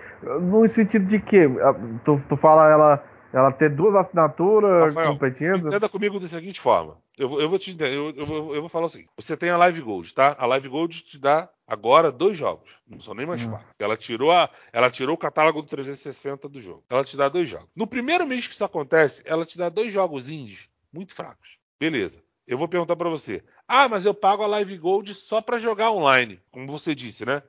Speaker 4: No sentido de quê? Ah, Tu, tu fala ela, ela ter duas assinaturas
Speaker 3: Rafael,
Speaker 4: competindo?
Speaker 3: Entenda comigo da seguinte forma. Eu, vou- eu vou te eu, eu vou- eu vou falar o seguinte. Você tem a Live Gold, tá? A Live Gold te dá agora dois jogos. Não são nem mais
Speaker 4: Hum.
Speaker 3: quatro. Ela tirou, a, ela tirou o catálogo do 360 do jogo. Ela te dá dois jogos. No primeiro mês que isso acontece, ela te dá dois jogos indies muito fracos. Beleza. Eu vou perguntar para você. Ah, mas eu pago a Live Gold só para jogar online, como você disse, né?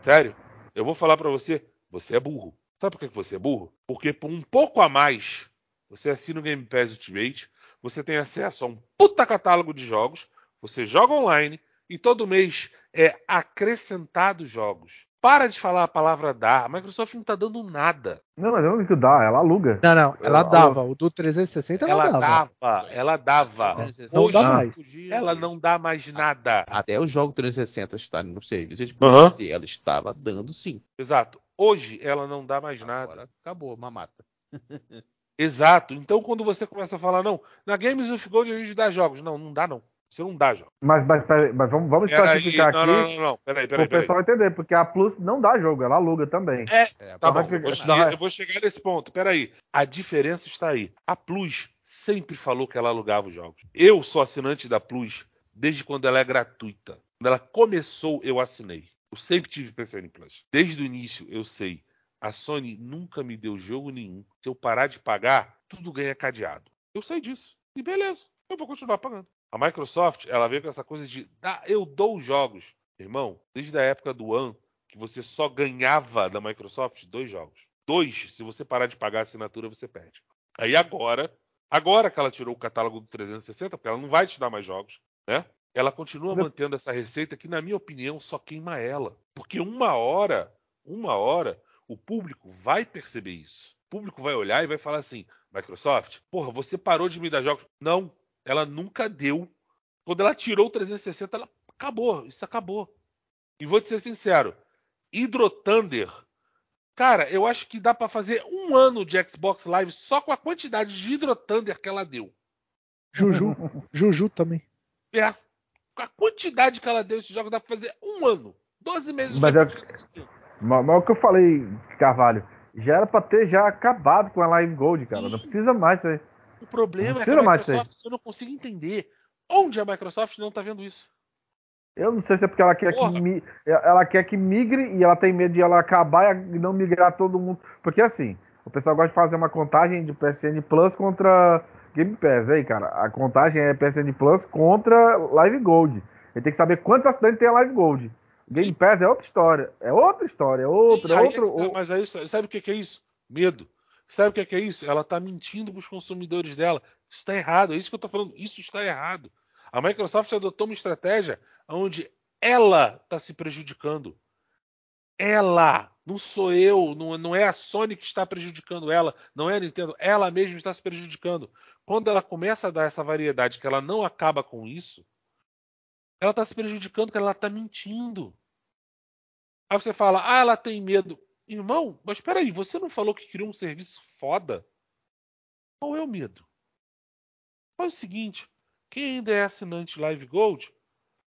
Speaker 3: Sério? Eu vou falar para você, você é burro. Sabe por que você é burro? Porque por um pouco a mais, você assina o Game Pass Ultimate, você tem acesso a um puta catálogo de jogos, você joga online e todo mês é acrescentado jogos. Para de falar a palavra dar. A Microsoft não tá dando nada.
Speaker 4: Não, mas eu não que dá, ela aluga.
Speaker 5: Não, não, ela
Speaker 4: Ela-
Speaker 5: dava. O do 360 ela,
Speaker 3: Ela
Speaker 5: dava.
Speaker 3: dava, ela dava.
Speaker 5: Não
Speaker 3: Hoje,
Speaker 5: dá mais.
Speaker 3: ela não dá mais nada.
Speaker 2: Até o jogo 360 estar no serviço, a gente dizer, ela estava dando sim.
Speaker 3: Exato. Hoje ela não dá mais nada.
Speaker 2: Agora acabou, mamata.
Speaker 3: Exato. Então quando você começa a falar, não, na Games of Gold a gente dá jogos. Não, não dá não. Você não dá jogos.
Speaker 4: Mas, mas, peraí, mas vamos, vamos
Speaker 3: Peraí,
Speaker 4: especificar
Speaker 3: não,
Speaker 4: aqui
Speaker 3: não, não, não. Peraí,
Speaker 4: para
Speaker 3: peraí,
Speaker 4: o pessoal entender, porque a Plus não dá jogo, ela aluga também.
Speaker 2: É,
Speaker 3: Tá bom, eu vou,
Speaker 4: ficar-
Speaker 3: chegar, eu vou chegar nesse ponto. Peraí. A diferença está aí. A Plus sempre falou que ela alugava os jogos. Eu sou assinante da Plus desde quando ela é gratuita. Quando ela começou, eu assinei. Eu sempre tive PCN Plus. Desde o início, eu sei. A Sony nunca me deu jogo nenhum. Se eu parar de pagar, tudo ganha cadeado. Eu sei disso. E beleza, eu vou continuar pagando. A Microsoft, ela veio com essa coisa de, ah, eu dou os jogos. Irmão, desde a época do One, que você só ganhava da Microsoft dois jogos. Dois, se você parar de pagar a assinatura, você perde. Aí agora, agora que ela tirou o catálogo do 360, porque ela não vai te dar mais jogos, né? Ela continua mantendo essa receita que, na minha opinião, só queima ela. Porque uma hora, uma hora, o público vai perceber isso. O público vai olhar e vai falar assim: Microsoft, porra, você parou de me dar jogos. Não, ela nunca deu. Quando ela tirou o 360, ela acabou. Isso acabou. E vou te ser sincero: Hydro Thunder, cara, eu acho que dá pra fazer um ano de Xbox Live só com a quantidade de Hydro Thunder que ela deu.
Speaker 5: Juju. Juju também.
Speaker 3: É. Com a quantidade que ela deu esse jogo, dá pra fazer um ano. 12 meses
Speaker 4: Mas
Speaker 3: de
Speaker 4: é- Mas, mas o que eu falei, Carvalho, já era pra ter já acabado com a Live Gold, cara. Não precisa mais isso aí.
Speaker 3: O problema é que a Microsoft, eu não consigo entender onde a Microsoft não tá vendo isso.
Speaker 4: Eu não sei se é porque ela quer, que,
Speaker 3: Porra.
Speaker 4: ela quer que migre e ela tem medo de ela acabar e não migrar todo mundo. Porque assim, o pessoal gosta de fazer uma contagem de PSN Plus contra Game Pass. Aí, cara, a contagem é PSN Plus contra Live Gold. Ele tem que saber quantos assinantes tem a Live Gold. Game Pass é outra história. É outra história, é outra, é
Speaker 3: é
Speaker 4: outro.
Speaker 3: que tá, mas aí, sabe o que que é isso? Medo. Sabe o que que é isso? Ela tá mentindo pros consumidores dela. Isso tá errado. É isso que eu tô falando. Isso está errado. A Microsoft adotou uma estratégia onde ela tá se prejudicando. Ela, não sou eu, não, não é a Sony que está prejudicando ela, não é a Nintendo, ela mesma está se prejudicando. Quando ela começa a dar essa variedade que ela não acaba com isso, ela está se prejudicando, que ela está mentindo. Aí você fala, ah, ela tem medo. Irmão, mas peraí, você não falou que criou um serviço foda? Qual é o medo? Faz o seguinte, quem ainda é assinante Live Gold,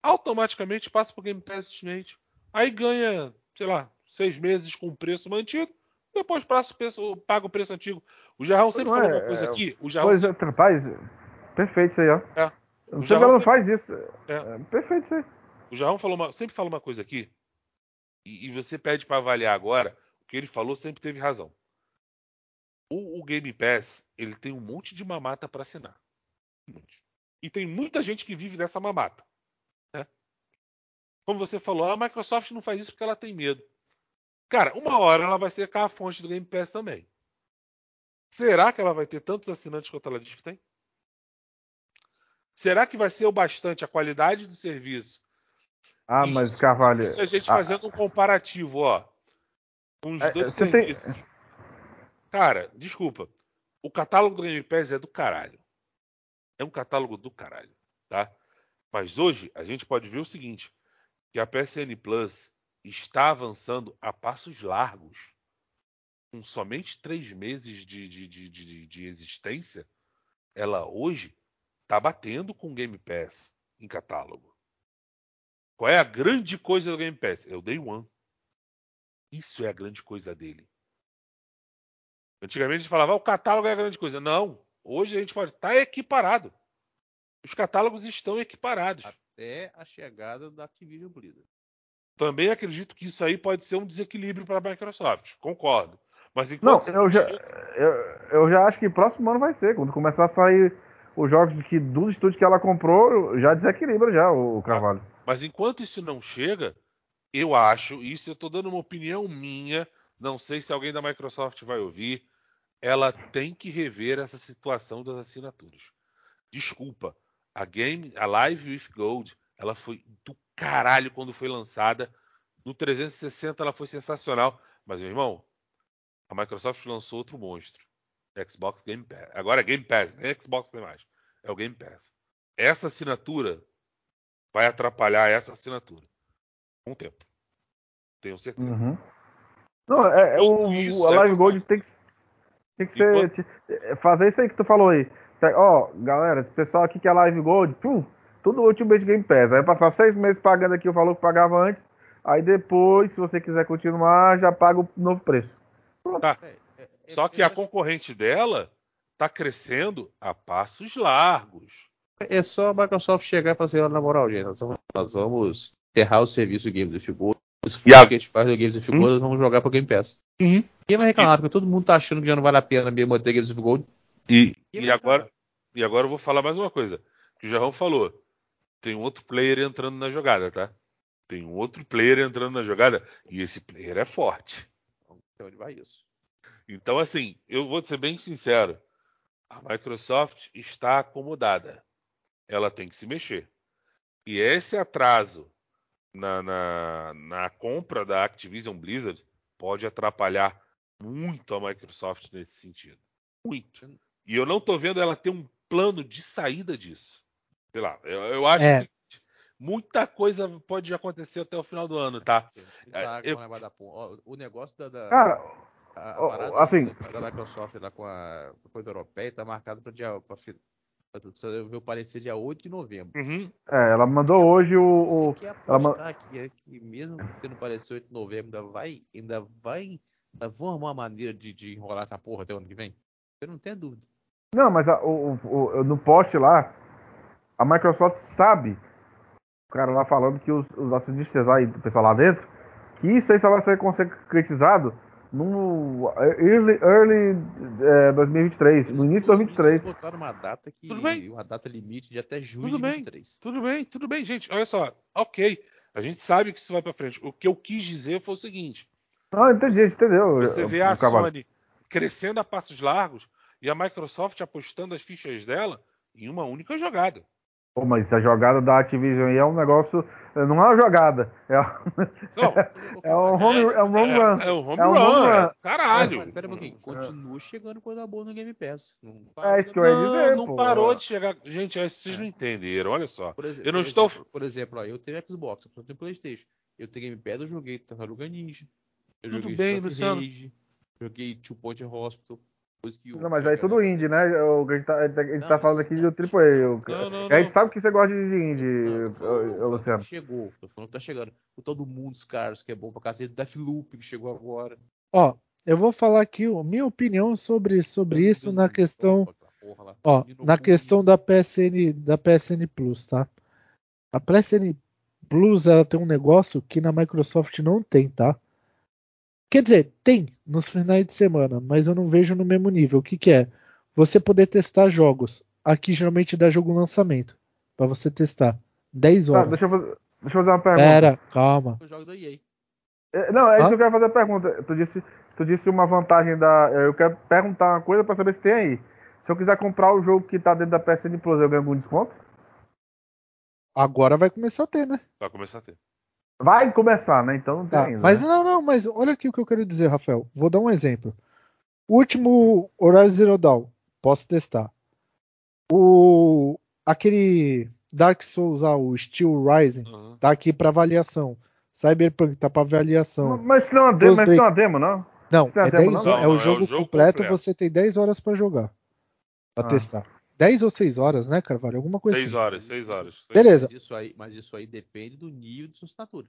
Speaker 3: automaticamente passa pro Game Pass Ultimate. Aí ganha, sei lá, seis meses com o preço mantido, depois passa o preço, paga o preço antigo. O Jarrão sempre
Speaker 4: Não
Speaker 3: falou
Speaker 4: é,
Speaker 3: uma coisa
Speaker 4: é,
Speaker 3: aqui. O Jarrão
Speaker 4: Pois é, rapaz, perfeito isso aí, ó.
Speaker 3: É. O Jarrão
Speaker 4: não faz isso.
Speaker 3: É.
Speaker 4: É, perfeito isso aí.
Speaker 3: O Jarrão falou uma- sempre fala uma coisa aqui, e, e você pede para avaliar agora, que ele falou sempre teve razão. O, o Game Pass, ele tem um monte de mamata para assinar. Um. E tem muita gente que vive dessa mamata. né? Como você falou, a Microsoft não faz isso porque ela tem medo. Cara, uma hora ela vai secar a fonte do Game Pass também. Será que ela vai ter tantos assinantes quanto ela diz que tem? Será que vai ser o bastante a qualidade do serviço
Speaker 4: Ah,
Speaker 3: Isso,
Speaker 4: mas Carvalho.
Speaker 3: a gente
Speaker 4: ah,
Speaker 3: fazendo um comparativo, ó. Com os
Speaker 4: É,
Speaker 3: dois
Speaker 4: você tem-
Speaker 3: serviços. Cara, desculpa. O catálogo do Game Pass é do caralho. É um catálogo do caralho, tá? Mas hoje a gente pode ver o seguinte, que a PSN Plus está avançando a passos largos. Com somente três meses de, de, de, de, de existência, ela hoje está batendo com o Game Pass em catálogo. Qual é a grande coisa do Game Pass? É o Day One. Isso é a grande coisa dele. Antigamente a gente falava, ah, o catálogo é a grande coisa. Não. Hoje a gente pode estar equiparado. Os catálogos estão equiparados.
Speaker 2: Até a chegada da Activision Blizzard.
Speaker 3: Também acredito que isso aí pode ser um desequilíbrio para a Microsoft. Concordo. Mas
Speaker 4: Não,
Speaker 3: enquanto
Speaker 4: eu já, eu, eu já acho que próximo ano vai ser, quando começar a sair os jogos que dos estúdios que ela comprou já desequilibra já o, o Carvalho.
Speaker 3: Mas enquanto isso não chega, eu acho, isso eu estou dando uma opinião minha, não sei se alguém da Microsoft vai ouvir, ela tem que rever essa situação das assinaturas. Desculpa, a game, a Live with Gold, ela foi do caralho quando foi lançada. No 360 ela foi sensacional, mas meu irmão, a Microsoft lançou outro monstro, Xbox Game Pass. Agora é Game Pass, nem Xbox nem mais, é o Game Pass. Essa assinatura vai atrapalhar essa assinatura. Um tempo. Tenho certeza.
Speaker 4: Uhum. Não, é, é o,
Speaker 3: Isso,
Speaker 4: a
Speaker 3: é
Speaker 4: Live
Speaker 3: que-
Speaker 4: Gold tem que, tem que ser.
Speaker 3: Enquanto-
Speaker 4: te- fazer isso aí que tu falou aí. Ó, galera, esse pessoal aqui que é Live Gold, pum, tudo Ultimate Game Pass. Aí passar seis meses pagando aqui o valor que pagava antes. Aí depois, se você quiser continuar, já paga o novo preço.
Speaker 3: Tá.
Speaker 2: É, é, é,
Speaker 3: Só que a concorrente dela tá crescendo a passos largos.
Speaker 2: É só a Microsoft chegar e falar assim, ó, na moral, gente, nós vamos, enterrar o serviço do Games of Gold. Esse
Speaker 3: E a-
Speaker 2: que a gente faz do Games of Gold, nós vamos jogar pro Game Pass.
Speaker 3: Uhum.
Speaker 2: Quem vai reclamar? Porque todo mundo tá achando que já não vale a pena mesmo ter Games of Gold.
Speaker 3: E, e agora, e agora eu vou falar mais uma coisa. Que o Jarrão falou. Tem um outro player entrando na jogada, tá? Tem um outro player entrando na jogada. E esse player é forte.
Speaker 2: Então onde vai isso?
Speaker 3: Então, assim, eu vou ser bem sincero. A Microsoft está acomodada. Ela tem que se mexer. E esse atraso na, na, na compra da Activision Blizzard pode atrapalhar muito a Microsoft nesse sentido. Muito. E eu não tô vendo ela ter um plano de saída disso. Sei lá, eu, eu acho
Speaker 5: É.
Speaker 3: seguinte, muita coisa pode acontecer até o final do ano, tá?
Speaker 2: Tá,
Speaker 3: eu-
Speaker 2: negócio da pon- ó, O negócio da, da-
Speaker 4: Cara,
Speaker 2: a, a
Speaker 4: assim-
Speaker 2: da, da Microsoft lá com a coisa europeia tá marcado para dia. Pra, fi- pra, eu ver o parecer dia 8 de novembro.
Speaker 3: Uhum.
Speaker 4: é, ela mandou hoje o. o-
Speaker 2: quer
Speaker 4: ela
Speaker 2: apostar que, é que mesmo tendo parecer 8 de novembro, ainda vai. Ainda vai. Ainda vão arrumar uma maneira de, de enrolar essa porra até o ano que vem? Eu não tenho dúvida.
Speaker 4: Não, mas a- o, o- o- no post lá, a Microsoft sabe, o cara lá falando que os, os acionistas lá e o pessoal lá dentro, que isso aí só vai ser concretizado no early, early é, 2023, no início de 2023.
Speaker 2: Eles botaram uma data que.
Speaker 3: Tudo bem.
Speaker 2: Uma data limite de até junho
Speaker 3: Tudo
Speaker 2: de
Speaker 3: bem.
Speaker 2: 23.
Speaker 3: Tudo bem, tudo bem, gente. Olha só, ok. A gente sabe que isso vai pra frente. O que eu quis dizer foi o seguinte:
Speaker 4: Não, entendi, entendeu?
Speaker 3: você vê a
Speaker 4: cavalo.
Speaker 3: Sony crescendo a passos largos e a Microsoft apostando as fichas dela em uma única jogada.
Speaker 4: Pô, mas a jogada da Activision aí é um negócio. Não é uma jogada. É,
Speaker 3: Não,
Speaker 4: é um home, é um home run.
Speaker 3: é, é um home
Speaker 4: É um
Speaker 3: run,
Speaker 4: home
Speaker 3: é-
Speaker 4: run.
Speaker 3: caralho.
Speaker 2: Mas Pera um pouquinho, continua chegando coisa boa no Game Pass. Não
Speaker 4: É
Speaker 2: para,
Speaker 4: isso que eu ia
Speaker 3: Não,
Speaker 4: dizer.
Speaker 3: não
Speaker 4: pô.
Speaker 3: parou de chegar. Gente, é, vocês
Speaker 2: É.
Speaker 3: não entenderam, olha só.
Speaker 2: Por, exe-
Speaker 3: Eu não
Speaker 2: por
Speaker 3: estou-
Speaker 2: Exemplo, por exemplo, ó, eu tenho Xbox, eu tenho Playstation. Eu tenho Game Pass, eu joguei Tartaruga Ninja. Eu
Speaker 3: Tudo
Speaker 2: joguei
Speaker 3: bem.
Speaker 2: Rage, joguei Two Point Hospital.
Speaker 4: Não, mas aí tudo
Speaker 2: galera-
Speaker 4: indie, né? O que a gente tá, a gente
Speaker 2: Não,
Speaker 4: tá falando aqui do AAA.
Speaker 3: Não, não,
Speaker 4: A gente
Speaker 3: não.
Speaker 4: sabe que você gosta de indie,
Speaker 2: Não,
Speaker 4: Luciano.
Speaker 2: que Chegou, tô falando que tá chegando. O Todo Mundo, os caras, que é bom pra cacete. Deathloop, que chegou agora.
Speaker 5: Ó, eu vou falar aqui a minha opinião sobre, sobre isso na questão, ó, na questão da PSN, da PSN Plus, tá? A PSN Plus ela tem um negócio que na Microsoft não tem, tá? Quer dizer, tem nos finais de semana, mas eu não vejo no mesmo nível. O que que é? Você poder testar jogos. Aqui geralmente dá jogo lançamento pra você testar. 10
Speaker 4: Tá,
Speaker 5: horas.
Speaker 4: deixa, eu fazer, deixa eu fazer uma pergunta.
Speaker 5: Pera, calma.
Speaker 2: Eu jogo da EA.
Speaker 4: É, Não, é isso que eu quero fazer a pergunta. Tu disse, tu disse uma vantagem da. Eu quero perguntar uma coisa pra saber se tem aí. Se eu quiser comprar o jogo que tá dentro da PSN Plus, eu ganho algum desconto?
Speaker 5: Agora vai começar a ter, né?
Speaker 3: Vai começar a ter.
Speaker 4: Vai começar, né? Então não tem
Speaker 5: Tá,
Speaker 4: ainda.
Speaker 5: mas
Speaker 4: né?
Speaker 5: não, não, mas olha aqui o que eu quero dizer, Rafael. Vou dar um exemplo. O último Horizon Zero Dawn, posso testar. O aquele Dark Souls, ah, o Steel Rising,
Speaker 3: Uhum.
Speaker 5: tá aqui para avaliação. Cyberpunk tá para avaliação.
Speaker 4: Mas se não é uma demo, mas não é uma demo, não?
Speaker 5: Não,
Speaker 4: Isso não é
Speaker 5: é,
Speaker 4: demo,
Speaker 5: 10
Speaker 4: não?
Speaker 5: horas- é,
Speaker 3: Não,
Speaker 5: o
Speaker 3: é o
Speaker 5: jogo
Speaker 3: jogo
Speaker 5: completo,
Speaker 3: completo.
Speaker 5: você tem 10 horas para jogar. Pra
Speaker 3: Ah.
Speaker 5: testar. 10 ou 6 horas, né, Carvalho? Alguma coisa
Speaker 3: Seis
Speaker 5: assim.
Speaker 3: horas, seis horas. seis
Speaker 5: Beleza.
Speaker 2: Mas isso aí, mas isso aí depende do nível de sua assinatura.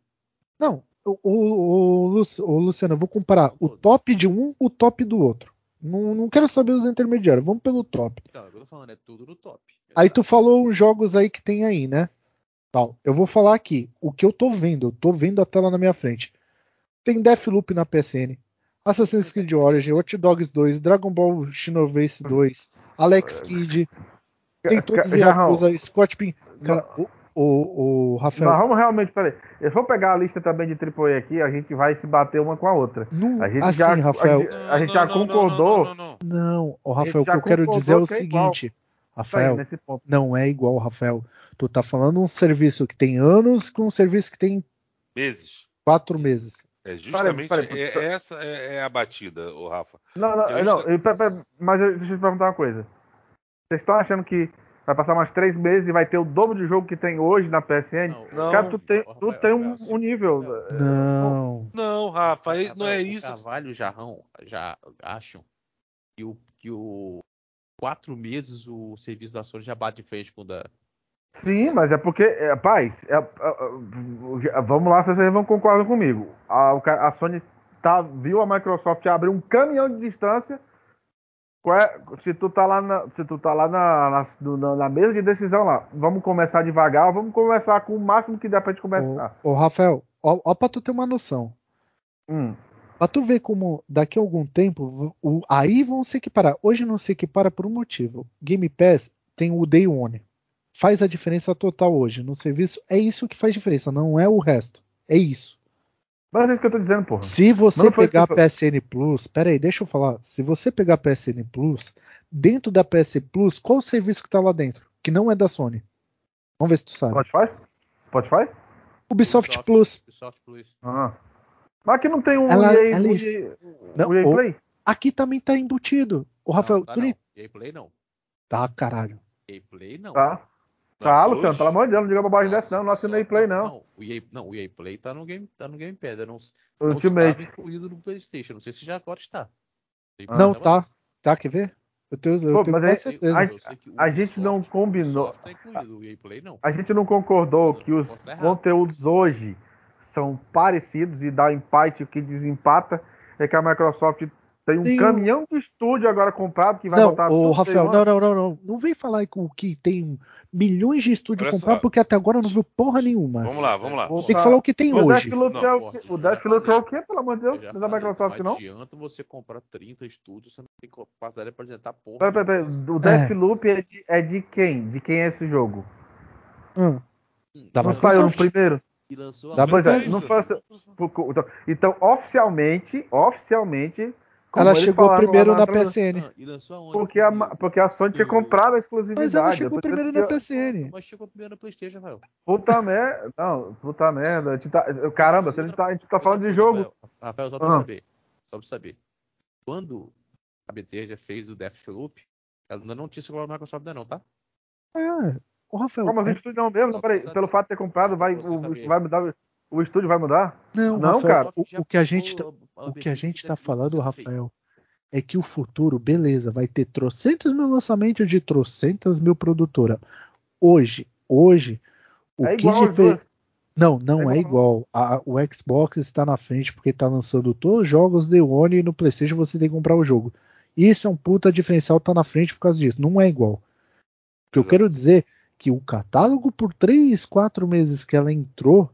Speaker 5: Não, o, o, o, Lu- o Luciano, eu vou comparar o top de um, o top do outro. Não, não quero saber os intermediários, vamos pelo top.
Speaker 2: Então, o que eu tô falando, é tudo no top.
Speaker 5: Aí tu falou uns jogos aí que tem aí, né? Tal. Eu vou falar aqui, o que eu tô vendo, eu tô vendo a tela na minha frente. Tem Deathloop na PSN, Assassin's Creed Origin, Watch Dogs 2, Dragon Ball Xenoverse 2, Alex Kidd, Tem todos os. Yakuza, Scott Pin. Cara, o, o, o Rafael.
Speaker 4: Nós vamos realmente, peraí. Eu vou pegar a lista também de AAA aqui, a gente vai se bater uma com a outra.
Speaker 5: Não,
Speaker 4: A gente
Speaker 5: assim,
Speaker 4: já,
Speaker 5: Rafael.
Speaker 4: a gente, a gente já concordou.
Speaker 3: Não, não, não, não.
Speaker 5: Não, o Rafael, o que
Speaker 4: já
Speaker 5: eu quero
Speaker 4: concordou
Speaker 5: dizer é o
Speaker 4: é igual.
Speaker 5: seguinte. Rafael, não é igual, Rafael. Tu tá falando um serviço que tem anos com um serviço que tem
Speaker 3: Meses.
Speaker 5: quatro meses.
Speaker 3: É justamente é- essa é, é a batida, o Rafa.
Speaker 4: Não, não, não, eu- pe- pe- mas eu- deixa eu te perguntar uma coisa. Vocês estão achando que vai passar mais três meses e vai ter o dobro de jogo que tem hoje na PSN?
Speaker 3: Não.
Speaker 4: Cara, tu tem,
Speaker 2: Rafael,
Speaker 4: tu tem um,
Speaker 2: Rafael,
Speaker 4: um nível.
Speaker 2: Rafael,
Speaker 5: Não.
Speaker 3: Não, Rafa, aí não é
Speaker 2: Rafael,
Speaker 3: isso.
Speaker 2: Carvalho e o Jarrão já acham que o, que o quatro meses o serviço da Sony já bate de frente com o da.
Speaker 4: Sim, mas é porque, é, rapaz, é- é- é- vamos lá, vocês vão concordar comigo. A, a Sony tá, viu a Microsoft abrir um caminhão de distância. É- se tu tá lá, na, se tu tá lá na, na- na mesa de decisão lá, vamos começar devagar, vamos começar com o máximo que dá pra gente começar.
Speaker 5: Ô, ô, Rafael, ó, ó pra tu ter uma noção.
Speaker 4: Hum.
Speaker 5: Pra tu ver como daqui a algum tempo, o, aí vão se equiparar. Hoje não se equipara por um motivo. Game Pass tem o Day One. Faz a diferença total hoje. No serviço é isso que faz diferença, não é o resto. É isso.
Speaker 4: Mas é isso que eu tô dizendo, porra.
Speaker 5: Se você pegar
Speaker 4: eu
Speaker 5: PSN Plus, pera aí, deixa eu falar. Se você pegar a PSN Plus, dentro da PS Plus, qual o serviço que tá lá dentro? Que não é da Sony. Vamos ver se tu sabe.
Speaker 4: Spotify? Spotify?
Speaker 5: Ubisoft Plus.
Speaker 2: Ubisoft Plus.
Speaker 4: Ah. Mas aqui não tem um
Speaker 5: Ela-
Speaker 4: EA,
Speaker 5: ela-
Speaker 4: um EA,
Speaker 5: Não,
Speaker 4: um EA
Speaker 5: o-
Speaker 4: Play?
Speaker 5: Aqui também tá embutido. O Rafael,
Speaker 2: não, tá
Speaker 5: tu
Speaker 2: não. EA Play não.
Speaker 5: Tá, caralho.
Speaker 2: EA Play não.
Speaker 4: Tá. Tá,
Speaker 3: Plus?
Speaker 4: Luciano, pelo amor de Deus, não diga bobagem dessa não, não assinei
Speaker 2: só-
Speaker 4: Play não.
Speaker 2: Não, o EA, não, o EA Play tá no Game, tá no Game Pass. eu Não, não estava incluído no PlayStation. Não sei se já agora está.
Speaker 4: Ah.
Speaker 5: Não, tá. Tá, quer ver? Eu tenho, eu
Speaker 4: Pô,
Speaker 5: tenho
Speaker 4: mas
Speaker 5: certeza.
Speaker 4: a-
Speaker 2: o
Speaker 4: a gente não combinou.
Speaker 2: Tá incluído, o EA Play não.
Speaker 4: A gente não concordou que os conteúdos hoje são parecidos e dá empate, o que desempata é que a Microsoft tem um
Speaker 5: Tem
Speaker 4: caminhão de estúdio agora comprado que vai
Speaker 5: Não,
Speaker 4: botar
Speaker 5: ô,
Speaker 4: tudo
Speaker 5: Rafael, não, não, não, não. Não vem falar com que tem milhões de comprados,
Speaker 3: só.
Speaker 5: porque até agora não viu porra nenhuma.
Speaker 3: Vamos lá, vamos lá.
Speaker 5: Tem que
Speaker 4: falar-
Speaker 5: o que tem
Speaker 4: O
Speaker 5: hoje.
Speaker 4: Deathloop
Speaker 2: Não,
Speaker 4: é o quê? O Deathloop é o quê, pelo amor de
Speaker 2: Eu
Speaker 4: Deus? é da
Speaker 2: falei,
Speaker 4: Microsoft,
Speaker 2: não
Speaker 4: não?
Speaker 2: adianta você comprar 30 estúdios, você não tem capacidade para apresentar porra.
Speaker 4: Pera, pera, pera. O Deathloop é de, é de quem? De quem é esse jogo?
Speaker 5: Hum, Da
Speaker 4: Não saiu no primeiro?
Speaker 2: E lançou
Speaker 5: Da
Speaker 2: a
Speaker 4: Pois é, não faça. Então, oficialmente, oficialmente. Como
Speaker 5: Ela chegou
Speaker 4: falaram lá
Speaker 5: primeiro na
Speaker 4: introdução,
Speaker 5: PSN.
Speaker 2: Ah?
Speaker 4: Porque a, porque a Sony tinha comprado a exclusividade.
Speaker 5: Mas ela chegou primeiro na PSN.
Speaker 2: Mas chegou primeiro no PlayStation, Rafael.
Speaker 4: Puta merda. Não, puta merda. A gente tá- Caramba, a gente tá, a gente tá falando de jogo.
Speaker 2: Rafael, só pra
Speaker 4: Ah.
Speaker 2: saber. Só pra saber. Quando a Bethesda fez o Deathloop, ela ainda não tinha celular da Microsoft ainda não, tá?
Speaker 5: É. Ô, Rafael,
Speaker 4: Como o
Speaker 5: é-
Speaker 4: estúdio não mesmo? Não,
Speaker 2: Só
Speaker 4: peraí. Pelo fato de ter comprado, vai, o, vai mudar. O estúdio vai mudar?
Speaker 5: não,
Speaker 4: Não,
Speaker 5: Rafael,
Speaker 4: cara.
Speaker 5: o, o que a gente tá, o que a gente tá falando, Rafael, é que o futuro, beleza, vai ter trocentos mil lançamentos de trocentas mil produtora. Hoje, hoje, o
Speaker 4: é
Speaker 5: que
Speaker 4: igual as
Speaker 5: difer-
Speaker 4: duas.
Speaker 5: Não, não
Speaker 4: É
Speaker 5: é
Speaker 4: igual.
Speaker 5: A- o Xbox está na frente porque está lançando todos os jogos Day One e no PlayStation você tem que comprar o jogo. Isso é um puta diferencial, tá na frente por causa disso. Não é igual. O que eu quero dizer é que o catálogo por 3, 4 meses que ela entrou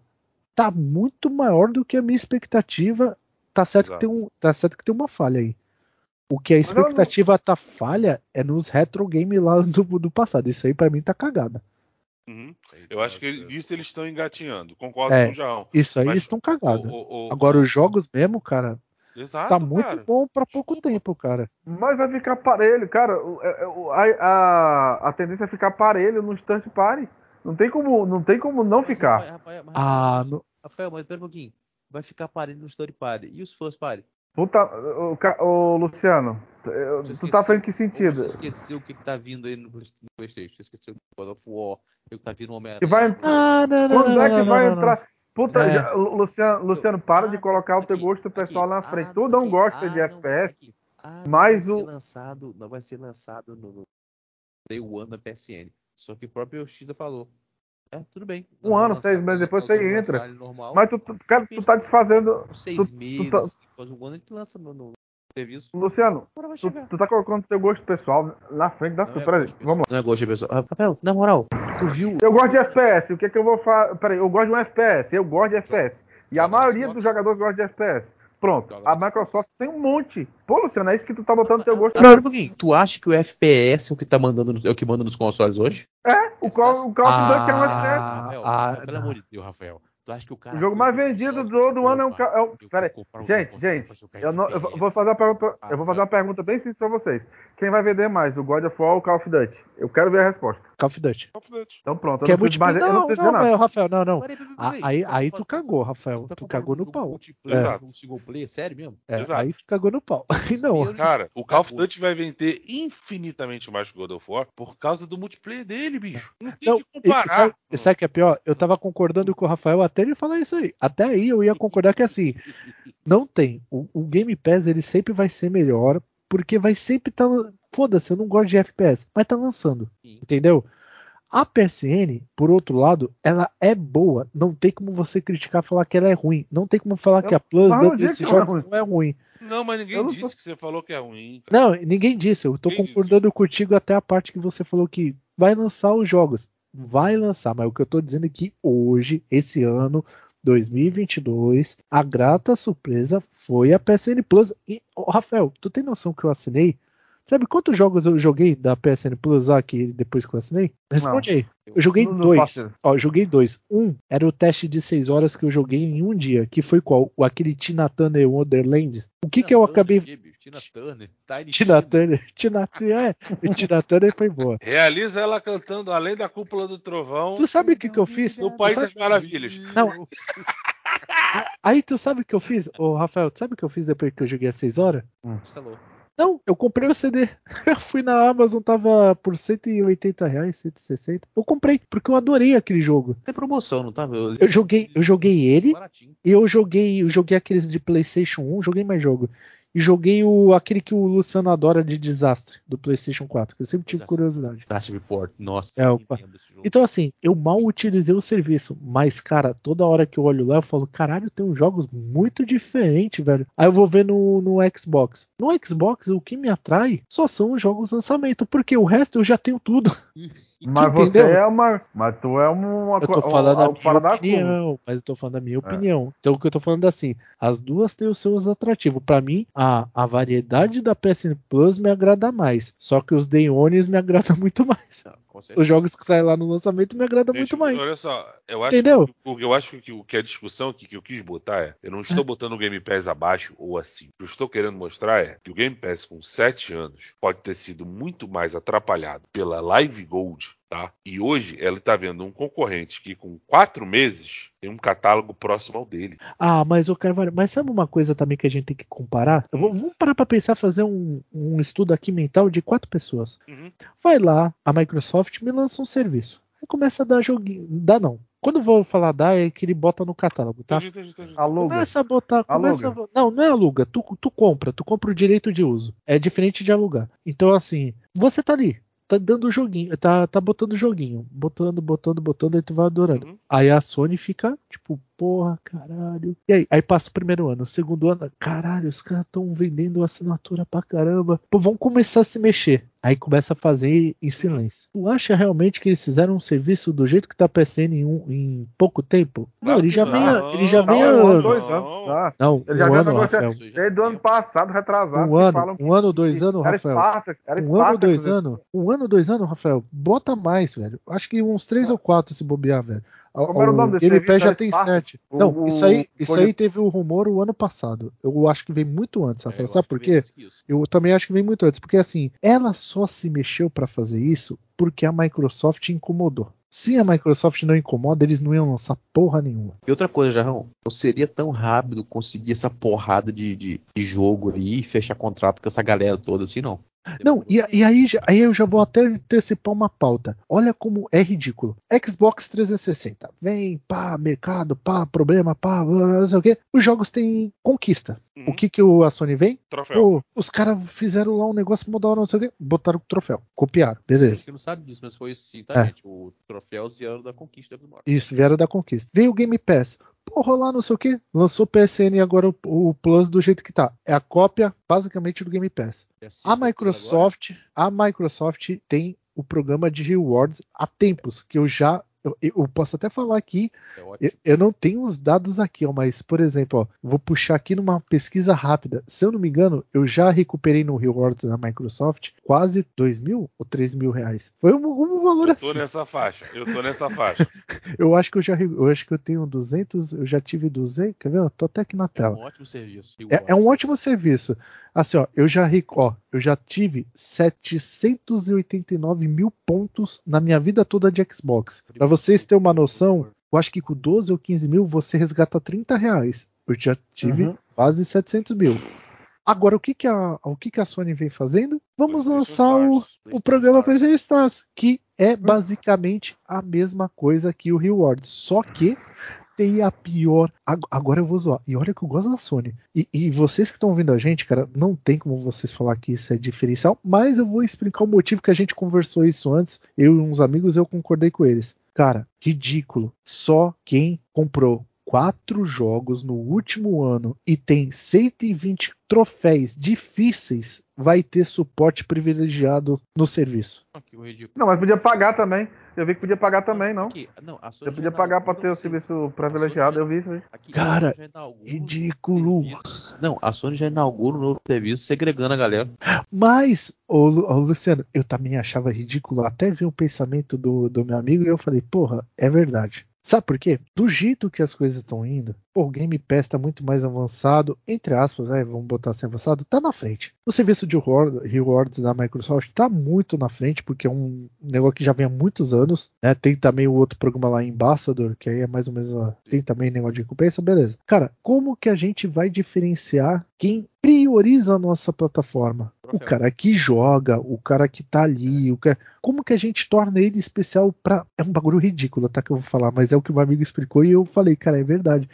Speaker 5: tá muito maior do que a minha expectativa. Tá certo, que tem, um, tá certo que tem uma falha aí. O que a
Speaker 4: ela não-
Speaker 5: expectativa tá falha é nos retro games lá do, do passado. Isso aí pra mim tá cagada.
Speaker 3: Uhum. Eu acho que disso eles estão engatinhando. Concordo
Speaker 5: É.
Speaker 3: com o João.
Speaker 5: Isso aí
Speaker 3: Mas
Speaker 5: eles estão cagados. Agora os jogos mesmo, cara,
Speaker 3: Exato,
Speaker 5: tá muito
Speaker 3: cara.
Speaker 5: bom pra pouco
Speaker 3: Desculpa.
Speaker 5: tempo, cara.
Speaker 4: Mas vai ficar parelho, cara. É- é- A, a, a tendência é ficar parelho no Stunt Party. Não tem como não, tem como não
Speaker 2: Mas,
Speaker 4: ficar.
Speaker 2: Rafael, Rafael, mas,
Speaker 5: Ah,
Speaker 2: Rafael,
Speaker 5: no-
Speaker 2: Rafael, mas pera um pouquinho. Vai ficar parelho no Story Party. E os First Party?
Speaker 4: Puta, o, ca- o Luciano, eu- tu tá falando em que sentido?
Speaker 2: Você esqueceu o que, que tá vindo aí no, Play- no PlayStation? Você esqueceu o God of War, o que tá vindo o Homem-Aranha?
Speaker 4: Vai entrar.
Speaker 5: Ah, não, não,
Speaker 4: Quando
Speaker 5: não,
Speaker 4: é que
Speaker 5: não,
Speaker 4: vai
Speaker 5: não, não,
Speaker 4: entrar? Puta,
Speaker 5: É.
Speaker 4: já- Lu- Luciano, Luciano, para
Speaker 2: Ah,
Speaker 4: de colocar o teu
Speaker 2: aqui,
Speaker 4: gosto pessoal
Speaker 2: aqui.
Speaker 4: na frente.
Speaker 2: Ah,
Speaker 4: tu não
Speaker 2: aqui.
Speaker 4: gosta
Speaker 2: Ah,
Speaker 4: de
Speaker 2: não,
Speaker 4: FPS,
Speaker 2: aqui. Ah,
Speaker 4: mas
Speaker 2: não vai
Speaker 4: o-
Speaker 2: ser lançado, não vai ser lançado no, no Day One da PSN. Só que o próprio Yoshida falou. É, tudo bem.
Speaker 4: Um ano, seis meses depois você entra.
Speaker 2: ele Normal,
Speaker 4: mas tu, tu, cara, tu tá desfazendo.
Speaker 2: seis
Speaker 4: tu- tu
Speaker 2: meses,
Speaker 4: tá-
Speaker 2: depois de um ano a gente lança no, no serviço.
Speaker 4: Luciano, tu, tu tá colocando teu gosto pessoal na frente da tua.
Speaker 2: é
Speaker 4: Peraí,
Speaker 2: pessoal.
Speaker 4: vamos lá.
Speaker 2: Não é gosto de pessoa. Rafael, na moral, tu viu?
Speaker 4: Eu gosto de FPS. O que é que eu vou fazer? Peraí, eu gosto de um FPS. Eu gosto de FPS. E a maioria dos jogadores gosta de FPS. Pronto. A Microsoft tem um monte. Pô, Luciano, é isso que tu tá botando no teu gosto.
Speaker 2: Não, um. Tu acha que o FPS é o que tá mandando, é o que manda nos consoles hoje?
Speaker 4: É, o Call, o Call of Duty é um
Speaker 5: Ah,
Speaker 4: FPS.
Speaker 2: Rafael,
Speaker 5: ah,
Speaker 2: Rafael, pelo amor de Deus, Rafael. Tu acha que o cara.
Speaker 4: O jogo mais vendido do, do ano é o. ca- é o- Pera aí. Gente, gente, eu, não, eu vou- vou fazer uma pergunta, eu vou fazer uma pergunta bem simples pra vocês. Quem vai vender mais, o God of War ou o Call of Duty? Eu quero ver a resposta.
Speaker 5: Call of Duty.
Speaker 4: Então pronto, eu
Speaker 5: Que é
Speaker 4: não preciso mais, eu não
Speaker 5: Não,
Speaker 4: preciso
Speaker 5: não,
Speaker 4: nada.
Speaker 5: Rafael, não, não. Ah. Aí, aí
Speaker 2: comparando-
Speaker 5: tu cagou, Rafael.
Speaker 2: tá
Speaker 5: Tu cagou no pau.
Speaker 2: multiplayer com um single player, sério mesmo?
Speaker 5: É,
Speaker 3: Exato.
Speaker 5: aí tu cagou no pau. Não,
Speaker 3: Cara, o Call of. Duty vai vender infinitamente mais que o God of War por causa do multiplayer dele, bicho. Não tem
Speaker 5: Não,
Speaker 3: que
Speaker 5: e-
Speaker 3: comparar.
Speaker 5: sabe, sabe o que é pior? Eu tava concordando com o Rafael até ele falar isso aí. Até aí eu ia concordar que assim, não tem. O, o Game Pass ele sempre vai ser melhor, porque vai sempre estar. Foda-se, eu não gosto de FPS, mas tá lançando.
Speaker 2: Sim.
Speaker 5: Entendeu? A PSN, por outro lado, ela é boa. Não tem como você criticar falar que ela é ruim. Não tem como falar
Speaker 4: Eu-
Speaker 5: que a Plus
Speaker 4: disse
Speaker 5: desse
Speaker 4: é
Speaker 5: jogo
Speaker 4: ruim.
Speaker 5: não é ruim.
Speaker 3: Não, mas ninguém
Speaker 4: não
Speaker 3: disse
Speaker 4: tô-
Speaker 3: que você falou que é ruim. cara.
Speaker 5: Não, ninguém disse. Eu tô
Speaker 3: Ninguém disse
Speaker 5: concordando contigo até a parte que você falou que vai lançar os jogos. Vai lançar, mas o que eu tô dizendo é que hoje, esse ano, 2022, a grata surpresa foi a PSN Plus. E, ô, Rafael, tu tem noção que eu assinei? Sabe quantos jogos eu joguei da PSN Plus aqui depois que eu assinei? Responde aí. Eu joguei
Speaker 4: Não- não
Speaker 5: dois.
Speaker 4: faço.
Speaker 5: Ó, eu joguei dois. Um era o teste de seis horas que eu joguei em um dia, que foi qual? O aquele Tina Turner Wonderland. O que que eu acabei
Speaker 2: Turner, bicho, Tina Turner. Tiny
Speaker 5: Tina Turner, Tina Turner, é, Tina Turner foi boa.
Speaker 3: Realiza ela cantando Além da Cúpula do Trovão.
Speaker 5: Tu sabe o que que eu fiz?
Speaker 3: No País das Maravilhas.
Speaker 5: Não. Aí tu sabe o que eu fiz? Ô, Rafael, tu sabe o que eu fiz depois que eu joguei às 6 horas?
Speaker 2: Instalou.
Speaker 5: Não, eu comprei o CD. Eu fui na Amazon, tava por 180 reais, 160. Eu comprei, porque eu adorei aquele jogo.
Speaker 2: Tem promoção, não tá? Eu,
Speaker 5: Eu joguei, eu joguei ele
Speaker 2: Baratinho.
Speaker 5: e eu joguei, eu joguei aqueles de PlayStation 1, joguei mais jogo. E joguei o aquele que o Luciano adora de desastre do PlayStation 4, que eu sempre tive curiosidade.
Speaker 2: Report. Nossa,
Speaker 5: É,
Speaker 2: eu.
Speaker 5: Então, assim, eu mal utilizei o serviço, mas, cara, toda hora que eu olho lá, eu falo, caralho, tem uns jogos muito diferentes, velho. Aí eu vou ver no, no Xbox. No Xbox, o que me atrai só são os jogos lançamento, porque o resto eu já tenho tudo.
Speaker 4: Mas você
Speaker 5: entendeu?
Speaker 4: é uma. Mas tu é uma.
Speaker 5: Eu tô falando
Speaker 4: algo
Speaker 5: a
Speaker 4: fora
Speaker 5: minha
Speaker 4: da curva.
Speaker 5: opinião, mas eu tô falando a minha opinião. Então, o que eu tô falando é assim, as duas têm os seus atrativos. Pra mim, a, a variedade da PSN Plus me agrada mais, só que os Day Ones me agradam muito mais.
Speaker 2: Certeza.
Speaker 5: Os jogos que saem lá no lançamento me agradam
Speaker 3: Gente,
Speaker 5: muito mais.
Speaker 3: Olha só, eu acho,
Speaker 5: Entendeu?
Speaker 3: que, eu acho que, o que a discussão que, que eu quis botar é: eu não estou botando o Game Pass abaixo ou acima. O que eu estou querendo mostrar é que o Game Pass com 7 anos pode ter sido muito mais atrapalhado pela Live Gold, tá? E hoje ela está vendo um concorrente que com 4 meses tem um catálogo próximo ao dele.
Speaker 5: Ah, mas eu quero. Mas sabe uma coisa também que a gente tem que comparar? Eu vou- vamos parar pra pensar, fazer um, um estudo aqui mental de quatro pessoas.
Speaker 3: Uhum.
Speaker 5: Vai lá, a Microsoft me lança um serviço. Aí começa a dar joguinho. Dá não. Quando eu vou falar dar, é que ele bota no catálogo, tá?
Speaker 3: Entendi, entendi, entendi.
Speaker 4: Aluga.
Speaker 5: Começa a botar. Começa
Speaker 4: Aluga.
Speaker 5: a- não, não é aluga. Tu, tu compra. Tu compra o direito de uso. É diferente de alugar. Então, assim, você tá ali. Tá dando joguinho. Tá, tá botando joguinho. Botando, botando, botando. Aí tu vai adorando.
Speaker 3: Uhum.
Speaker 5: Aí a Sony fica, tipo, porra, caralho. E aí? Aí passa o primeiro ano. O segundo ano, caralho, os caras estão vendendo assinatura pra caramba. Pô, vão começar a se mexer. Aí começa a fazer em silêncio. Tu acha realmente que eles fizeram um serviço do jeito que tá PSN em, um, em pouco tempo? Não,
Speaker 3: Claro
Speaker 5: ele já
Speaker 3: não.
Speaker 5: vem, a- ele já vem
Speaker 4: um
Speaker 5: há
Speaker 4: ano,
Speaker 5: anos.
Speaker 4: dois
Speaker 3: Não.
Speaker 4: anos. Tá.
Speaker 5: Não,
Speaker 4: Ele já
Speaker 5: um
Speaker 4: vem
Speaker 5: ano. Rafael.
Speaker 2: Já
Speaker 4: Desde o ano passado, retrasado.
Speaker 5: Um ano,
Speaker 4: falam
Speaker 5: um ano, dois anos,
Speaker 4: era
Speaker 5: Rafael.
Speaker 4: Era
Speaker 5: Um ano,
Speaker 4: Spartacus,
Speaker 5: dois anos. Um ano, dois anos, Rafael. Bota mais, velho. Acho que uns três ou quatro se bobear, velho.
Speaker 4: Como era o nome desse
Speaker 5: Game? Pass já tem sete.
Speaker 4: O-
Speaker 5: Não, isso aí,
Speaker 4: o-
Speaker 5: isso
Speaker 4: foi-
Speaker 5: aí teve o rumor o ano passado. Eu acho que vem muito antes,
Speaker 2: É,
Speaker 5: Rafael. Sabe por quê? Eu também acho que vem muito antes, porque assim, ela só se mexeu pra fazer isso porque a Microsoft incomodou. Se a Microsoft não incomoda, eles não iam lançar porra nenhuma.
Speaker 2: E outra coisa, Jarrão, não seria tão rápido conseguir essa porrada de, de, de jogo ali e fechar contrato com essa galera toda assim, não.
Speaker 5: Não, e, e aí, já- aí eu já vou até antecipar uma pauta. Olha como é ridículo. Xbox 360. Vem, pá, mercado, pá, problema, pá, não sei o quê. Os jogos têm conquista.
Speaker 3: Uhum.
Speaker 5: O que que o, a Sony vem?
Speaker 3: Troféu.
Speaker 5: Pô, os caras fizeram lá um negócio mudar não sei o quê. Botaram o troféu. Copiaram. Beleza.
Speaker 2: gente que não sabe disso, mas foi isso sim, tá,
Speaker 5: É.
Speaker 2: gente? O troféu Zero da Conquista do.
Speaker 5: Isso, vieram da conquista. Veio o Game Pass. Porra, lá não sei o que. Lançou PSN agora o, o Plus do jeito que tá. É a cópia, basicamente, do Game Pass. A Microsoft, a Microsoft tem o programa de rewards há tempos, que eu já eu, eu posso até falar aqui,
Speaker 2: É
Speaker 5: eu, eu não tenho os dados aqui, ó, mas, por exemplo, ó, vou puxar aqui numa pesquisa rápida. Se eu não me engano, eu já recuperei no Rewards da Microsoft quase 2 mil ou 3 mil reais. Foi um, um valor
Speaker 3: Eu tô
Speaker 5: assim.
Speaker 3: nessa faixa. Eu tô nessa faixa.
Speaker 5: Eu acho que eu já eu acho que eu tenho 200, eu já tive 200, quer ver? Eu tô até aqui na
Speaker 2: É
Speaker 5: tela.
Speaker 2: um ótimo serviço.
Speaker 5: É, é um ótimo serviço. Assim, ó, eu já, ó, eu já tive 789 mil pontos na minha vida toda de Xbox. Pra vocês terem uma noção, eu acho que com 12 ou 15 mil você resgata 30 reais. Eu já tive
Speaker 4: Uhum.
Speaker 5: quase 700 mil. Agora, o que, que, a, o que, que a Sony vem fazendo? Vamos lançar o, o programa. PlayStation Stars, que é basicamente a mesma coisa que o Reward, só que tem a pior. ag- Agora eu vou zoar. E olha que eu gosto da Sony. E, e vocês que estão ouvindo a gente, cara, não tem como vocês falar que isso é diferencial, mas eu vou explicar o motivo que a gente conversou isso antes. Eu e uns amigos, eu concordei com eles. Cara, ridículo. Só quem comprou quatro jogos no último ano e tem 120 troféus difíceis vai ter suporte privilegiado no serviço.
Speaker 2: O.
Speaker 4: Não, mas podia pagar também. Eu vi que podia pagar também, não.
Speaker 2: Aqui, não, a Sony
Speaker 4: Você
Speaker 2: já
Speaker 4: podia pagar
Speaker 2: não,
Speaker 4: ter o serviço privilegiado, eu vi isso.
Speaker 2: Aqui,
Speaker 5: Cara,
Speaker 2: um
Speaker 5: ridículo.
Speaker 2: Não, a Sony já inaugura um novo serviço segregando a galera.
Speaker 5: Mas, ô, ô, Luciano, eu também achava ridículo até ver o pensamento do, do meu amigo e eu falei, porra, é verdade. Sabe por quê? Do jeito que as coisas estão indo, pô, o Game Pass tá muito mais avançado, entre aspas, né, vamos botar assim avançado, tá na frente. O serviço de reward- rewards da Microsoft tá muito na frente, porque é um negócio que já vem há muitos anos, né? Tem também o outro programa lá, Ambassador, que aí é mais ou menos, ó, tem também negócio de recompensa, beleza. Cara, como que a gente vai diferenciar quem prioriza a nossa plataforma? O cara que joga, o cara que tá ali, o cara... como que a gente torna ele especial pra. É um bagulho ridículo, tá? Que eu vou falar, mas é o que o meu amigo explicou e eu falei, cara, é verdade.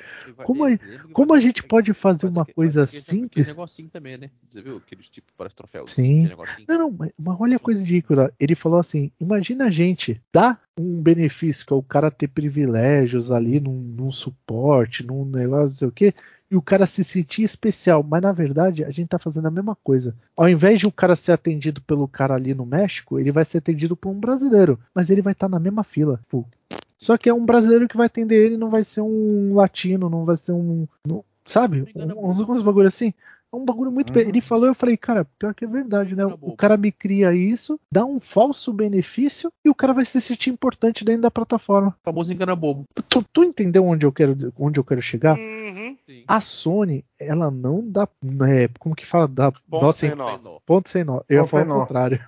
Speaker 5: Como a- como a gente pode fazer uma coisa simples?
Speaker 2: Aquele negocinho também, né? Você viu? Aqueles tipo para troféus.
Speaker 5: Sim. Não, não, mas, mas olha a coisa ridícula. Ele falou assim: imagina a gente dar um benefício, que é o cara ter privilégios ali num, num suporte, num negócio, não sei o quê, e o cara se sentir especial. Mas na verdade, a gente tá fazendo a mesma coisa. Ao invés de o cara ser atendido pelo cara ali no México, ele vai ser atendido por um brasileiro. Mas ele vai estar na mesma fila. Pô. Só que é um brasileiro que vai atender ele, não vai ser um latino, não vai ser um. não- sabe? Uns, uns bagulho assim. É um bagulho muito.
Speaker 4: Uhum.
Speaker 5: Ele falou, eu falei, cara, pior que é verdade, né?
Speaker 2: Engana
Speaker 5: O cara me cria isso, dá um falso benefício e o cara vai se sentir importante dentro da plataforma.
Speaker 2: O famoso engana bobo.
Speaker 5: Tu, tu entendeu onde eu quero, onde eu quero chegar?
Speaker 3: Uhum.
Speaker 5: A Sony, ela não dá. É, como que fala? Dá
Speaker 3: Ponto
Speaker 5: nó
Speaker 3: sem
Speaker 5: sem
Speaker 3: nó.
Speaker 2: nó.
Speaker 5: ponto sem nó. Eu ia falar
Speaker 4: sem
Speaker 5: o
Speaker 4: nó.
Speaker 5: contrário.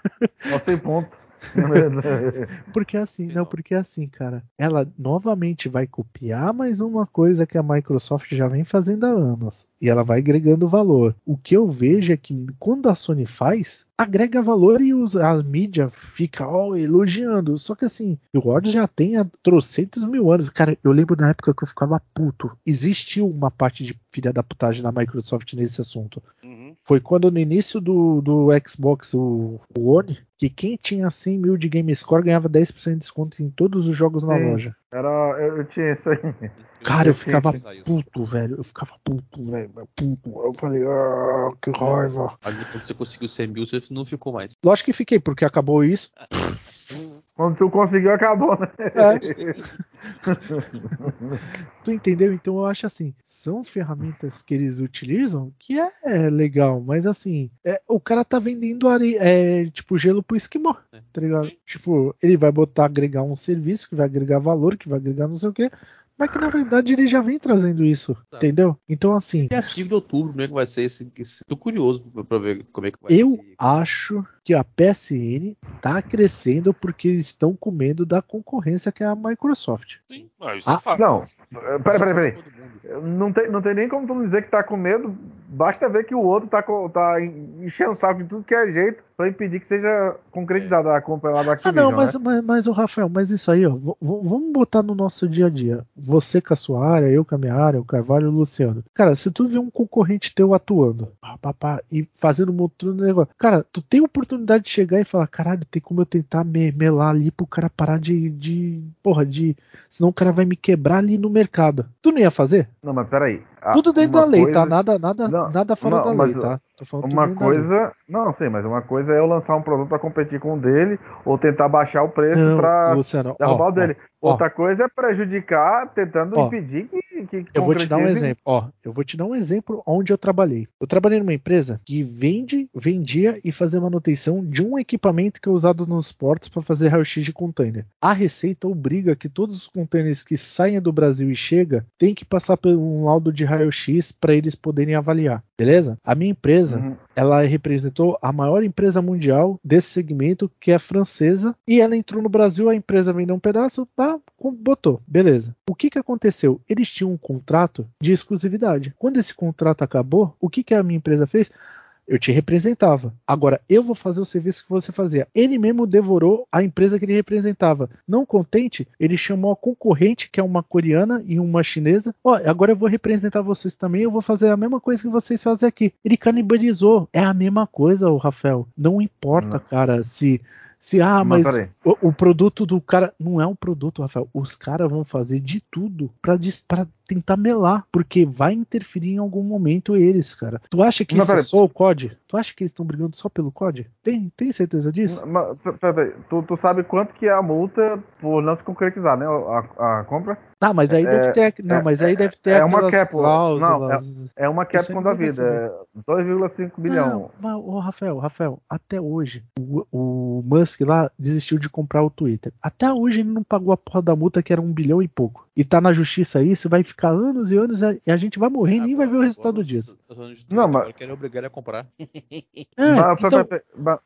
Speaker 4: Não sei ponto.
Speaker 5: Porque assim,
Speaker 2: Sem
Speaker 5: não, porque assim, cara, ela novamente vai copiar mais uma coisa que a Microsoft já vem fazendo há anos. E ela vai agregando valor. O que eu vejo é que quando a Sony faz, agrega valor e os, a mídia fica elogiando. Só que assim, o Word já tem há trocentos mil anos. Cara, eu lembro na época que eu ficava puto. Existiu uma parte de filha da putagem da Microsoft nesse assunto.
Speaker 3: Uhum.
Speaker 5: Foi quando no início do, do Xbox o, o One, que quem tinha 100 mil de Game Score ganhava 10% de desconto em todos os jogos na
Speaker 4: Sim.
Speaker 5: loja.
Speaker 4: Era, eu, eu tinha isso aí.
Speaker 5: Cara, eu ficava puto, velho. Eu ficava puto, velho. Puto. Eu falei, ah, que raiva.
Speaker 2: Aí quando você conseguiu 100 mil, você não ficou mais.
Speaker 5: Lógico que fiquei, porque acabou isso.
Speaker 4: Quando tu conseguiu, acabou, né?
Speaker 5: É. Tu entendeu? Então eu acho assim, são ferramentas que eles utilizam que é, é legal, mas assim, é, o cara tá vendendo é, tipo gelo pro esquimó,
Speaker 2: É.
Speaker 5: tá ligado? Tipo, ele vai botar agregar um serviço que vai agregar valor, que vai agregar não sei o quê, mas que na verdade ele já vem trazendo isso,
Speaker 2: Tá.
Speaker 5: entendeu? Então assim,
Speaker 2: Dia 5 de outubro, como é que vai ser esse. esse... Tô curioso pra, ver como é que vai
Speaker 5: eu
Speaker 2: ser.
Speaker 5: acho que a PSN tá crescendo porque eles estão com medo da concorrência que é a Microsoft.
Speaker 3: Sim, não, isso
Speaker 5: Ah,
Speaker 3: é fato.
Speaker 4: Não, peraí, peraí, peraí. Não tem, não tem nem como tu dizer que tá com medo. Basta ver que o outro tá, tá enchendo o saco de tudo que é jeito pra impedir que seja concretizada a compra lá da
Speaker 5: Ah,
Speaker 4: Activision,
Speaker 5: não, mas,
Speaker 4: né?
Speaker 5: mas, mas o Rafael, mas isso aí, ó, vamos botar no nosso dia a dia. Você com a sua área, eu com a minha área, o Carvalho e o Luciano. Cara, se tu vê um concorrente teu atuando, pá, pá, pá, e fazendo um de negócio, cara, tu tem oportunidade de chegar e falar, caralho, tem como eu tentar me melar ali pro cara parar de, de. Porra, de. Senão o cara vai me quebrar ali no mercado. Tu não ia fazer?
Speaker 4: Não, mas peraí.
Speaker 5: Tudo dentro da lei,
Speaker 4: coisa-
Speaker 5: tá? Nada, nada,
Speaker 4: Não,
Speaker 5: nada fora
Speaker 4: não,
Speaker 5: da lei, tá? Tô falando
Speaker 4: Uma coisa. Não, sei, mas uma coisa é eu lançar um produto para competir com o dele, ou tentar baixar o preço para
Speaker 5: ó,
Speaker 4: derrubar
Speaker 5: ó,
Speaker 4: o dele.
Speaker 5: ó.
Speaker 4: Outra coisa é prejudicar, tentando
Speaker 5: Ó.
Speaker 4: impedir que, que
Speaker 5: Eu vou te dar um exemplo. Ó, eu vou te dar um exemplo onde eu trabalhei. Eu trabalhei numa empresa que vende, vendia e fazia manutenção de um equipamento que é usado nos portos para fazer raio-x de container. A Receita obriga que todos os containers que saem do Brasil e chega tem que passar por um laudo de raio-x para eles poderem avaliar. Beleza? A minha empresa,
Speaker 4: Uhum.
Speaker 5: ela representou a maior empresa mundial desse segmento, que é francesa, e ela entrou no Brasil, a empresa vendeu um pedaço, com- botou, beleza. O que que aconteceu? Eles tinham um contrato de exclusividade. Quando esse contrato acabou, o que que a minha empresa fez? Eu te representava. Agora eu vou fazer o serviço que você fazia. Ele mesmo devorou a empresa que ele representava. Não contente, ele chamou a concorrente, que é uma coreana e uma chinesa. Ó, agora eu vou representar vocês também. Eu vou fazer a mesma coisa que vocês fazem aqui. Ele canibalizou. É a mesma coisa, o Rafael. Não importa, cara, se. Se, ah,
Speaker 4: Mas
Speaker 5: mas o, o produto do cara não é um produto, Rafael. Os caras vão fazer de tudo pra tentar melar, porque vai interferir em algum momento eles, cara. Tu acha que
Speaker 4: Mas
Speaker 5: isso é
Speaker 4: peraí.
Speaker 5: só o COD? Tu acha que eles estão brigando só pelo COD? Tem, tem certeza disso?
Speaker 4: Mas, pera- pera- tu, tu sabe quanto que é a multa por não se concretizar, né? A, a compra?
Speaker 5: Tá, mas aí deve ter, não,
Speaker 4: é-
Speaker 5: mas aí deve ter
Speaker 4: é uma cap-
Speaker 5: cláusulas.
Speaker 4: É uma
Speaker 5: Isso
Speaker 4: cap
Speaker 5: aí
Speaker 4: com
Speaker 5: não
Speaker 4: da vida. É 2,5 bilhão.
Speaker 5: Não, mas, ô, Rafael, Rafael, até hoje, o, o Musk lá desistiu de comprar o Twitter. Até hoje ele não pagou a porra da multa que era um bilhão e pouco. E tá na justiça isso, vai ficar anos e anos e a gente vai morrer e nem vai ver o resultado disso.
Speaker 4: Não, mas-
Speaker 2: querem obrigar ele a comprar.
Speaker 5: É,
Speaker 4: mas,
Speaker 5: então,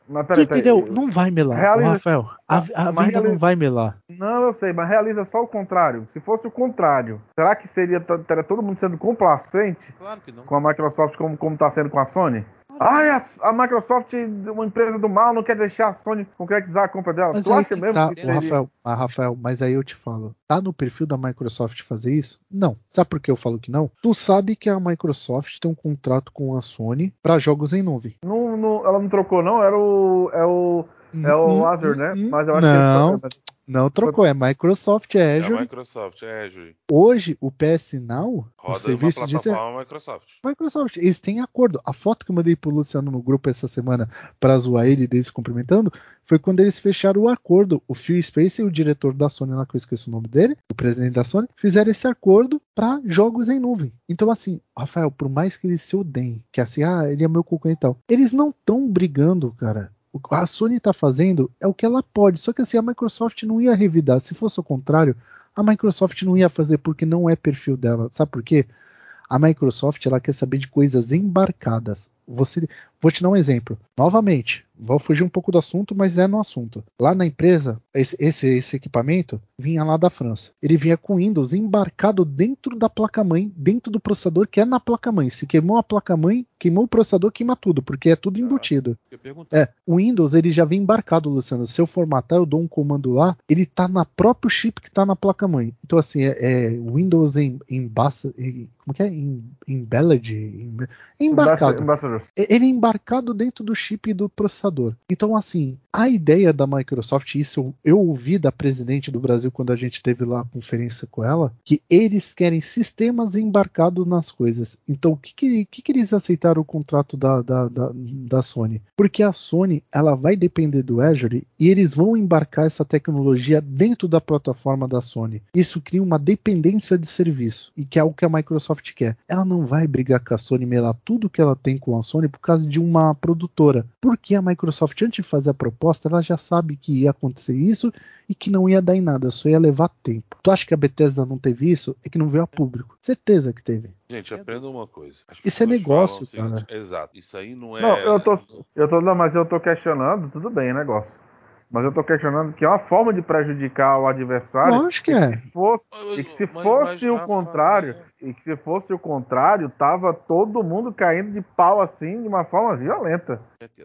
Speaker 4: mas- peraí, peraí.
Speaker 5: entendeu? Não vai melar,
Speaker 4: Realiza-
Speaker 5: Rafael. A, a
Speaker 4: Mas
Speaker 5: venda não vai melar.
Speaker 4: Não, eu sei, mas realiza só o contrário. Se fosse o contrário, será que seria teria todo mundo sendo complacente
Speaker 2: Claro que não.
Speaker 4: com a Microsoft como como está sendo com a Sony? Ai, a, a Microsoft, uma empresa do mal, não quer deixar a Sony concretizar a compra dela.
Speaker 5: Mas
Speaker 4: tu acha
Speaker 5: que
Speaker 4: mesmo
Speaker 5: tá,
Speaker 4: que seria...
Speaker 5: Rafael, ah, Rafael, mas aí eu te falo, tá no perfil da Microsoft fazer isso? Não. Sabe por que eu falo que não? Tu sabe que a Microsoft tem um contrato com a Sony para jogos em nuvem.
Speaker 4: Não, não- ela não trocou, não? Era o. É o, é o
Speaker 5: Hum,
Speaker 4: Azure,
Speaker 5: hum,
Speaker 4: né?
Speaker 5: hum.
Speaker 4: Mas eu acho
Speaker 5: não,
Speaker 4: que. eles-
Speaker 5: não trocou, é Microsoft, é
Speaker 3: É
Speaker 5: Azure.
Speaker 3: Microsoft, é Azure.
Speaker 5: Hoje, o PS Now, o
Speaker 3: Roda uma
Speaker 5: serviço é
Speaker 3: Microsoft.
Speaker 5: Microsoft. Eles têm acordo. A foto que eu mandei pro Luciano no grupo essa semana pra zoar ele deles cumprimentando foi quando eles fecharam o acordo. O Phil Spencer e o diretor da Sony, lá que eu esqueço o nome dele, o presidente da Sony, fizeram esse acordo pra jogos em nuvem. Então, assim, Rafael, por mais que eles se odeiem, que assim, ah, ele é meu concorrente e tal, eles não estão brigando, cara. A Sony tá fazendo é o que ela pode. Só que assim, a Microsoft não ia revidar. Se fosse o contrário, a Microsoft não ia fazer porque não é perfil dela. Sabe por quê? A Microsoft ela quer saber de coisas embarcadas. Você, vou te dar um exemplo. Novamente, vou fugir um pouco do assunto, mas é no assunto. Lá na empresa, esse, esse, esse equipamento vinha lá da França. Ele vinha com Windows embarcado dentro da placa-mãe, dentro do processador que é na placa-mãe. Se queimou a placa-mãe, queimou o processador, queima tudo, porque é tudo embutido.
Speaker 2: Eu pergunto.
Speaker 5: É, o Windows ele já vem embarcado, Luciano. Se eu formatar, eu dou um comando lá, ele tá na próprio chip que tá na placa-mãe. Então, assim, é, é Windows em, em bassa, em- como que é? Em, em, embarcado.
Speaker 4: Ambassador.
Speaker 5: Ele é embarcado dentro do chip do processador. Então, assim, a ideia da Microsoft, isso eu, eu ouvi da presidente do Brasil quando a gente teve lá a conferência com ela, que eles querem sistemas embarcados nas coisas. Então, o que, que, que, que eles aceitaram o contrato da, da, da, da Sony? Porque a Sony ela vai depender do Azure e eles vão embarcar essa tecnologia dentro da plataforma da Sony. Isso cria uma dependência de serviço e que é o que a Microsoft quer. Ela não vai brigar com a Sony, melar tudo que ela tem com a Sony por causa de uma produtora. Porque a Microsoft, antes de fazer a proposta, ela já sabe que ia acontecer isso e que não ia dar em nada, só ia levar tempo. Tu acha que a Bethesda não teve isso? É que não veio a público. Certeza que teve.
Speaker 3: Gente, aprenda uma coisa.
Speaker 5: Isso é negócio,
Speaker 3: seguinte, Exato. Isso aí não é.
Speaker 4: Não, eu tô, eu tô, não, mas eu tô questionando, tudo bem, é negócio. Mas eu tô questionando que é uma forma de prejudicar o adversário.
Speaker 5: Lógico que é.
Speaker 4: Se fosse, e que se
Speaker 3: Mas-
Speaker 4: fosse o contrário, e que se fosse o contrário, tava todo mundo caindo de pau assim, de uma forma violenta.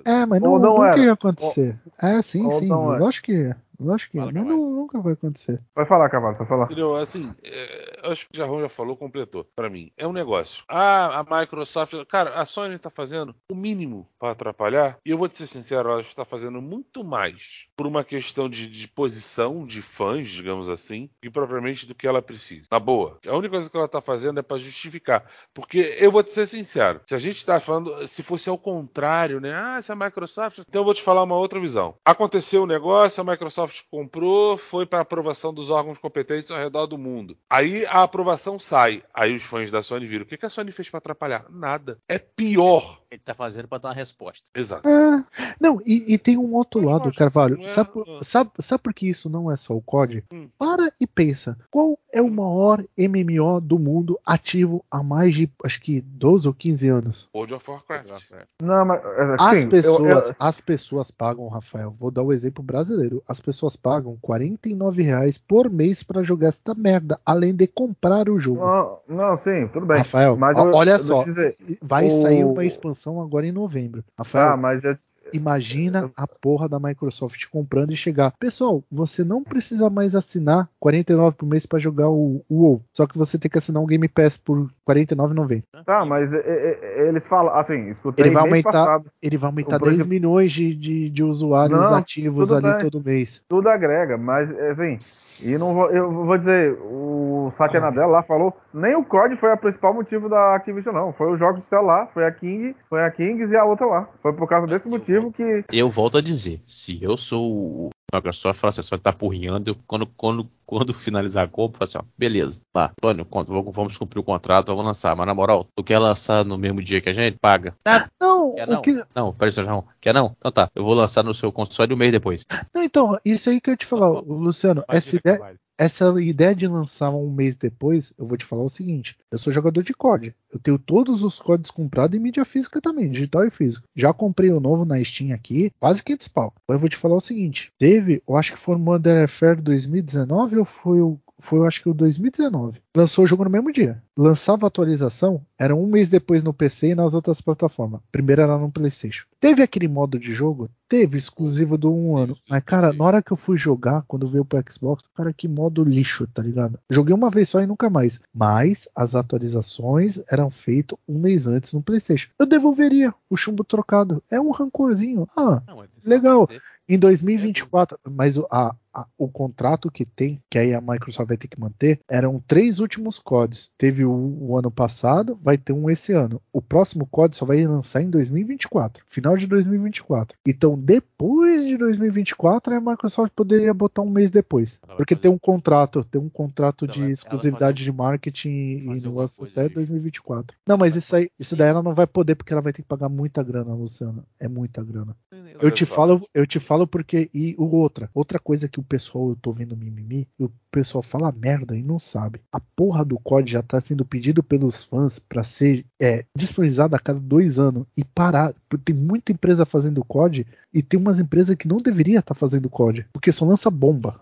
Speaker 5: É, mas
Speaker 4: Ou
Speaker 5: não,
Speaker 4: não
Speaker 5: nunca
Speaker 4: era.
Speaker 5: ia acontecer. é, sim,
Speaker 4: ou
Speaker 5: sim.
Speaker 4: não é.
Speaker 5: Lógico que é. Eu acho que
Speaker 3: Fala,
Speaker 5: não, nunca vai acontecer.
Speaker 4: Vai falar, Cavalo, vai falar.
Speaker 3: Entendeu? Assim, é, eu acho que o Jarrão já falou, completou. Pra mim, é um negócio. Ah, a Microsoft. Cara, a Sony tá fazendo o mínimo pra atrapalhar. E eu vou te ser sincero, ela está fazendo muito mais por uma questão de, de posição de fãs, digamos assim, que propriamente do que ela precisa. Na boa. A única coisa que ela tá fazendo é pra justificar. Porque eu vou te ser sincero, se a gente tá falando, se fosse ao contrário, né? Ah, se a Microsoft. Então eu vou te falar uma outra visão. Aconteceu o negócio, a Microsoft comprou, foi para aprovação dos órgãos competentes ao redor do mundo. Aí a aprovação sai. Aí os fãs da Sony viram. O que que a Sony fez para atrapalhar? Nada. É pior.
Speaker 2: Ele tá fazendo pra dar uma resposta.
Speaker 3: Exato.
Speaker 5: É, não, e, e tem um outro lado, Carvalho.
Speaker 3: é-
Speaker 5: Sabe, por-
Speaker 3: ah.
Speaker 5: sabe, sabe por que isso não é só o COD?
Speaker 3: Hum.
Speaker 5: Para e pensa. Qual é o maior MMO do mundo ativo há mais de, acho que, 12 ou 15 anos?
Speaker 3: World of Warcraft.
Speaker 4: Não, mas. é,
Speaker 5: As pessoas,
Speaker 4: eu- eu-
Speaker 5: as pessoas pagam, Rafael, vou dar o um exemplo brasileiro. As pessoas pagam 49 reais por mês pra jogar esta merda, além de comprar o jogo.
Speaker 4: não, não, sim, tudo bem.
Speaker 5: Rafael,
Speaker 4: mas eu-
Speaker 5: olha
Speaker 4: eu
Speaker 5: só,
Speaker 4: eu dizer,
Speaker 5: vai
Speaker 4: o-
Speaker 5: sair uma expansão agora em novembro. Rafael,
Speaker 4: Ah, mas é,
Speaker 5: Imagina a porra da Microsoft comprando e chegar. Pessoal, você não precisa mais assinar 49 por mês pra jogar o, o WoW. Só que você tem que assinar um Game Pass por 49,90.
Speaker 4: Tá, mas é, é, é, eles falam, assim, escutei
Speaker 5: Ele vai
Speaker 4: mês
Speaker 5: aumentar-
Speaker 4: passado,
Speaker 5: Ele vai aumentar
Speaker 4: O
Speaker 5: 10
Speaker 4: Brasil-
Speaker 5: milhões de, de, de usuários
Speaker 4: Não,
Speaker 5: ativos ali
Speaker 4: bem.
Speaker 5: todo mês.
Speaker 4: tudo agrega, mas assim, e não vou, eu vou dizer, o Satya Nadella lá falou, nem o COD foi o principal motivo da Activision não, foi os jogos de celular, foi a King, foi a Kings e a outra lá. Foi por causa desse motivo
Speaker 2: vou-
Speaker 4: que
Speaker 2: Eu volto a dizer, se eu sou o Microsoft, fala assim, só tá porrinhando, eu, quando, quando, quando finalizar a compra, eu falo assim, ó, beleza, tá, Antônio, vamos cumprir o contrato, vamos lançar, mas na moral, tu quer lançar no mesmo dia que a gente? Paga. Ah,
Speaker 5: Não,
Speaker 2: quer não?
Speaker 5: que,
Speaker 2: Não, peraí, João, quer não? Então tá, eu vou lançar no seu console um mês depois.
Speaker 5: não, então, isso aí que eu te falar, Luciano. Essa ideia, essa ideia de lançar um mês depois, eu vou te falar o seguinte: eu sou jogador de COD. Eu tenho todos os CODs comprados em mídia física também, digital e físico. Já comprei o novo na Steam aqui, quase 500 pau. Agora eu vou te falar o seguinte: teve, eu acho que foi o Modern Warfare 2019 ou foi o. Foi, eu acho que o 2019. Lançou o jogo no mesmo dia. Lançava a atualização, era um mês depois no PC e nas outras plataformas. Primeiro era no PlayStation. Teve aquele modo de jogo? Teve, exclusivo do um ano. Mas, cara, na hora que eu fui jogar, quando veio pro Xbox, cara, que modo lixo, tá ligado? Joguei uma vez só e nunca mais. Mas as atualizações eram feitas um mês antes no PlayStation. Eu devolveria o chumbo trocado. É um rancorzinho. Ah,
Speaker 2: Não, você
Speaker 5: Legal. em 2024, mas o, a- a- o contrato que tem, que aí a Microsoft vai ter que manter, eram três últimos CODs. Teve o, o ano passado, vai ter um esse ano. O próximo COD só vai lançar em 2024, final de 2024. Então, depois de 2024, a Microsoft poderia botar um mês depois.
Speaker 2: Ela
Speaker 5: Porque
Speaker 2: fazer-
Speaker 5: tem um contrato, tem um contrato
Speaker 2: Ela
Speaker 5: de exclusividade
Speaker 2: fazer-
Speaker 5: de marketing e negócio até
Speaker 2: de-
Speaker 5: 2024. Não, mas isso aí, isso daí ela não vai poder porque ela vai ter que pagar muita grana, Luciana. É muita grana. Eu te falo, eu te falo porque e outra, outra coisa que o pessoal eu tô vendo mimimi, o pessoal fala merda e não sabe. A porra do COD já tá sendo pedido pelos fãs pra ser é, disponibilizado a cada dois anos e parar. Tem muita empresa fazendo COD e tem umas empresas que não deveria estar fazendo COD, porque só lança bomba.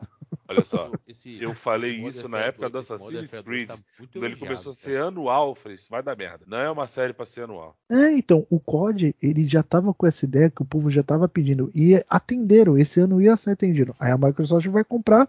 Speaker 3: Olha só.
Speaker 2: Esse-
Speaker 3: Eu falei isso na época do
Speaker 2: 2, esse
Speaker 3: Assassin's
Speaker 2: 2
Speaker 3: Creed,
Speaker 2: tá
Speaker 3: Quando ele começou a
Speaker 2: cara.
Speaker 3: ser anual, eu falei, isso vai dar merda. Não é uma série pra ser anual.
Speaker 5: É, então, o COD, ele já tava com essa ideia que o povo já tava pedindo e atenderam, esse ano ia ser atendido. Aí a Microsoft vai comprar,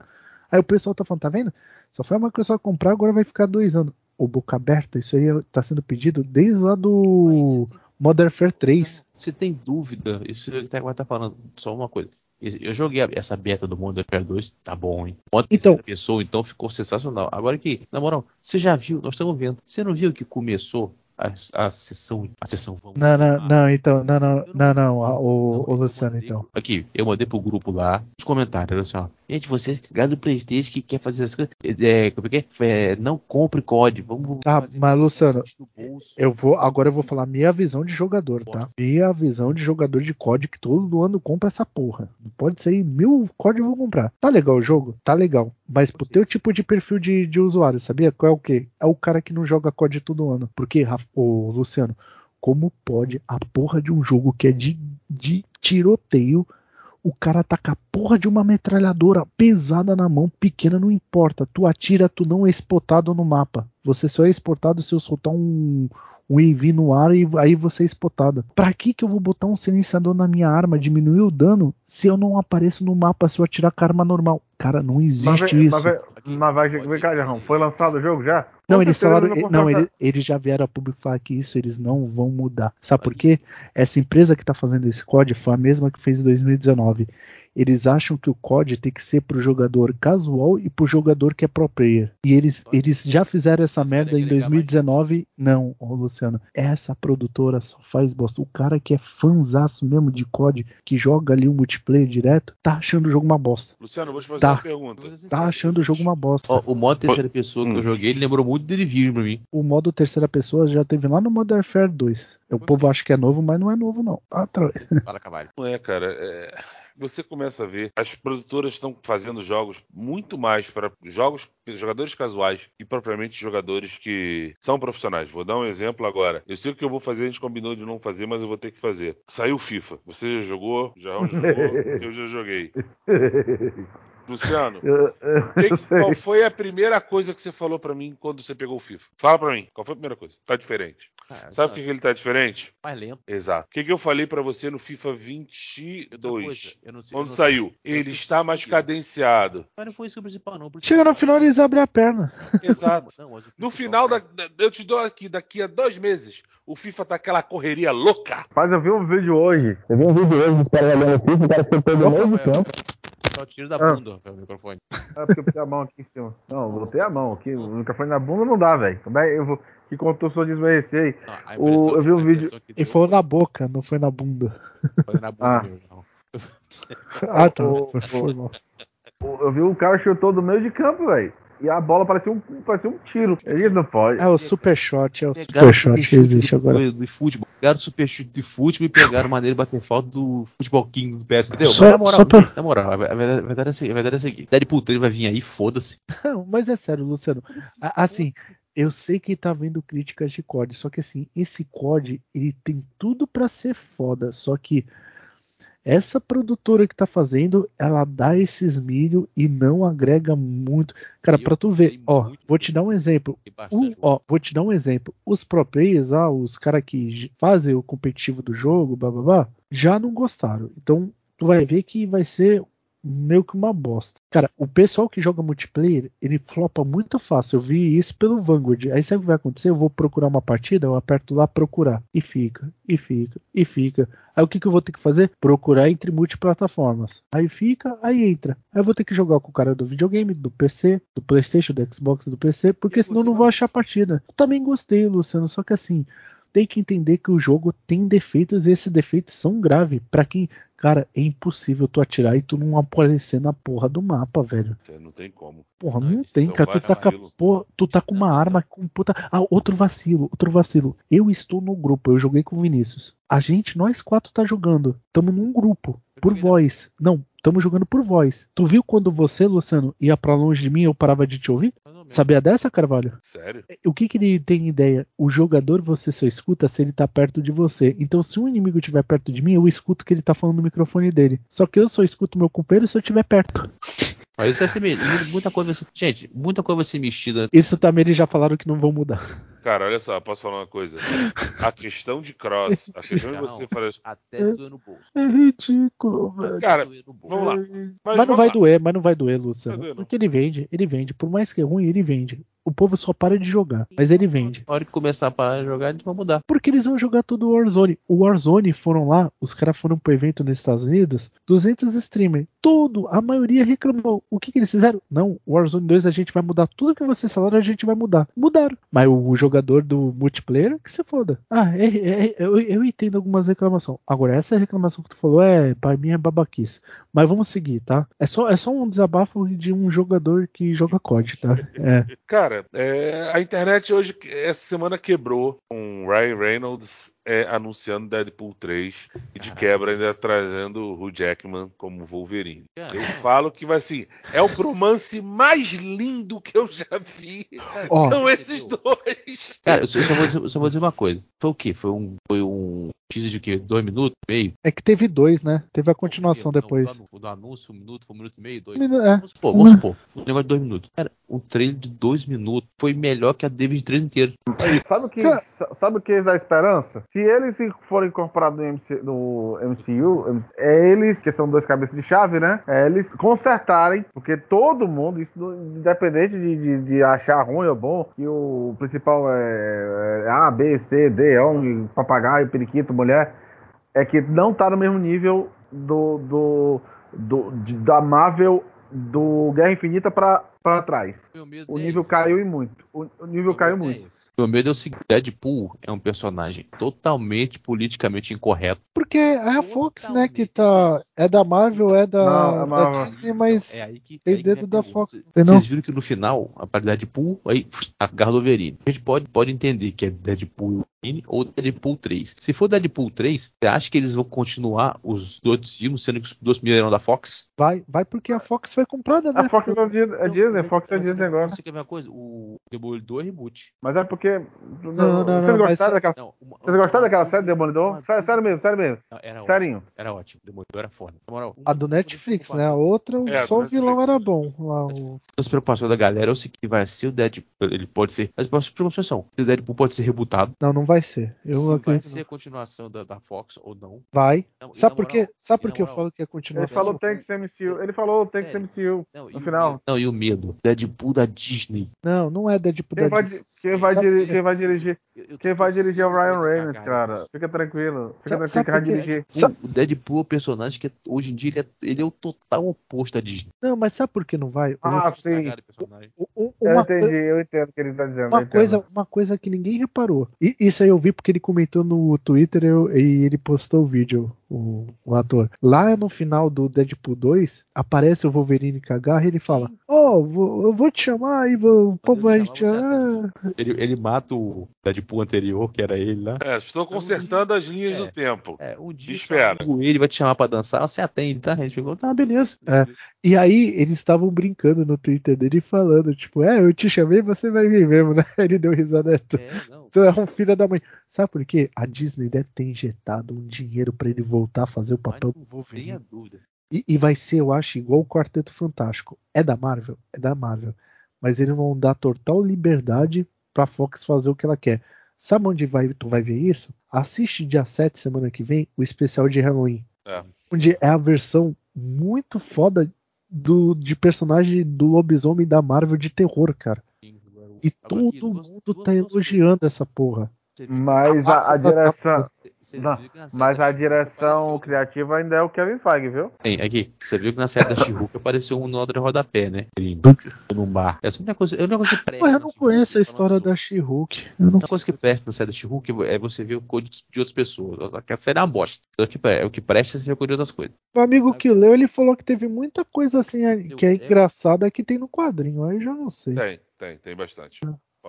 Speaker 5: aí o pessoal tá falando, tá vendo? Só foi a Microsoft comprar, agora vai ficar dois anos. O boca aberta, isso aí tá sendo pedido desde lá do Modern Warfare 3.
Speaker 2: Você tem dúvida? Isso que você tá falando. Só uma coisa. Eu joguei essa beta do Modern Warfare 2, tá bom, hein? Modo
Speaker 5: Então-
Speaker 2: pessoa, então ficou sensacional. Agora que, na moral, você já viu, nós estamos vendo. Você não viu que começou a, a sessão, a sessão vamos
Speaker 5: Não, não,
Speaker 2: lá?
Speaker 5: não, então, não, não, não, não, a-
Speaker 2: Não,
Speaker 5: o, o Luciano, então.
Speaker 2: Aqui, eu mandei pro grupo lá, os comentários, assim, ó. Gente, vocês ligados do Playstation que quer fazer essas coisas, é, como é que é? É, não compre COD, vamos
Speaker 5: Tá, mas, Luciano. Eu vou, agora eu vou falar minha visão de jogador, tá? Minha visão de jogador de COD que todo ano compra essa porra. Não pode ser mil COD eu vou comprar. Tá legal o jogo? Tá legal. Mas pro teu tipo de perfil de, de usuário, sabia? Qual é o quê? É o cara que não joga COD todo ano. Porque, Rafa, ô, Luciano, como pode a porra de um jogo que é de, de tiroteio o cara tá com a porra de uma metralhadora pesada na mão, pequena, não importa. Tu atira, tu não é exportado no mapa. Você só é exportado se eu soltar um, um EV no ar e aí você é espotada. Pra que que eu vou botar um silenciador na minha arma, diminuir o dano, se eu não apareço no mapa se eu atirar com a arma normal? Cara, não
Speaker 4: Mas,
Speaker 5: existe
Speaker 4: vem-
Speaker 5: isso.
Speaker 4: mas, vem- mas vai, vem cá, Jarrão. Foi lançado o jogo já?
Speaker 5: Não, eles falaram. Não,
Speaker 4: consertar.
Speaker 5: ele- eles já vieram a público falar que isso eles não vão mudar. Sabe por quê? Essa empresa que está fazendo esse COD foi a mesma que fez em 2019. Eles acham que o COD tem que ser pro jogador casual e pro jogador que é pro player. E eles, eles já fizeram essa
Speaker 2: Eles
Speaker 5: merda em
Speaker 2: agregar mais
Speaker 5: 2019. Não, ô Luciano. Essa produtora só faz bosta. O cara que é fanzaço mesmo de COD, que joga ali o multiplayer direto, tá achando o jogo uma bosta.
Speaker 3: Luciano, eu vou te fazer
Speaker 5: Tá.
Speaker 3: uma pergunta.
Speaker 5: Tá achando o jogo uma bosta.
Speaker 2: Ó, o modo terceira pessoa que
Speaker 3: Hum.
Speaker 2: eu joguei, ele lembrou muito The Division pra mim.
Speaker 5: O modo terceira pessoa já teve lá no Modern Warfare 2. O povo acha que é novo, mas não é novo, não. Ah, tra-
Speaker 2: Fala, Cavalho.
Speaker 3: Não é, cara. é, Você começa a ver, as produtoras estão fazendo jogos muito mais para jogos, jogadores casuais e propriamente jogadores que são profissionais. Vou dar um exemplo agora. Eu sei o que eu vou fazer, a gente combinou de não fazer, mas eu vou ter que fazer. Saiu FIFA. Você já jogou? Já jogou? eu já joguei. Luciano,
Speaker 4: Eu- eu-
Speaker 3: que- qual foi a primeira coisa que você falou pra mim quando você pegou o FIFA? Fala pra mim, qual foi a primeira coisa? Tá diferente.
Speaker 2: Ah,
Speaker 3: Sabe por que que ele tá diferente?
Speaker 2: Mais lento.
Speaker 3: Exato. O que, que eu falei pra você no FIFA
Speaker 2: Outra
Speaker 3: 22?
Speaker 2: coisa, eu não sei- eu
Speaker 3: Quando
Speaker 2: não
Speaker 3: saiu,
Speaker 2: sei-
Speaker 3: ele está mais cadenciado.
Speaker 2: Mas não foi isso o principal, não. O
Speaker 5: Chega no final eles abrem a perna.
Speaker 3: Exato.
Speaker 2: Não, o
Speaker 3: No final, da,
Speaker 2: cara,
Speaker 3: da- eu te dou aqui, daqui a dois meses, o FIFA tá aquela correria louca.
Speaker 4: Mas eu vi um vídeo hoje. Eu vi um vídeo hoje dos caras jogando FIFA, o cara sentou no meio do
Speaker 2: Rafael,
Speaker 4: campo.
Speaker 2: Só o tiro da
Speaker 4: Ah.
Speaker 2: bunda, Rafael, o microfone.
Speaker 4: É porque eu botei a mão aqui em cima. Não, eu botei a mão aqui. O microfone na bunda não dá, velho. Como é eu vou. Que contorção de O-
Speaker 2: impressão
Speaker 4: eu vi um vídeo-
Speaker 5: E foi na boca, não foi na bunda.
Speaker 2: foi na bunda
Speaker 4: Ah.
Speaker 2: mesmo, não.
Speaker 5: Ah, tá. Foi, mal.
Speaker 4: Eu vi o cara chutou do meio de campo, velho. E a bola parecia um, parecia um tiro. Ele não pode.
Speaker 5: É o super shot, é o
Speaker 2: Pegaram
Speaker 5: super shot que existe
Speaker 2: do,
Speaker 5: agora.
Speaker 2: do, do futebol. Pegaram o superchute de futebol e pegaram maneira de bater falta do futebol king do PS. Entendeu?
Speaker 5: Só-
Speaker 2: na moral,
Speaker 5: só pra-
Speaker 2: na moral, a verdade, é a seguinte, é a seguinte. Deadpool 3 vai vir aí, foda-se.
Speaker 5: Não, mas é sério, Luciano. Assim, eu sei que tá vendo críticas de COD, só que assim, esse COD, ele tem tudo pra ser foda, só que essa produtora que tá fazendo, ela dá esses milho e não agrega muito. Cara, pra tu ver, ó, vou te dar um exemplo. O- ó, vou te dar um exemplo. Os pro players, ah, os caras que fazem o competitivo do jogo, blá blá blá, já não gostaram. Então, tu vai ver que vai ser meio que uma bosta. Cara, o pessoal que joga multiplayer, ele flopa muito fácil. Eu vi isso pelo Vanguard. Aí sabe o que vai acontecer? Eu vou procurar uma partida, eu aperto lá procurar. E fica, e fica, e fica. Aí o que, que eu vou ter que fazer? Procurar entre multiplataformas. Aí fica, aí entra. Aí eu vou ter que jogar com o cara do videogame, do PC, do Playstation, do Xbox, do PC, porque senão não vou achar partida. Eu também gostei, Luciano, só que assim, tem que entender que o jogo tem defeitos e esses defeitos são graves. Pra quem, cara, é impossível tu atirar e tu não aparecer na porra do mapa, velho.
Speaker 3: Não tem como.
Speaker 5: Porra,
Speaker 2: Não,
Speaker 5: não, tem, cara. Tu tá, com porra- tu tá com uma arma com puta. Ah, outro vacilo, outro vacilo. Eu estou no grupo, eu joguei com o Vinícius. A gente, nós quatro, tá jogando. Tamo num grupo. Por voz. Não, tamo jogando por voz. Tu viu quando você, Luciano, ia pra longe de mim eu parava de te ouvir?
Speaker 2: Menos.
Speaker 5: Sabia dessa, Carvalho?
Speaker 3: Sério?
Speaker 5: O que, que ele tem ideia? O jogador você só escuta se ele tá perto de você. Então, se um inimigo estiver perto de mim, eu escuto que ele tá falando no microfone dele. Só que eu só escuto meu companheiro se eu estiver perto.
Speaker 2: Mas isso deve ser muita coisa vai ser. Gente, muita coisa vai ser mexida.
Speaker 5: Isso também eles já falaram que não vão mudar.
Speaker 3: Cara, olha só, posso falar uma coisa? A questão de cross, a questão de
Speaker 2: Não.
Speaker 3: você fazer.
Speaker 2: Até doer no bolso.
Speaker 5: É ridículo, velho.
Speaker 3: Cara, vamos lá.
Speaker 5: Mas,
Speaker 3: Mas
Speaker 5: não
Speaker 3: vamos
Speaker 5: vai
Speaker 3: lá.
Speaker 5: doer, mas não vai doer, Luciano.
Speaker 3: Vai doer.
Speaker 5: Porque ele vende, ele vende. Por mais que é ruim, ele vende. O povo só para de jogar, mas ele vende.
Speaker 2: Na hora que começar a parar de jogar, a gente vai mudar.
Speaker 5: Porque eles vão jogar tudo Warzone. O Warzone foram lá, os caras foram pro evento nos Estados Unidos, 200 streamers. Todo, a maioria reclamou. O que, que eles fizeram? Não, Warzone 2 a gente vai mudar. Tudo que vocês falaram a gente vai mudar. Mudaram. Mas o, jogador do multiplayer, que se foda. Ah, é, é, é, eu, eu entendo algumas reclamações. Agora, essa reclamação que tu falou é, pra mim é babaquice. Mas vamos seguir, tá? É só, é só um desabafo de um jogador que joga COD, tá? É.
Speaker 3: Cara, é, a internet hoje, essa semana quebrou com Ryan Reynolds é, anunciando Deadpool 3 e de quebra ainda trazendo o Hugh Jackman como Wolverine. Eu falo que vai assim, é o bromance mais lindo que eu já vi.
Speaker 5: Ó.
Speaker 3: São esses dois.
Speaker 2: Cara, eu só, vou dizer, só vou dizer uma coisa. Foi o quê? Foi um, foi um teaser de quê? Dois minutos, meio?
Speaker 5: É que teve dois, né? Teve a continuação
Speaker 2: Não,
Speaker 5: depois.
Speaker 2: O do, anúncio, um minuto, foi um minuto e meio, dois.
Speaker 5: Minu- é.
Speaker 2: Vamos supor, vamos supor. Um negócio de dois minutos. Cara, o trailer de dois minutos foi melhor que a David 3 inteiro.
Speaker 4: Sabe o que,
Speaker 5: Cara-
Speaker 4: sabe o que dá esperança? Se eles forem incorporados no, MC, no MCU, é eles, que são dois cabeças de chave, né? É eles consertarem, porque todo mundo, isso independente de, de, de achar ruim ou bom, que o principal é, é A, B, C, D, homem, papagaio, periquito, mulher, é que não tá no mesmo nível do, do, do de- da Marvel do Guerra Infinita pra, pra trás. O
Speaker 2: é
Speaker 4: nível
Speaker 2: esse.
Speaker 4: caiu e muito. O, o nível
Speaker 2: Meu
Speaker 4: caiu
Speaker 2: é
Speaker 4: muito.
Speaker 2: esse. Meu medo é o seguinte: Deadpool é um personagem totalmente politicamente incorreto.
Speaker 5: Porque é a Fox, né, que tá. É da Marvel, é da,
Speaker 4: Não, é
Speaker 5: da
Speaker 4: Marvel.
Speaker 5: Disney, mas.
Speaker 2: Então, é aí que,
Speaker 5: tem dedo
Speaker 2: a
Speaker 5: da. Fox?
Speaker 2: Vocês viram que no final, a parte Deadpool, aí agarra o Wolverine. A gente pode, pode entender que é Deadpool e ou Deadpool 3. Se for Deadpool 3, você acha que eles vão continuar os dois filmes, sendo que os dois primeiros eram da Fox?
Speaker 5: Vai, vai porque a Fox foi comprada, né?
Speaker 4: A Fox é da Dis- é
Speaker 2: Não,
Speaker 4: Disney, Fox é Disney
Speaker 2: você-
Speaker 4: agora.
Speaker 2: Você quer ver uma coisa? O Demolidor é reboot.
Speaker 4: Mas é porque.
Speaker 5: não, não,
Speaker 4: Vocês
Speaker 5: mas-
Speaker 4: gostaram daquela.
Speaker 2: Não, uma-
Speaker 4: Vocês gostaram daquela série Demolidor?
Speaker 2: uma-
Speaker 4: Sério, sério mesmo, sério mesmo.
Speaker 2: Não, Era ótimo.
Speaker 4: Serinho.
Speaker 2: Era ótimo. Demolidor era foda. Na moral,
Speaker 5: A do Netflix, né? A outra,
Speaker 3: É,
Speaker 5: só o vilão era bom. Lá, o...
Speaker 2: as preocupações da galera é o seguinte: vai ser o Deadpool. Ele pode ser. As preocupações são: se o Deadpool pode ser rebutado.
Speaker 5: Não, não vai ser. Eu
Speaker 2: se vai ser a continuação da, da Fox ou não.
Speaker 5: Vai.
Speaker 2: Não,
Speaker 5: Sabe por quê? Sabe por que eu falo que é
Speaker 4: Ele
Speaker 5: continuação?
Speaker 4: falou tem que ser MCU. Ele falou tem que ser MCU.
Speaker 2: Não,
Speaker 4: No final.
Speaker 2: não, e o medo. Deadpool da Disney.
Speaker 5: Não, não é Deadpool
Speaker 4: Quem
Speaker 5: da
Speaker 4: vai,
Speaker 5: Disney.
Speaker 4: di- quem vai, dirigir, quem vai dirigir?
Speaker 2: Eu- eu tô
Speaker 4: Quem vai dirigir é o Ryan Reynolds, cara. Fica tranquilo. Fica
Speaker 5: Sabe-
Speaker 4: tranquilo
Speaker 5: sabe
Speaker 4: que vai
Speaker 5: quê?
Speaker 4: dirigir.
Speaker 2: O Deadpool é um personagem que é- hoje em dia ele é, ele é o total oposto da Disney.
Speaker 5: Não, mas sabe por que não vai?
Speaker 4: Ah,
Speaker 5: Os-
Speaker 4: sim.
Speaker 2: O
Speaker 4: Eu
Speaker 5: uma,
Speaker 4: entendi, eu entendo o que ele tá dizendo.
Speaker 5: uma coisa, uma coisa que ninguém reparou. E isso aí eu vi porque ele comentou no Twitter eu- e ele postou o vídeo, o, o ator. Lá no final do Deadpool 2, aparece o Wolverine com a garra e ele fala: Ó, vou- eu vou te chamar e vou- o povo vai
Speaker 2: Ele
Speaker 5: te chamar.
Speaker 2: Ele, ele mata o Deadpool anterior, que era ele lá.
Speaker 3: É, estou consertando as linhas
Speaker 2: É.
Speaker 3: do tempo.
Speaker 2: É, um dia
Speaker 3: Espera.
Speaker 2: ele vai te chamar pra dançar, você atende, tá? A gente ficou, tá, beleza.
Speaker 5: É. E aí eles estavam brincando no Twitter dele falando, tipo, é, eu te chamei, você vai vir mesmo, né? Ele deu risada. É, tu,
Speaker 2: É, não.
Speaker 5: tu é um filho da mãe. Sabe por quê? A Disney deve ter injetado um dinheiro pra ele voltar a fazer o
Speaker 2: Mas
Speaker 5: papel
Speaker 2: não
Speaker 5: do Wolverine.
Speaker 2: tenha dúvida.
Speaker 5: E, e vai ser, eu acho, igual o Quarteto Fantástico. É da Marvel? É da Marvel. Mas eles vão dar total liberdade pra Fox fazer o que ela quer. Sabe onde vai, tu vai ver isso? Assiste dia 7, semana que vem, o especial de Halloween.
Speaker 3: É.
Speaker 5: Onde é a versão muito foda do, de personagem do lobisomem da Marvel de terror, cara. E todo mundo tá elogiando essa porra.
Speaker 4: Mas a, a direção.
Speaker 2: vocês
Speaker 4: não, Mas a direção
Speaker 2: apareceu-
Speaker 4: criativa ainda é o Kevin Feige, viu?
Speaker 2: Tem, aqui. Você viu que na série da She-Hulk apareceu um no rodapé, né? Num bar. Essa é uma coisa, é uma coisa que presta.
Speaker 5: Mas eu não conheço a
Speaker 2: tá
Speaker 5: história da. Eu não
Speaker 2: Uma coisa que presta na série da She-Hulk é você ver o código de outras pessoas. A série é uma bosta. O que pre- O que presta é você ver o código de outras coisas.
Speaker 5: Meu amigo que leu, ele falou que teve muita coisa assim que é engraçada que tem no quadrinho. Aí eu já não sei.
Speaker 3: Tem, tem, tem bastante.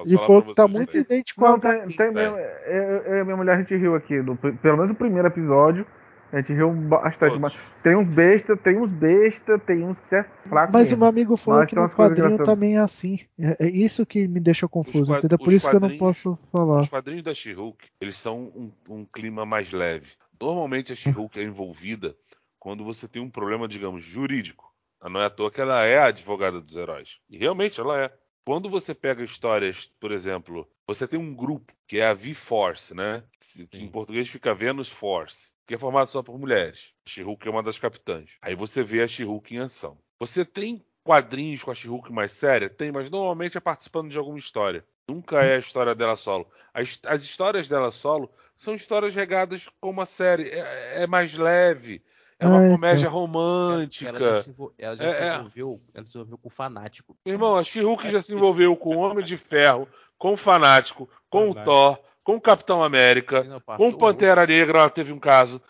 Speaker 3: Posso pra
Speaker 5: que tá muito idêntico com
Speaker 4: Não,
Speaker 5: a
Speaker 4: tem, tem mesmo. Eu, e minha mulher a gente riu aqui. pri- pelo menos no primeiro episódio. A gente riu bastante. Mas tem uns besta, tem uns besta, tem uns que é fraco.
Speaker 5: Mas o
Speaker 4: mesmo.
Speaker 5: meu amigo falou
Speaker 4: Mas
Speaker 5: que no quadrinho também é assim. É, é isso que me deixa confuso,
Speaker 3: quad-
Speaker 5: entendeu? Por
Speaker 3: os
Speaker 5: isso que eu não
Speaker 3: quadrinhos-
Speaker 5: posso falar.
Speaker 3: Os quadrinhos da She-Hulk, eles são um, um clima mais leve. Normalmente a She-Hulk é envolvida quando você tem um problema, digamos, jurídico. Não é à toa que ela é a advogada dos heróis. E realmente ela é. Quando você pega histórias, por exemplo, você tem um grupo que é a V-Force, né? Que que em português fica Venus Force, que é formado só por mulheres. A She-Hulk é uma das capitãs. Aí você vê a She-Hulk em ação. Você tem quadrinhos com a She-Hulk mais séria? Tem, mas normalmente é participando de alguma história. Nunca é a história dela solo. As, as histórias dela solo são histórias regadas como a série. É, é mais leve. É uma
Speaker 5: Ah,
Speaker 3: comédia romântica.
Speaker 2: Ela já se, envol- ela já
Speaker 3: É,
Speaker 2: se
Speaker 3: é.
Speaker 2: envolveu. Ela se envolveu com o fanático.
Speaker 3: Irmão, a She-Hulk já se envolveu com o Homem de Ferro, com o Fanático, com o. Thor, com o Capitão América,
Speaker 2: Não, passou
Speaker 3: com o Pantera Negra, ela teve um caso.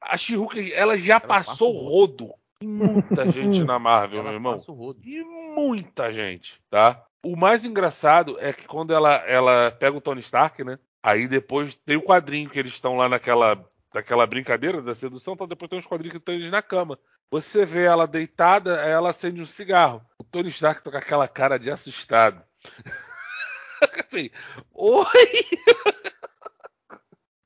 Speaker 3: A She-Hulk, ela já passou
Speaker 2: passa o
Speaker 3: rodo em muita gente na Marvel,
Speaker 2: Ela
Speaker 3: meu irmão.
Speaker 2: passa o rodo.
Speaker 3: E muita gente, tá? O mais engraçado é que quando ela, ela pega o Tony Stark, né? Aí depois tem o quadrinho que eles estão lá naquela, naquela brincadeira da sedução, então depois tem uns quadrinhos que estão eles na cama. Você vê ela deitada, ela acende um cigarro. O Tony Stark tá com aquela cara de assustado. assim, oi!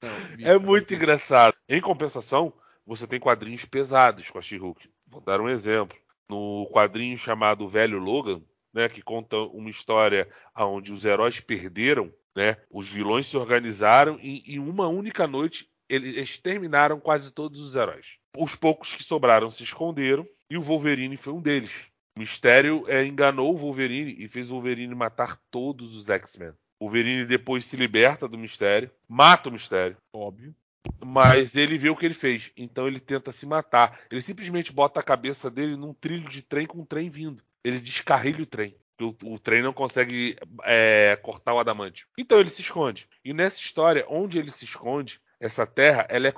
Speaker 2: Não,
Speaker 3: É muito engraçado. Em compensação, você tem quadrinhos pesados com a She-Hulk. Vou dar um exemplo. No quadrinho chamado Velho Logan, né, que conta uma história onde os heróis perderam, né, os vilões se organizaram e em uma única noite eles exterminaram quase todos os heróis. Os poucos que sobraram se esconderam e o Wolverine foi um deles. O Mistério é, enganou o Wolverine e fez o Wolverine matar todos os X-Men. O Wolverine depois se liberta do Mistério, mata o Mistério
Speaker 2: Óbvio.
Speaker 3: mas ele vê o que ele fez, então ele tenta se matar. Ele simplesmente bota a cabeça dele num trilho de trem com um trem vindo. Ele descarrilha o trem. O, o trem não consegue é, cortar o adamante. Então ele se esconde. E nessa história, onde ele se esconde, essa terra ela é,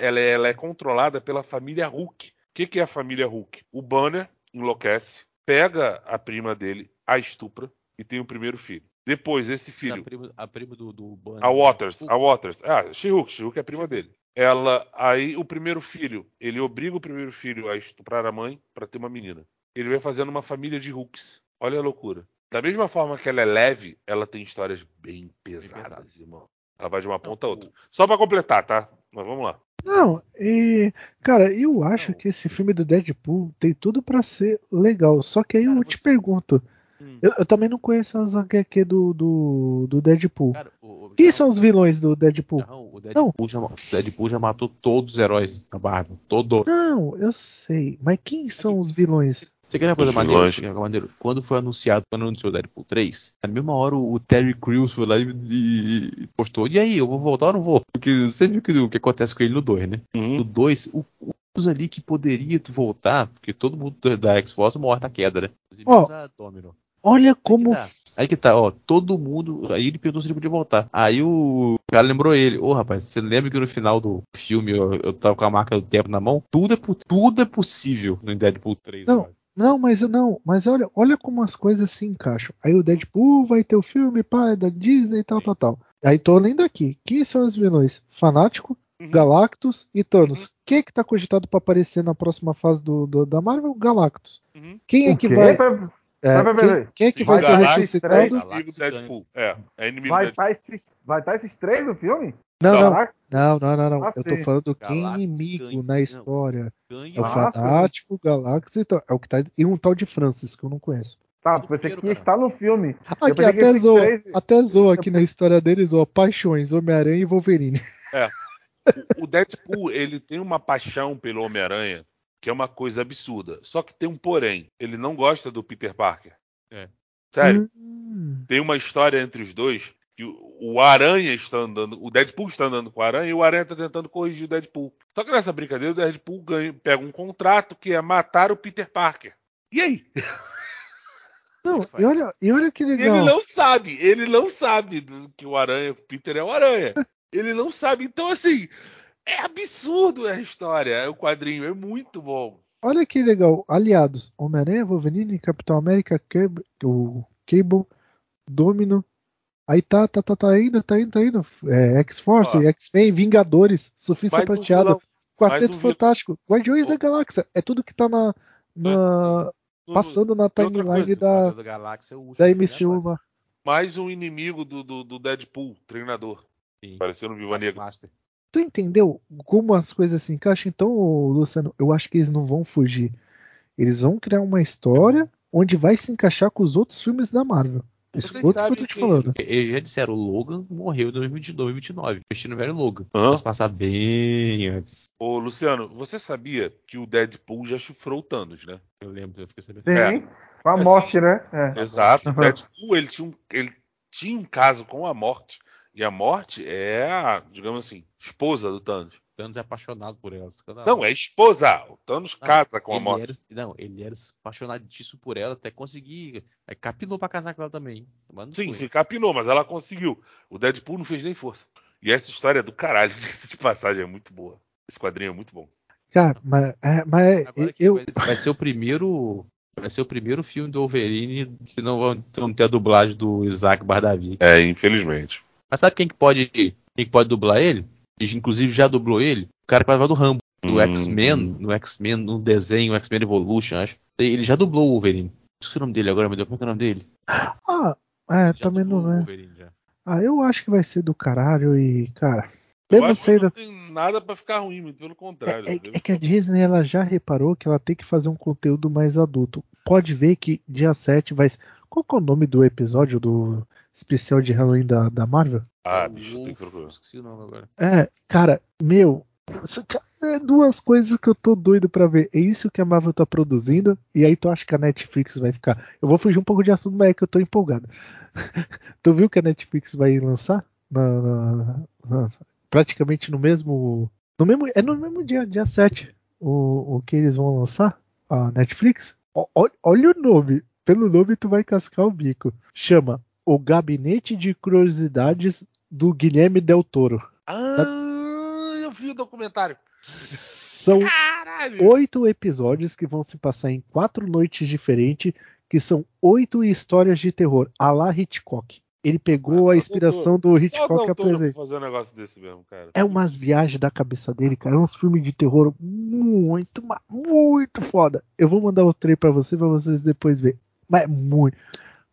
Speaker 3: ela é- ela é controlada pela família Hulk. O que, que é a família Hulk? O Banner enlouquece, pega a prima dele, a estupra e tem o primeiro filho. Depois, esse
Speaker 2: A
Speaker 3: filho
Speaker 2: prima, a prima do, do Banner.
Speaker 3: a Waters,
Speaker 2: O-
Speaker 3: a Waters. Ah, She-Hulk, She-Hulk é a prima dele. Ela, aí o primeiro filho, ele obriga o primeiro filho a estuprar a mãe para ter uma menina. Ele vai fazendo uma família de Hulks. Olha a loucura. Da mesma forma que ela é leve, ela tem histórias bem pesadas,
Speaker 2: pesadas.
Speaker 3: irmão. Ela vai de uma ponta a
Speaker 2: Não,
Speaker 3: outra. Só para completar, tá? Mas vamos lá.
Speaker 5: Não, e. Cara, eu acho
Speaker 2: Não.
Speaker 5: que esse filme do Deadpool tem tudo pra ser legal. Só que aí
Speaker 2: Cara,
Speaker 5: eu te
Speaker 2: você-
Speaker 5: pergunto.
Speaker 2: Hum.
Speaker 5: Eu, eu também não conheço as HQ do, do, do Deadpool.
Speaker 2: Cara, o, o-
Speaker 5: Quem
Speaker 2: já-
Speaker 5: são os vilões do Deadpool?
Speaker 2: Não, o Deadpool, Já, o Deadpool já matou todos os heróis da Marvel. Todos.
Speaker 5: Não, eu sei. Mas quem são os vilões?
Speaker 2: Você quer uma coisa maneira? Quando foi anunciado, quando anunciou o Deadpool 3, na mesma hora o Terry Crews foi lá e, e- postou. E aí, eu vou voltar ou não vou? Porque você viu que, o que acontece com ele no 2, né? No 2, o os ali que poderia voltar, porque todo mundo da- X-Force morre na queda, né? Domino.
Speaker 5: Olha
Speaker 2: Aí que
Speaker 5: como.
Speaker 2: tá. Aí que tá, ó, todo mundo. Aí ele perguntou se ele podia voltar. Aí o cara lembrou ele: Ô rapaz, você lembra que no final do filme eu, eu tava com a marca do tempo na mão? Tudo é, tudo é possível no Deadpool 3.
Speaker 5: Não.
Speaker 2: agora.
Speaker 5: Não, mas não, mas olha, olha como as coisas se encaixam. Aí o Deadpool vai ter o filme, pá, é da Disney e tal, tal, tal. Aí tô lendo aqui. Quem são os vilões? Fanático,
Speaker 3: Uhum.
Speaker 5: Galactus e Thanos. Quem é que tá cogitado pra aparecer na próxima fase do, do- da Marvel? Galactus.
Speaker 3: Uhum.
Speaker 5: Quem é que vai. É,
Speaker 4: Pera, pera,
Speaker 5: quem,
Speaker 4: pera.
Speaker 5: quem é que
Speaker 3: Sim,
Speaker 5: vai ser
Speaker 3: Galactus
Speaker 5: ressuscitado?
Speaker 3: É
Speaker 2: Galactus
Speaker 3: inimigo do. Deadpool. É, é inimigo
Speaker 4: Vai
Speaker 3: do
Speaker 4: estar
Speaker 3: Deadpool.
Speaker 4: esses, vai tá esses três no filme?
Speaker 5: Não, não, não, não, não, não.
Speaker 4: Ah,
Speaker 5: Eu tô
Speaker 4: sim.
Speaker 5: falando quem
Speaker 2: Galactus
Speaker 5: inimigo
Speaker 2: ganha.
Speaker 5: na história.
Speaker 2: Ganha
Speaker 5: É o
Speaker 4: Ah, sim.
Speaker 5: Fanático, Galactus e tal. É o que tá. E um tal de Francis, que eu não conheço.
Speaker 4: Tá,
Speaker 2: Tudo
Speaker 4: pensei que ia estar no filme. Eu
Speaker 5: Aqui, até zoa,
Speaker 4: três-
Speaker 5: até zoa aqui na história deles, ó, Paixões, Homem-Aranha e Wolverine.
Speaker 3: O Deadpool, ele tem uma paixão pelo Homem-Aranha, que é uma coisa absurda. Só que tem um porém. Ele não gosta do Peter Parker.
Speaker 2: É.
Speaker 3: Sério.
Speaker 5: Hum,
Speaker 3: Tem uma história entre os dois que o Aranha está andando, o Deadpool está andando com o Aranha e o Aranha está tentando corrigir o Deadpool. Só que nessa brincadeira o Deadpool ganha, pega um contrato que é matar o Peter Parker. E aí?
Speaker 5: Não, e olha, e olha que legal.
Speaker 3: ele não sabe, ele não sabe que o Aranha, o Peter é o Aranha. Ele não sabe. Então, assim, é absurdo a história, o quadrinho, é muito bom.
Speaker 5: Olha que legal. Aliados: Homem-Aranha, Wolverine, Capitão América, Cab- o Cable, Domino. Aí tá, tá, tá, tá indo, tá indo, tá indo. É, X-Force. X-Men, Vingadores, Surfista
Speaker 3: Mais um
Speaker 5: Quarteto
Speaker 3: um vilão.
Speaker 5: Fantástico, Guardiões da Galáxia. É tudo que tá na, na- passando na timeline da,
Speaker 2: da Galáxia, é o último
Speaker 5: da
Speaker 2: filme
Speaker 5: MCU.
Speaker 2: agora.
Speaker 5: lá.
Speaker 3: Mais um inimigo do, do, do Deadpool, treinador.
Speaker 2: Sim.
Speaker 3: Apareceu no Viva Negra.
Speaker 5: Tu entendeu como as coisas se encaixam? Então, Luciano, eu acho que eles não vão fugir. Eles vão criar uma história onde vai se encaixar com os outros filmes da Marvel. É outro que eu tô
Speaker 3: sabem
Speaker 5: te
Speaker 3: que-
Speaker 5: falando.
Speaker 2: Eles já disseram, o Logan morreu em 2022, 2029. Investindo no velho Logan.
Speaker 3: Hã?
Speaker 2: Mas passar bem antes.
Speaker 3: Ô, Luciano, você sabia que o Deadpool já chifrou o Thanos, né?
Speaker 2: Eu lembro, eu fiquei sabendo.
Speaker 4: Sim.
Speaker 3: É.
Speaker 4: Com a
Speaker 3: Assim,
Speaker 4: morte, né? É.
Speaker 3: Exato. O
Speaker 4: Uhum.
Speaker 3: Deadpool, ele tinha, um, ele tinha um caso com a morte. E a morte é a, digamos assim, esposa do Thanos.
Speaker 2: Thanos é apaixonado por ela. escandaloso.
Speaker 3: Não, é esposa. O Thanos
Speaker 2: Não,
Speaker 3: casa com a
Speaker 2: ele
Speaker 3: morte.
Speaker 2: Era, não, ele era apaixonadíssimo por ela até conseguir. Aí capinou pra casar com ela também.
Speaker 3: Sim,
Speaker 2: foi.
Speaker 3: se capinou, mas ela conseguiu. O Deadpool não fez nem força. E essa história é do caralho, de passagem, é muito boa. Esse quadrinho é muito bom.
Speaker 5: Cara, mas, é, mas
Speaker 2: Agora que
Speaker 5: eu.
Speaker 2: vai, vai ser o primeiro. Vai ser o primeiro filme do Wolverine que não vão não ter a dublagem do Isaac Bardavi.
Speaker 3: É, infelizmente.
Speaker 2: Mas sabe quem que pode, quem que pode dublar ele? E, Inclusive já dublou ele? O cara que vai do Rambo. No
Speaker 3: Hum.
Speaker 2: X-Men, no X-Men, no desenho X-Men Evolution, acho. Ele já dublou o Wolverine. Esqueci o nome dele agora, meu Deus, como é que é o nome dele?
Speaker 5: Ah, é,
Speaker 2: Já
Speaker 5: também não é. Ah, eu acho que vai ser do caralho e, cara. Mesmo
Speaker 3: acho que
Speaker 5: sendo-
Speaker 3: não tem nada pra ficar ruim, muito pelo contrário.
Speaker 5: É, é- é que a Disney ela já reparou que ela tem que fazer um conteúdo mais adulto. Pode ver que dia 7 vai. Qual que é o nome do episódio do especial de Halloween da, da Marvel?
Speaker 3: Ah,
Speaker 2: O
Speaker 3: bicho, tem que procurar.
Speaker 2: Esqueci o nome agora.
Speaker 5: É, cara, meu. É duas coisas que eu tô doido pra ver. É isso que a Marvel tá produzindo. E aí tu acha que a Netflix vai ficar. Eu vou fugir um pouco de assunto, mas é que eu tô empolgado. tu viu que a Netflix vai lançar? Na, na- na- praticamente no mesmo. No mesmo. É no mesmo dia, dia 7. O, o que eles vão lançar? A Netflix? Ó- olha o nome. Pelo nome tu vai cascar o bico. Chama O Gabinete de Curiosidades do Guilherme Del Toro.
Speaker 3: Ah, eu vi o documentário.
Speaker 5: São
Speaker 3: Caralho!
Speaker 5: oito episódios que vão se passar em quatro noites diferentes, que são oito histórias de terror, a la Hitchcock. Ele pegou a inspiração do
Speaker 3: Só o
Speaker 5: Hitchcock apresentou.
Speaker 3: pra fazer um negócio desse mesmo, cara.
Speaker 5: É umas viagens da cabeça dele, cara. É uns filmes de terror muito, muito foda. Eu vou mandar o trailer pra você, pra vocês depois verem. Mas é muito,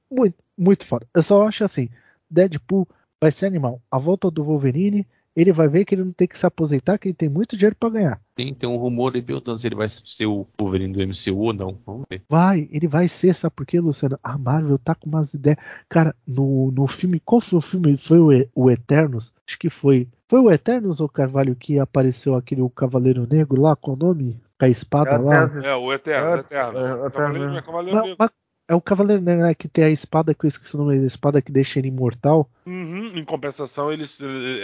Speaker 5: muito, muito foda. Eu só acho assim: Deadpool vai ser animal. A volta do Wolverine, ele vai ver que ele não tem que se aposentar, que ele tem muito dinheiro pra ganhar.
Speaker 2: Tem, tem um rumor aí perguntando se ele vai ser o Wolverine do MCU ou não. Vamos ver.
Speaker 5: Vai, ele vai ser, sabe por quê, Luciano? A Marvel tá com umas ideias. Cara, no, no filme. Qual foi o filme? Foi o, E- o Eternos? Acho que foi. Foi o Eternos ou Carvalho que apareceu aquele o Cavaleiro Negro lá com o nome? Com a espada
Speaker 4: É
Speaker 5: lá?
Speaker 3: É, o Eterno,
Speaker 4: É,
Speaker 3: o Eterno.
Speaker 4: é, o Eterno.
Speaker 3: Cavaleiro, é Cavaleiro
Speaker 5: Não,
Speaker 3: Negro.
Speaker 5: mas é o Cavaleiro Negro, né? Que tem a espada que eu esqueci o nome, a espada que deixa ele imortal.
Speaker 3: Uhum, em compensação, ele,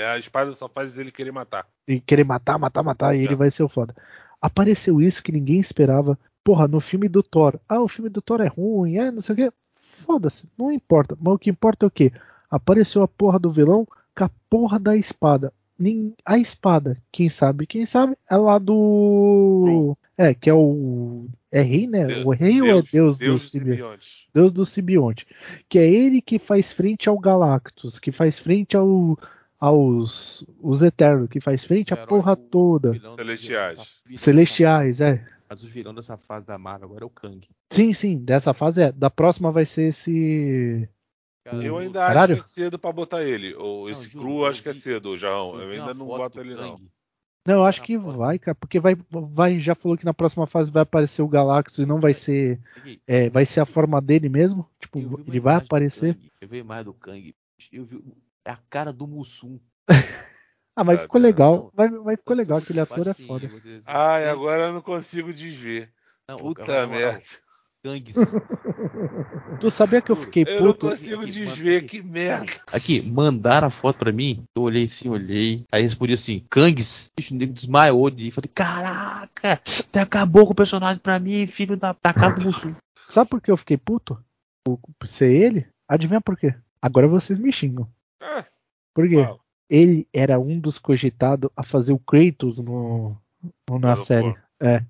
Speaker 3: a espada só faz ele querer matar.
Speaker 5: E querer matar, matar, matar, e ele
Speaker 3: É.
Speaker 5: vai ser o foda. Apareceu isso que ninguém esperava. Porra, no filme do Thor. Ah, o filme do Thor é ruim, é não sei o quê. Foda-se, não importa. Mas o que importa é o quê? Apareceu a porra do vilão com a porra da espada. Nem- A espada, quem sabe, quem sabe, é lá do. É, que é o. É rei, né?
Speaker 3: Deus-
Speaker 5: o rei ou é Deus, do
Speaker 3: Deus de
Speaker 5: Simbionte?
Speaker 3: simbionte.
Speaker 5: Deus do simbionte. Que é ele que faz frente ao Galactus, que faz frente ao, aos os Eternos, que faz frente à porra
Speaker 2: do-
Speaker 5: toda.
Speaker 2: do-
Speaker 3: Celestiais.
Speaker 2: dessa-
Speaker 5: Celestiais, é.
Speaker 2: Mas o vilão dessa fase da Marvel agora é o Kang.
Speaker 5: Sim, sim, dessa fase é. Da próxima vai ser esse.
Speaker 2: Cara,
Speaker 3: Eu ainda
Speaker 5: Caralho.
Speaker 3: acho que é cedo pra botar ele. Ou
Speaker 2: Não,
Speaker 3: esse
Speaker 2: juro,
Speaker 3: cru
Speaker 2: eu
Speaker 3: acho que é cedo, João. Eu
Speaker 2: vi
Speaker 3: ainda não boto ele, não.
Speaker 5: Não, eu acho que vai, cara, porque vai, vai, já falou que na próxima fase vai aparecer o Galactus e não vai ser, é, vai ser a forma dele mesmo. Tipo,
Speaker 2: Eu
Speaker 5: ele vai aparecer.
Speaker 2: Eu vi imagem do Kang. Eu vi é a cara do Mussum.
Speaker 5: Ah, mas
Speaker 3: Ah,
Speaker 5: ficou
Speaker 3: não.
Speaker 5: legal. Vai, vai ficou
Speaker 2: Eu
Speaker 5: legal, aquele ator é foda.
Speaker 2: eu dizer assim, Kangs-
Speaker 3: agora eu não consigo desver.
Speaker 2: Não,
Speaker 3: Puta merda.
Speaker 2: Kangs.
Speaker 5: Tu sabia que eu fiquei
Speaker 3: Eu não
Speaker 5: puto?
Speaker 3: consigo desver,
Speaker 2: aqui.
Speaker 3: que merda.
Speaker 2: Aqui, mandaram a foto pra mim. Eu olhei assim, olhei. Aí respondi assim, Kangs. Bicho, o nego desmaiou de Falei, caraca, você acabou com o personagem pra mim, filho da, da cara do Mussum.
Speaker 5: Sabe por que eu fiquei puto? Por ser ele? Adivinha por quê? Agora vocês me xingam.
Speaker 3: Ah,
Speaker 5: Por quê?
Speaker 3: uau.
Speaker 5: Ele era um dos cogitados a fazer o Kratos no, no- na série.
Speaker 3: pô.
Speaker 5: É.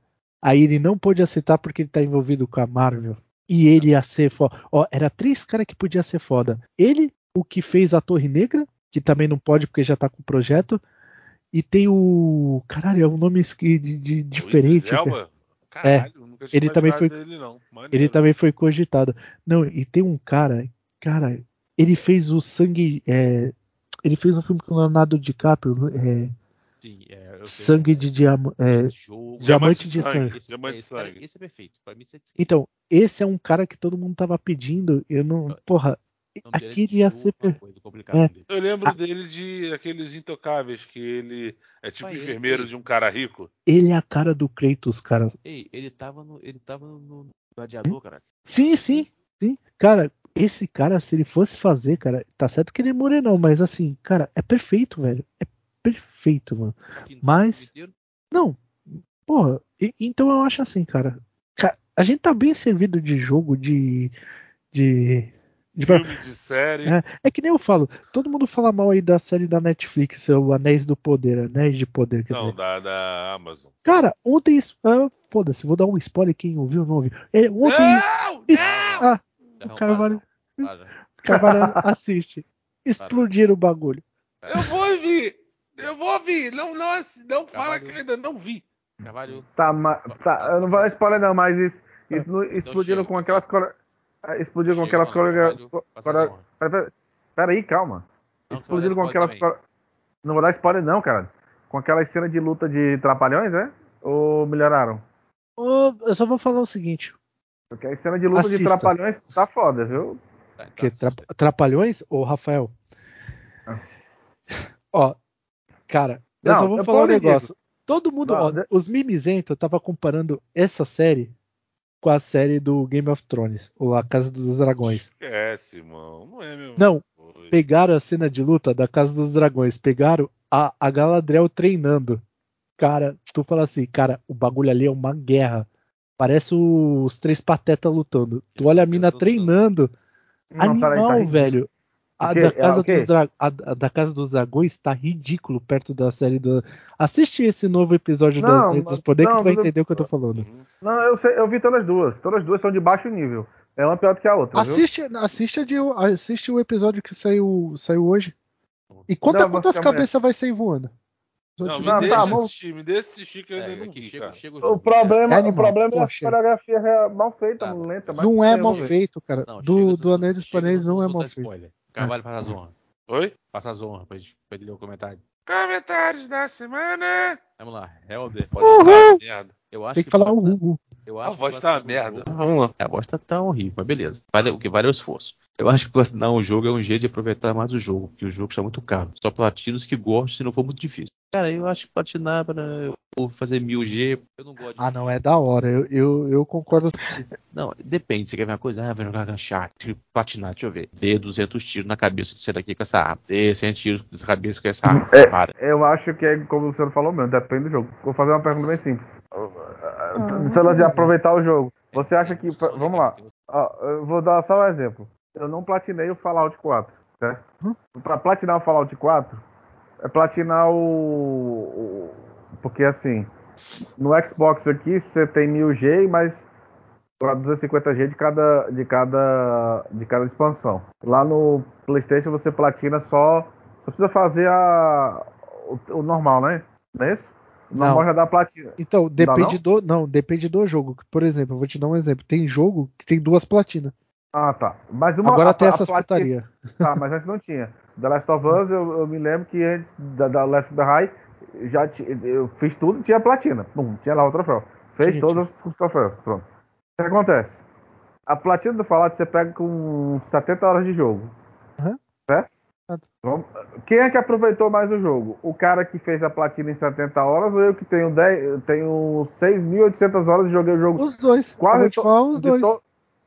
Speaker 5: Aí ele não pôde aceitar porque ele tá envolvido com a Marvel. E ele ia ser foda. Ó, era três caras que podia ser foda. Ele, o que fez a Torre Negra, que também não pode porque já tá com o projeto. E tem o. Caralho, é um nome de, de-
Speaker 3: O
Speaker 5: diferente.
Speaker 3: Caralho, nunca tinha
Speaker 5: ele também
Speaker 3: imaginado Dele.
Speaker 5: Ele também foi cogitado. Não, e tem um cara, cara, ele fez o sangue. é, ele fez um filme com o Leonardo DiCaprio, é,
Speaker 2: Sim, é.
Speaker 5: Sangue de Diamante.
Speaker 2: Esse jogo.
Speaker 5: Diamante de sangue.
Speaker 2: Esse,
Speaker 3: Diamante de
Speaker 2: esse, cara-
Speaker 3: sangue.
Speaker 2: esse é perfeito. Pra mim, é
Speaker 5: então, esse é um cara que todo mundo tava pedindo. Eu não. Porra,
Speaker 2: é
Speaker 5: aqui
Speaker 2: de
Speaker 5: ia ser. per- É.
Speaker 3: Eu lembro
Speaker 5: Ah.
Speaker 3: dele de aqueles intocáveis, que ele é tipo
Speaker 2: Pai,
Speaker 3: enfermeiro
Speaker 2: ele-
Speaker 3: de um cara rico.
Speaker 5: Ele é a cara do Kratos, cara.
Speaker 2: Ei, ele tava no. Ele tava no, no Gladiador, cara.
Speaker 5: Sim, sim, sim. Cara, esse cara, se ele fosse fazer, cara, tá certo que ele é morenão, mas assim, cara, é perfeito, velho. É perfeito, mano. Mas-. Não, porra, então eu acho assim, cara. ca- A gente tá bem servido de jogo, de. de. de-
Speaker 3: de série.
Speaker 5: É, é que nem eu falo, todo mundo fala mal aí da série da Netflix, o Anéis do Poder, Anéis de Poder, quer
Speaker 3: Não,
Speaker 5: dizer.
Speaker 3: da, da Amazon.
Speaker 5: Cara, ontem. ah, Foda-se, vou dar um spoiler, quem ouviu não ouviu. É, ontem.
Speaker 3: Não!
Speaker 5: es-
Speaker 3: Não!
Speaker 5: Ah, o Carvalho,
Speaker 2: para, para.
Speaker 5: Carvalho assiste. Explodiram o bagulho.
Speaker 3: Eu vou ouvir! Eu vou ouvir! Não, não, não fala que eu ainda não vi.
Speaker 2: Carvalho.
Speaker 4: Tá, ma- tá, eu não vou dar spoiler não, mas isso, isso não- explodiram
Speaker 2: chega.
Speaker 4: com aquelas ah, Explodiram com aquelas coreografias.
Speaker 2: Carvalho, faça essa honra.
Speaker 4: Pera aí, calma.
Speaker 2: Não,
Speaker 4: Explodiram com aquelas. Não vou dar spoiler não, cara. Com aquela cena de luta de trapalhões, né? Ou melhoraram?
Speaker 5: Eu só vou falar o seguinte:
Speaker 4: Porque a cena de luta de
Speaker 5: Assista.
Speaker 4: trapalhões tá foda, viu?
Speaker 2: Tá, então
Speaker 5: que tra- Trapalhões ou Rafael?
Speaker 4: Ah.
Speaker 5: Ó, cara, eu
Speaker 4: Não,
Speaker 5: só vou
Speaker 4: eu
Speaker 5: falar um negócio. Todo mundo,
Speaker 4: Não,
Speaker 5: ó,
Speaker 4: de-
Speaker 5: os mimizentos tava comparando essa série com a série do Game of Thrones, ou A Casa dos Dragões.
Speaker 3: Esquece, irmão. Não é mesmo.
Speaker 5: Não, pegaram a cena de luta da Casa dos Dragões, pegaram a, a Galadriel treinando. Cara, tu fala assim, cara, o bagulho ali é uma guerra. Parece os três patetas lutando. Tu olha a mina treinando.
Speaker 4: Não,
Speaker 5: Animal,
Speaker 4: tá ridículo.
Speaker 5: velho. A
Speaker 4: O
Speaker 5: da,
Speaker 4: É,
Speaker 5: casa
Speaker 4: o quê?
Speaker 5: dos Dra- a- da Casa dos Dragões tá ridículo perto da série do. Assiste esse novo episódio da
Speaker 4: Não,
Speaker 5: Lei dos Poder que
Speaker 4: não,
Speaker 5: tu vai
Speaker 4: eu-
Speaker 5: entender o que eu tô falando.
Speaker 4: Não, eu, sei- eu vi todas as duas. Todas as duas são de baixo nível. É uma pior do que a outra, viu?
Speaker 5: Assiste, assiste, a de- assiste o episódio que saiu, saiu hoje. E conta
Speaker 4: Não,
Speaker 5: quantas cabeças vai sair voando.
Speaker 3: Não, me
Speaker 4: Não,
Speaker 3: deixa
Speaker 4: tá,
Speaker 3: assistir, me deixa assistir que eu ainda
Speaker 2: É,
Speaker 3: não
Speaker 2: que
Speaker 3: vi,
Speaker 2: chega,
Speaker 3: cara.
Speaker 2: chega
Speaker 4: O problema,
Speaker 5: É
Speaker 4: o
Speaker 5: animal,
Speaker 4: problema é a coreografia é mal feita,
Speaker 2: Tá.
Speaker 4: lenta. mas
Speaker 5: Não é mal feito, cara.
Speaker 2: Não,
Speaker 5: do do Anel dos Panéis não é mal feito.
Speaker 2: spoiler. Carvalho, passa as honras.
Speaker 3: Oi?
Speaker 2: Passa as honras pra gente, pra ler o comentário.
Speaker 3: Comentários da semana.
Speaker 2: Vamos lá, Helder.
Speaker 3: Pode falar merda.
Speaker 2: Eu acho
Speaker 5: Tem que falar
Speaker 2: pra-
Speaker 5: o Hugo.
Speaker 2: Eu
Speaker 3: A
Speaker 2: acho
Speaker 3: voz
Speaker 2: que
Speaker 3: tá uma merda. Vamos lá.
Speaker 2: A voz tá tão horrível, mas beleza. Vale, o que vale é o esforço. Eu acho que platinar um jogo é um jeito de aproveitar mais o jogo, porque o jogo está muito caro. Só platino os que gostam se não for muito difícil. Cara, eu acho que platinar para ou fazer 1000G, eu não gosto de
Speaker 5: Ah, não, é da hora. Eu, eu, eu concordo.
Speaker 2: Não, depende. Você quer ver uma coisa? Ah, vai jogar ganchar, tipo, platinar, deixa eu ver. Dê 200 tiros na cabeça de ser daqui com essa arma. Dê 100 tiros na cabeça com essa arma.
Speaker 4: É.
Speaker 2: Para.
Speaker 4: Eu acho que é como o Luciano falou mesmo, depende do jogo. Vou fazer uma pergunta bem simples.
Speaker 5: Ah,
Speaker 4: Se ela de aproveitar o jogo. Você acha que. Vamos lá. Ó, eu vou dar só um exemplo. Eu não platinei o Fallout 4, certo?
Speaker 5: Hum?
Speaker 4: Pra platinar o Fallout 4, é platinar o. Porque assim, no Xbox aqui você tem 1000G, mas 250G de cada, de cada, de cada expansão. Lá no PlayStation você platina só. Só precisa fazer a, o, o normal, né? Não é isso? O
Speaker 5: Não.
Speaker 4: normal já dá platina.
Speaker 5: Então, depende
Speaker 4: não?
Speaker 5: do. Não, depende do jogo. Por exemplo, eu vou te dar um exemplo. Tem jogo que tem duas platinas.
Speaker 4: Ah, tá. Mas uma,
Speaker 5: Agora
Speaker 4: a-
Speaker 5: tem
Speaker 4: a
Speaker 5: essas
Speaker 4: platina-. Tá, mas antes não tinha. The Last of Us, eu, eu me lembro que antes da, da Left Behind, já eu fiz tudo tinha platina. Pum, tinha lá o troféu. Fez todos os troféus. Pronto. O que acontece? A platina do Fallout você pega com 70 horas de jogo.
Speaker 5: Aham.
Speaker 4: Certo? Vamos- Quem é que aproveitou mais o jogo? O cara que fez a platina em 70 horas ou eu que tenho, 10, eu tenho 6.800 horas e joguei o jogo
Speaker 5: Os dois.
Speaker 4: quase
Speaker 5: eu vou te falar os dois.
Speaker 4: to-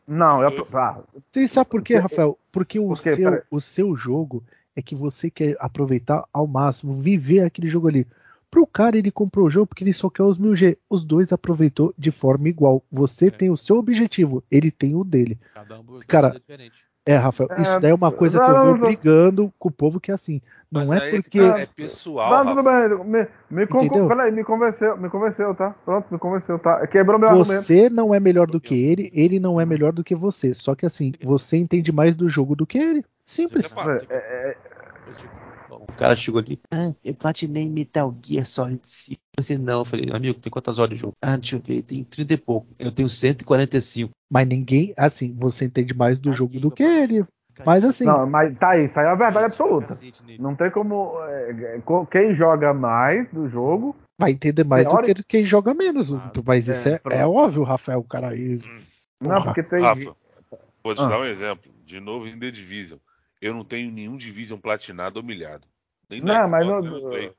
Speaker 4: Não, eu, ah,
Speaker 5: Você sabe por quê, Rafael? Porque o,
Speaker 4: Por quê?
Speaker 5: seu, o seu jogo é que você quer aproveitar ao máximo, viver aquele jogo ali. Pro cara, ele comprou o jogo porque ele só quer os 1000G. Os dois aproveitou de forma igual. Você
Speaker 2: É.
Speaker 5: tem o seu objetivo, ele tem o dele.
Speaker 2: Cada um
Speaker 5: Cara,
Speaker 2: é diferente.
Speaker 5: É, Rafael,
Speaker 4: É,
Speaker 5: isso daí é uma coisa que
Speaker 4: não,
Speaker 5: eu
Speaker 4: não,
Speaker 5: vou
Speaker 4: não.
Speaker 5: brigando com o povo que é assim. Não é
Speaker 3: que
Speaker 5: porque.
Speaker 3: tá, é pessoal.
Speaker 4: Não, tudo bem. Me, me, con- peraí, me convenceu, me convenceu, tá? Pronto, me convenceu, tá? Quebrou meu argumento.
Speaker 5: Você não é melhor do que ele, ele não é melhor do que você. Só que assim, você entende mais do jogo do que ele. Simples.
Speaker 3: Você fala,
Speaker 4: É, é,
Speaker 2: O cara chegou ali. Ah, eu platinei Metal Gear Solid 5. Você não. Eu falei, amigo, tem quantas horas de jogo? Ah, deixa eu ver, tem 30 e pouco. Eu tenho 145.
Speaker 5: Mas ninguém, assim, você entende mais do
Speaker 2: Aqui,
Speaker 5: jogo do que ele. Mas assim,
Speaker 4: não, mas tá aí, isso aí é a verdade absoluta. Não tem como. é, quem joga mais do jogo.
Speaker 5: vai entender mais do que quem joga menos.
Speaker 2: Ah,
Speaker 5: Mas isso
Speaker 4: é,
Speaker 5: é, é óbvio, Rafael, cara. aí-
Speaker 4: Não,
Speaker 5: Porra.
Speaker 4: porque tem.
Speaker 3: Rafa, vou te
Speaker 4: Ah.
Speaker 3: dar um exemplo. De novo em The Division. Eu não tenho nenhum Division platinado ou humilhado. No
Speaker 4: Não, mas não. aí.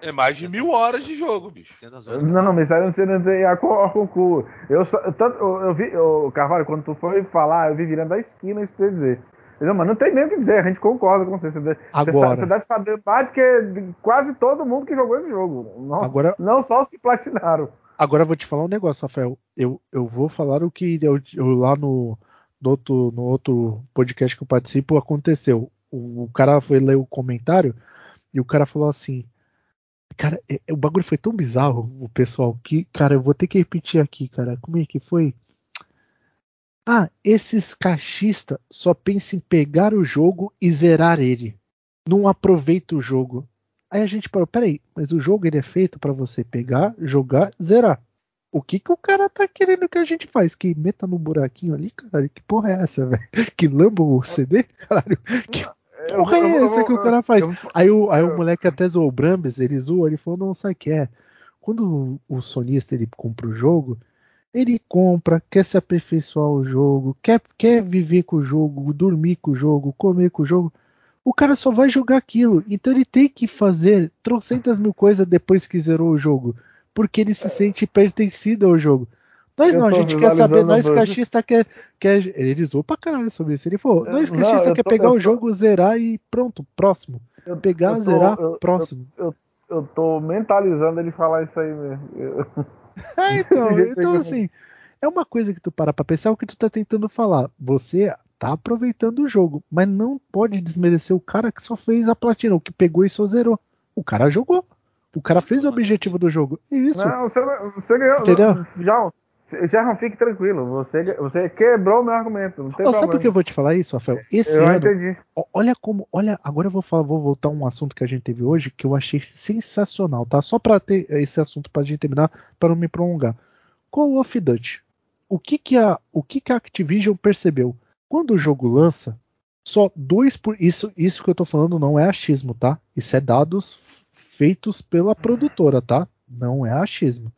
Speaker 3: É mais de mil horas de jogo, bicho.
Speaker 2: 600 horas.
Speaker 4: Não, não, mas isso aí você não tem a co- a concurso. Eu, tanto, eu, eu vi, o Carvalho, quando tu foi falar, eu vi virando da esquina isso pra eu dizer. Não, mas não tem nem o que dizer, a gente concorda com você. Você,
Speaker 5: Agora.
Speaker 4: sabe- você deve saber mais do que quase todo mundo que jogou esse jogo. Não,
Speaker 5: Agora,
Speaker 4: não só os que platinaram.
Speaker 5: agora eu vou te falar um negócio, Rafael. Eu, eu vou falar o que eu, eu lá no, no, outro, no outro podcast que eu participo aconteceu. O, o cara foi ler o comentário e o cara falou assim. Cara, é- é- o bagulho foi tão bizarro, o pessoal, que, cara, eu vou ter que repetir aqui, cara. Como é que foi? Ah, esses cachistas só pensam em pegar o jogo e zerar ele. Não aproveita o jogo. Aí a gente parou, peraí, mas o jogo ele é feito pra você pegar, jogar, zerar. O que que o cara tá querendo que a gente faz? Que meta no buraquinho ali, caralho? Que porra é essa, velho? Que lamba o CD? Caralho, que porra é
Speaker 4: eu vou-
Speaker 5: essa que o cara faz? Aí o, aí o moleque até zoou o Brambis, ele zoou, ele falou, não, sabe o que é? Quando o, o sonista ele compra o jogo, ele compra, quer se aperfeiçoar o jogo, quer, quer viver com o jogo, dormir com o jogo, comer com o jogo. O cara só vai jogar aquilo. Então ele tem que fazer trocentas mil coisas depois que zerou o jogo. Porque ele se sente pertencido ao jogo. Nós
Speaker 4: Eu
Speaker 5: não, a
Speaker 4: tô
Speaker 5: gente quer saber, nós cachista quer, quer. Ele zoou pra caralho sobre isso. Ele falou,
Speaker 4: Eu-
Speaker 5: nós cachista quer
Speaker 4: tô-
Speaker 5: pegar
Speaker 4: eu
Speaker 5: o
Speaker 4: tô-
Speaker 5: jogo, zerar e pronto, próximo.
Speaker 4: Eu-
Speaker 5: Pegar,
Speaker 4: eu tô-
Speaker 5: zerar,
Speaker 4: eu- eu-
Speaker 5: próximo.
Speaker 4: Eu tô mentalizando ele falar isso aí mesmo.
Speaker 5: É, então, então assim, é uma coisa que tu para pra pensar é o que tu tá tentando falar. Você tá aproveitando o jogo, mas não pode desmerecer o cara que só fez a platina, o que pegou e só zerou. O cara jogou. O cara fez o objetivo do jogo. É Isso.
Speaker 4: Não, você, você ganhou.
Speaker 5: Entendeu?
Speaker 4: Já, já fique tranquilo. Você, você quebrou o meu argumento. Não tem
Speaker 5: Ó, sabe por que eu
Speaker 4: problema.
Speaker 5: vou te falar isso, Rafael? Esse
Speaker 4: Eu
Speaker 5: ano,
Speaker 4: entendi.
Speaker 5: olha como, olha, agora eu vou falar, vou voltar a um assunto que a gente teve hoje que eu achei sensacional, tá? Só pra ter esse assunto pra gente terminar, para não me prolongar. Call of Duty. O que que a, o que que a Activision percebeu? Quando o jogo lança, só dois por isso, isso que eu tô falando não é achismo, tá? Isso é dados feitos pela produtora, tá? Não é achismo.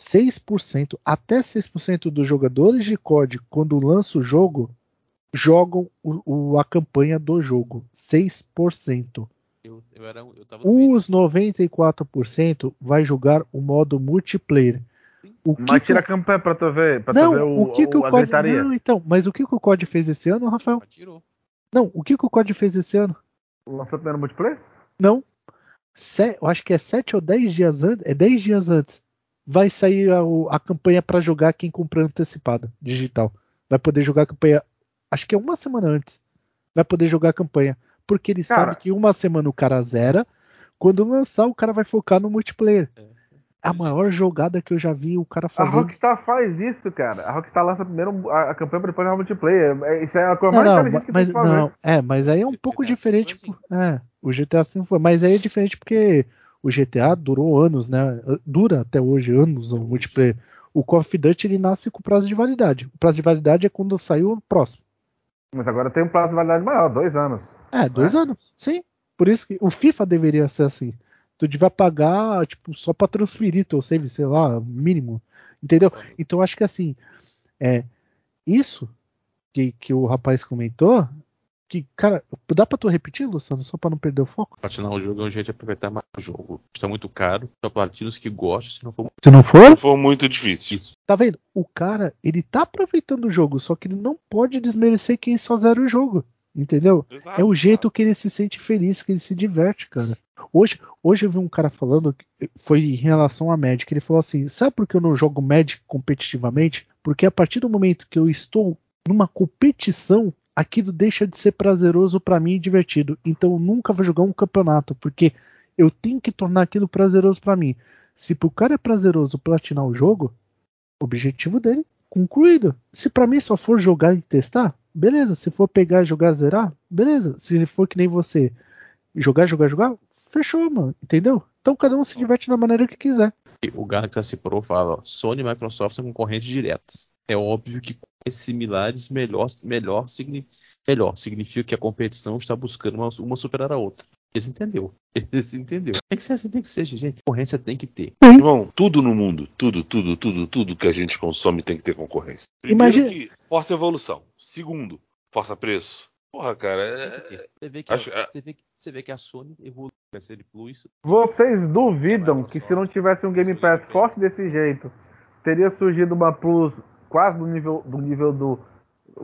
Speaker 5: 6%, até 6% dos jogadores de COD, quando lança o jogo, jogam o- o- a campanha do jogo. 6%.
Speaker 2: Eu, eu era, eu
Speaker 5: Os
Speaker 2: desse.
Speaker 5: 94% vai jogar o modo multiplayer. O que
Speaker 4: Mas
Speaker 5: que
Speaker 4: tira
Speaker 5: o-
Speaker 4: a campanha pra tu ver, pra
Speaker 5: não,
Speaker 4: tu ver o,
Speaker 5: o que, que o,
Speaker 4: a
Speaker 5: COD.
Speaker 4: gritaria.
Speaker 5: Não, então, mas o que, que o COD fez esse ano, Rafael?
Speaker 2: Atirou.
Speaker 5: Não, o que, que o COD fez esse ano?
Speaker 4: Lançou primeiro multiplayer?
Speaker 5: Não. Se- eu acho que é 7 ou 10 dias antes. É 10 dias antes. Vai sair a, a campanha para jogar quem comprou antecipada, digital. Vai poder jogar a campanha. Acho que é uma semana antes. Vai poder jogar a campanha. Porque ele
Speaker 4: Cara.
Speaker 5: sabe que uma semana o cara zera. Quando lançar, o cara vai focar no multiplayer.
Speaker 2: É.
Speaker 5: A maior jogada que eu já vi o cara
Speaker 4: A
Speaker 5: fazendo.
Speaker 4: Rockstar faz isso, cara. A Rockstar lança primeiro a, a campanha pra depois jogar multiplayer. É- Isso é a coisa
Speaker 5: Não,
Speaker 4: mais
Speaker 5: não,
Speaker 4: inteligente que
Speaker 5: mas
Speaker 4: tem que fazer.
Speaker 5: não, é, mas aí é um
Speaker 2: GTA
Speaker 5: pouco
Speaker 2: V
Speaker 5: diferente. por- É, o GTA V foi, mas aí é diferente porque o GTA durou anos, né? Dura até hoje anos o multiplayer. O Call of Duty ele nasce com prazo de validade. O prazo de validade é quando saiu o próximo.
Speaker 4: Mas agora tem um prazo de validade maior, dois anos.
Speaker 5: É, dois anos. Sim. Por isso que o FIFA deveria ser assim. Tu devia pagar, tipo, só pra transferir teu save, sei lá, mínimo. Entendeu? Então acho que assim, é isso que, que o rapaz comentou, que, cara, dá pra tu repetir, Luciano, só pra não perder o foco?
Speaker 2: Platinar o jogo é um jeito de aproveitar mais o jogo. Custa muito caro. Só platinos que gostam, se não for
Speaker 5: Se não for,
Speaker 3: Se for muito difícil.
Speaker 2: isso.
Speaker 5: tá vendo? O cara, ele tá aproveitando o jogo, só que ele não pode desmerecer quem só zera o jogo. Entendeu?
Speaker 3: Exato,
Speaker 5: É o jeito que ele se sente feliz, que ele se diverte, cara. Hoje, hoje eu vi um cara falando, que foi em relação a Magic, ele falou assim: sabe por que eu não jogo Magic competitivamente? Porque a partir do momento que eu estou numa competição, aquilo deixa de ser prazeroso pra mim e divertido. Então eu nunca vou jogar um campeonato, porque eu tenho que tornar aquilo prazeroso pra mim. Se pro cara é prazeroso platinar o jogo, objetivo dele concluído. Se pra mim só for jogar e testar, beleza. Se for pegar, jogar, zerar, beleza. Se for que nem você, jogar, jogar, jogar, fechou, mano. Entendeu? Então cada um se diverte da maneira que quiser.
Speaker 2: O Galaxy Pro fala, ó, Sony e Microsoft são concorrentes diretas. É óbvio que similares melhor, melhor, signi- melhor significa que a competição está buscando uma, uma superar a outra. Eles entendeu. Eles entendeu. Tem que ser assim, tem que ser, gente. Concorrência tem que ter.
Speaker 3: Irmão, tudo no mundo, tudo, tudo, tudo, tudo que a gente consome tem que ter concorrência. Primeiro
Speaker 5: Imagina-
Speaker 3: que força evolução. Segundo, força preço. Porra, cara, é...
Speaker 2: ter. Você vê que,
Speaker 3: acho-
Speaker 2: você vê, que- você vê que a Sony evoluiu com a série Plus.
Speaker 4: Vocês duvidam que se não tivesse um Game Pass forte desse jeito, teria surgido uma Plus quase do nível do nível do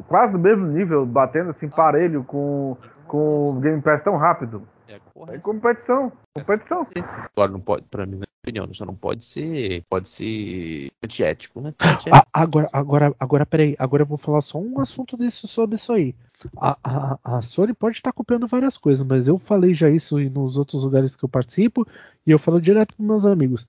Speaker 4: quase do mesmo nível, batendo assim parelho com com o Game Pass tão rápido.
Speaker 2: É
Speaker 4: É competição, competição.
Speaker 2: Agora não pode, pra mim, na minha opinião, só não pode ser, pode ser antiético, né?
Speaker 5: Ah, agora, agora, agora, peraí. Agora eu vou falar só um assunto disso sobre isso aí. A, a, a Sony pode estar copiando várias coisas, mas eu falei já isso nos outros lugares que eu participo e eu falo direto para meus amigos.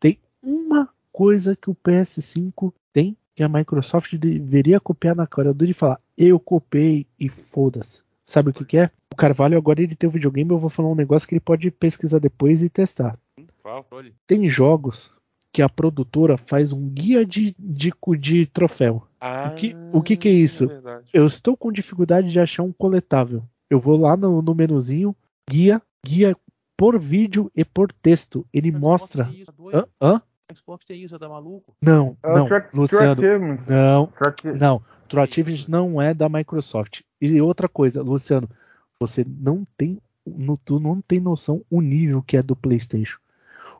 Speaker 5: Tem uma coisa que o PS5 tem que a Microsoft deveria copiar na cara dura e falar: eu copiei e foda-se. Sabe o que, que é? O Carvalho agora ele tem um videogame, eu vou falar um negócio que ele pode pesquisar depois e testar.
Speaker 2: Olha,
Speaker 5: Tem jogos que a produtora faz um guia de, de, de troféu.
Speaker 3: Ah,
Speaker 5: que- o que que é isso?
Speaker 3: verdade.
Speaker 5: Eu estou com dificuldade de achar um coletável. Eu vou lá no, no menuzinho, guia, guia por vídeo e por texto. Ele
Speaker 2: Mas
Speaker 5: mostra.
Speaker 2: Tá?
Speaker 5: Hã? Hã?
Speaker 2: Xbox tem isso, tá maluco?
Speaker 5: Não,
Speaker 4: É o
Speaker 5: não,
Speaker 4: Track-
Speaker 5: Luciano.
Speaker 4: Track.
Speaker 5: Não,
Speaker 4: Track-
Speaker 5: não. Achievements não é da Microsoft. E outra coisa, Luciano, você não tem, no, tu não tem noção o nível que é do PlayStation.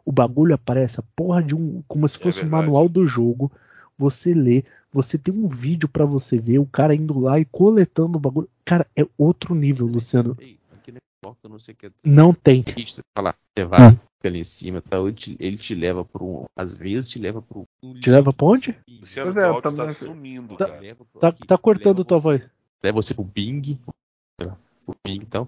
Speaker 5: O bagulho aparece a porra de um, como se
Speaker 3: É
Speaker 5: fosse um
Speaker 3: verdade.
Speaker 5: manual do jogo. Você lê, você tem um vídeo pra você ver, o cara indo lá e coletando o bagulho. Cara, é outro nível, Luciano.
Speaker 2: Ei, aqui no Xbox eu não sei o que é.
Speaker 5: Não tem.
Speaker 2: Isso, fala, você vai, fica ali em cima, tá? Ele te, ele te leva pro. um, Às vezes te leva pro. um
Speaker 5: Te leva pra onde?
Speaker 3: Luciano,
Speaker 4: Pois é,
Speaker 3: tá
Speaker 4: também-
Speaker 3: sumindo,
Speaker 5: Tá-
Speaker 3: cara.
Speaker 5: Tá,
Speaker 2: aqui,
Speaker 5: tá cortando tua voz.
Speaker 2: Leva você pro Bing. Pro Bing, então.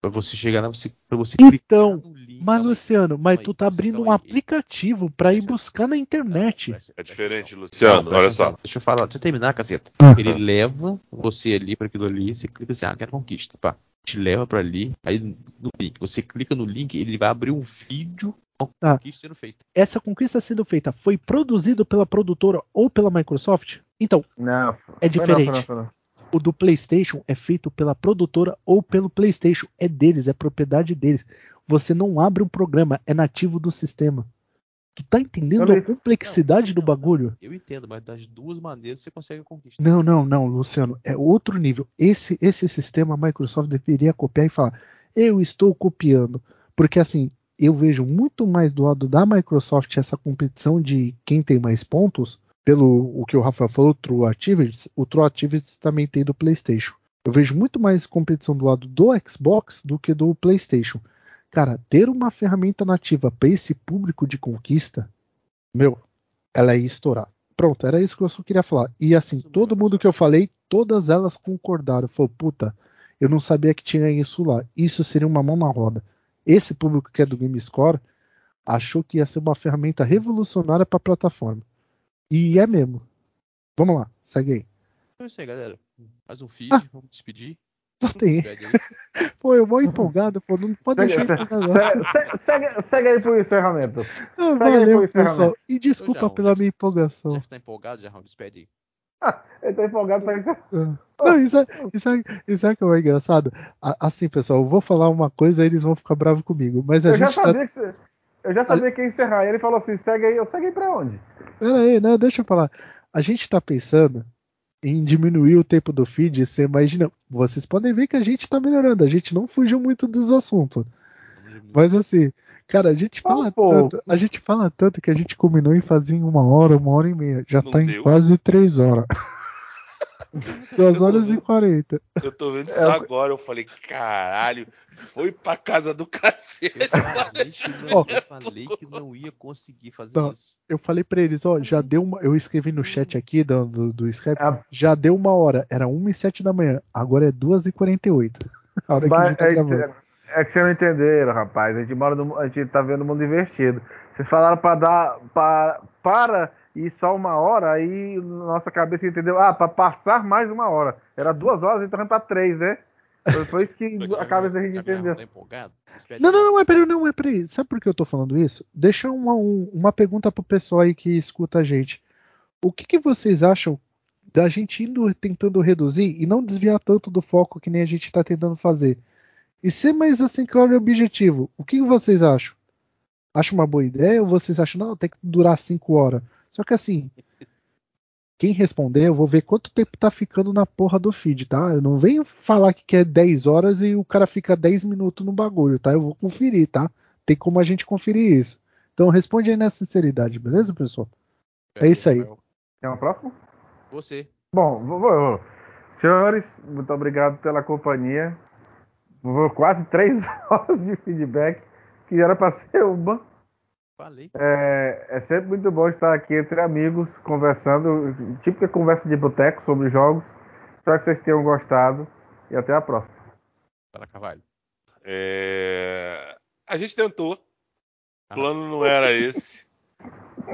Speaker 2: Pra você chegar lá, você, pra você
Speaker 5: Então,
Speaker 2: clicar no link.
Speaker 5: Mas, Luciano, mas tu tá abrindo um
Speaker 2: aí.
Speaker 5: aplicativo pra ir buscar na internet.
Speaker 2: Presta-
Speaker 3: É
Speaker 2: presta
Speaker 3: diferente. Luciano.
Speaker 2: Não,
Speaker 3: olha só.
Speaker 2: Deixa eu falar, deixa eu terminar, caceta.
Speaker 5: Ah.
Speaker 2: Ele leva você ali para aquilo ali, você clica assim, ah, quero conquista, pá. Te leva pra ali, aí no link. Você clica no link, ele vai abrir um vídeo com a
Speaker 5: Ah.
Speaker 2: conquista sendo feita.
Speaker 5: Essa conquista sendo feita foi produzido pela produtora ou pela Microsoft? Então,
Speaker 4: Não,
Speaker 5: É diferente.
Speaker 4: não, não.
Speaker 5: O do PlayStation é feito pela produtora ou pelo PlayStation. É deles, é propriedade deles. Você não abre um programa, é nativo do sistema. Tu tá entendendo a complexidade do
Speaker 2: Não,
Speaker 5: bagulho?
Speaker 2: Eu entendo, mas das duas maneiras você consegue a conquista.
Speaker 5: Não, não, não, Luciano. É outro nível. Esse, esse sistema a Microsoft deveria copiar e falar: eu estou copiando. Porque assim, eu vejo muito mais do lado da Microsoft essa competição de quem tem mais pontos, pelo o que o Rafael falou, True Activities, o True Activities também tem do PlayStation. Eu vejo muito mais competição do lado do Xbox do que do PlayStation. Cara, ter uma ferramenta nativa para esse público de conquista, meu, ela ia estourar. Pronto, era isso que eu só queria falar. E assim, todo mundo que eu falei, todas elas concordaram. Falou, puta, eu não sabia que tinha isso lá. Isso seria uma mão na roda. Esse público que é do GameScore achou que ia ser uma ferramenta revolucionária para a plataforma. E é mesmo. Vamos lá, segue aí.
Speaker 2: Então é isso aí, galera. Mais um feed,
Speaker 5: Ah.
Speaker 2: vamos despedir.
Speaker 5: Só tem. Pô, eu vou empolgado, pô, não pode
Speaker 4: Segue,
Speaker 5: deixar
Speaker 4: segue, segue, segue, segue aí pro encerramento.
Speaker 5: Ah,
Speaker 4: segue aí pro
Speaker 5: Valeu,
Speaker 4: encerramento.
Speaker 5: pessoal. E desculpa
Speaker 2: Então, já,
Speaker 5: pela
Speaker 2: já-
Speaker 5: minha empolgação.
Speaker 2: Já que você tá empolgado, já despede aí.
Speaker 4: Ele tá empolgado pra isso.
Speaker 5: Ah. Não, isso é, isso, é, isso é que é engraçado. Assim, pessoal, eu vou falar uma coisa, eles vão ficar bravos comigo. Mas a
Speaker 4: Eu já
Speaker 5: gente tá.
Speaker 4: sabia que você. Eu já sabia que ia encerrar. E ele falou assim: segue aí. Eu segue aí pra onde?
Speaker 5: Pera aí, não, deixa eu falar. A gente tá pensando em diminuir o tempo do feed. Você imagina. Vocês podem ver que a gente tá melhorando. A gente não fugiu muito dos assuntos. Mas assim, cara, a gente fala tanto. A gente fala tanto que a gente combinou em fazer em uma hora, uma hora e meia. Já
Speaker 3: Não
Speaker 5: tá em
Speaker 3: deu.
Speaker 5: quase três horas. Duas horas e quarenta.
Speaker 3: Eu tô vendo
Speaker 4: É,
Speaker 3: isso
Speaker 4: eu-
Speaker 3: agora. Eu falei, caralho, foi pra casa do cacete.
Speaker 2: Eu falei que não,
Speaker 5: Ó.
Speaker 2: eu falei que não ia conseguir fazer
Speaker 5: Não.
Speaker 2: isso.
Speaker 5: Eu falei pra eles, ó, já deu uma. Eu escrevi no chat aqui do, do, do Skype,
Speaker 4: Ah.
Speaker 5: já deu uma hora. Era 1 e 7 da manhã. Agora é 2 e 48. A hora que a gente tá
Speaker 4: é,
Speaker 5: gravando.
Speaker 4: é- é que vocês não entenderam, rapaz. A gente, mora no, a gente tá vendo o mundo invertido. Vocês falaram pra dar. Pra, para e só uma hora, aí nossa cabeça entendeu. Ah, pra passar mais uma hora. Era duas horas, então pra três, né? Foi, isso que a cabeça da gente entendeu.
Speaker 2: Tá
Speaker 5: Não, não, não, é peraí, não, é peraí. Sabe por que eu tô falando isso? Deixa uma, um- uma pergunta pro pessoal aí que escuta a gente. O que, que vocês acham da gente indo tentando reduzir e não desviar tanto do foco que nem a gente tá tentando fazer? E ser mais assim, claro e objetivo. O que, que vocês acham? Acha uma boa ideia ou vocês acham, não, tem que durar 5 horas? Só que assim, quem responder, eu vou ver quanto tempo tá ficando na porra do feed, tá? Eu não venho falar que quer 10 horas e o cara fica 10 minutos no bagulho, tá? Eu vou conferir, tá? Tem como a gente conferir isso. Então responde aí na sinceridade, beleza, pessoal? É isso aí.
Speaker 4: Tem uma próxima?
Speaker 2: Você.
Speaker 4: Bom, vou- vou. senhores, muito obrigado pela companhia. Vou quase três horas de feedback, que era para ser uma.
Speaker 2: Falei.
Speaker 4: É, é sempre muito bom estar aqui entre amigos, conversando, típica conversa de boteco sobre jogos. Espero que vocês tenham gostado e até a próxima.
Speaker 2: Para Carvalho.
Speaker 3: É, A gente tentou.
Speaker 2: Ah.
Speaker 3: O plano não era esse.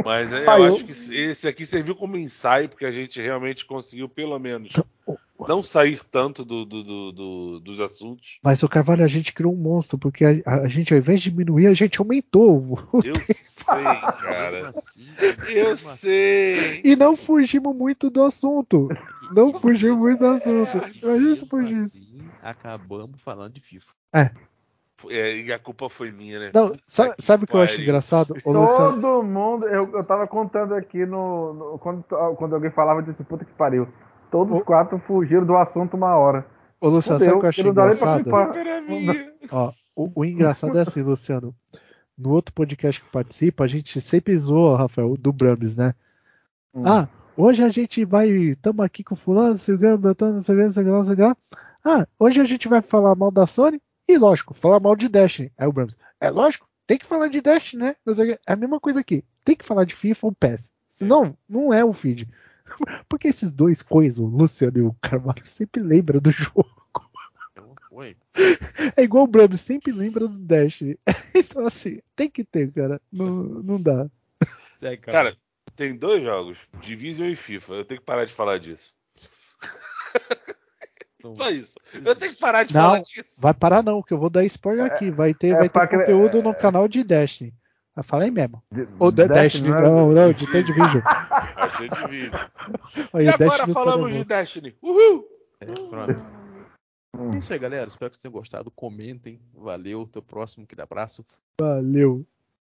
Speaker 3: Mas é, eu acho que esse aqui serviu como ensaio, porque a gente realmente conseguiu, pelo menos, não sair tanto do- do- do- do- dos assuntos.
Speaker 5: Mas o Carvalho, a gente criou um monstro, porque a, a gente, ao invés de diminuir, a gente aumentou. o-
Speaker 3: Eu sei, cara.
Speaker 2: Mesmo assim,
Speaker 3: Eu
Speaker 2: assim,
Speaker 3: sei.
Speaker 5: E não fugimos muito do assunto. Não fugiu muito do assunto. Imagina se
Speaker 2: mesmo
Speaker 5: fugisse.
Speaker 2: assim, acabamos falando de FIFA.
Speaker 3: É, e a culpa foi minha, né?
Speaker 5: Não, sa-
Speaker 3: que
Speaker 5: sabe o que eu acho engraçado?
Speaker 4: Todo mundo, eu, eu tava contando aqui no. no- quando, quando alguém falava, eu disse, puta que pariu. Todos os quatro fugiram do assunto uma hora.
Speaker 5: ô, Luciano sabe o que eu
Speaker 4: Fudeu, pra
Speaker 5: engraçado? Ó, o, o engraçado é assim, Luciano. No outro podcast que participa, a gente sempre zoa, Rafael, do Brahms, né?
Speaker 4: Hum.
Speaker 5: Ah, hoje a gente vai. Estamos aqui com fulano, Silgano, Beltrano, não sei o que, não sei o que, não sei o que. Ah, hoje a gente vai falar mal da Sony e, lógico, falar mal de Destiny. Aí o Brahms, é lógico, tem que falar de Destiny, né? Que. É a mesma coisa aqui. Tem que falar de FIFA ou PES. Senão, não é o feed. Porque esses dois coisas, o Luciano e o Carvalho, sempre lembram do jogo.
Speaker 2: Então, foi.
Speaker 5: É igual o Brahms, sempre lembra do Destiny. Então, assim, tem que ter, cara. Não, não dá.
Speaker 3: Cara, tem dois jogos, Division e FIFA. Eu tenho que parar de falar disso.
Speaker 2: Então,
Speaker 3: Só isso. Eu tenho que parar de
Speaker 5: Não,
Speaker 3: falar disso.
Speaker 5: Vai parar não, que eu vou dar spoiler aqui. Vai ter,
Speaker 4: é
Speaker 5: vai ter conteúdo no canal de Destiny. Falar aí mesmo.
Speaker 4: De-
Speaker 5: Ou de Destiny,
Speaker 4: né?
Speaker 5: não, não, de The Division.
Speaker 3: Achei Division.
Speaker 5: Aí,
Speaker 3: E
Speaker 5: o
Speaker 3: agora
Speaker 5: Destiny
Speaker 3: falamos
Speaker 5: tá
Speaker 3: de Destiny. Uhul!
Speaker 2: É, pronto. É isso aí, galera. Espero que vocês tenham gostado. Comentem. Valeu. Até o próximo. Aquele abraço.
Speaker 5: Valeu.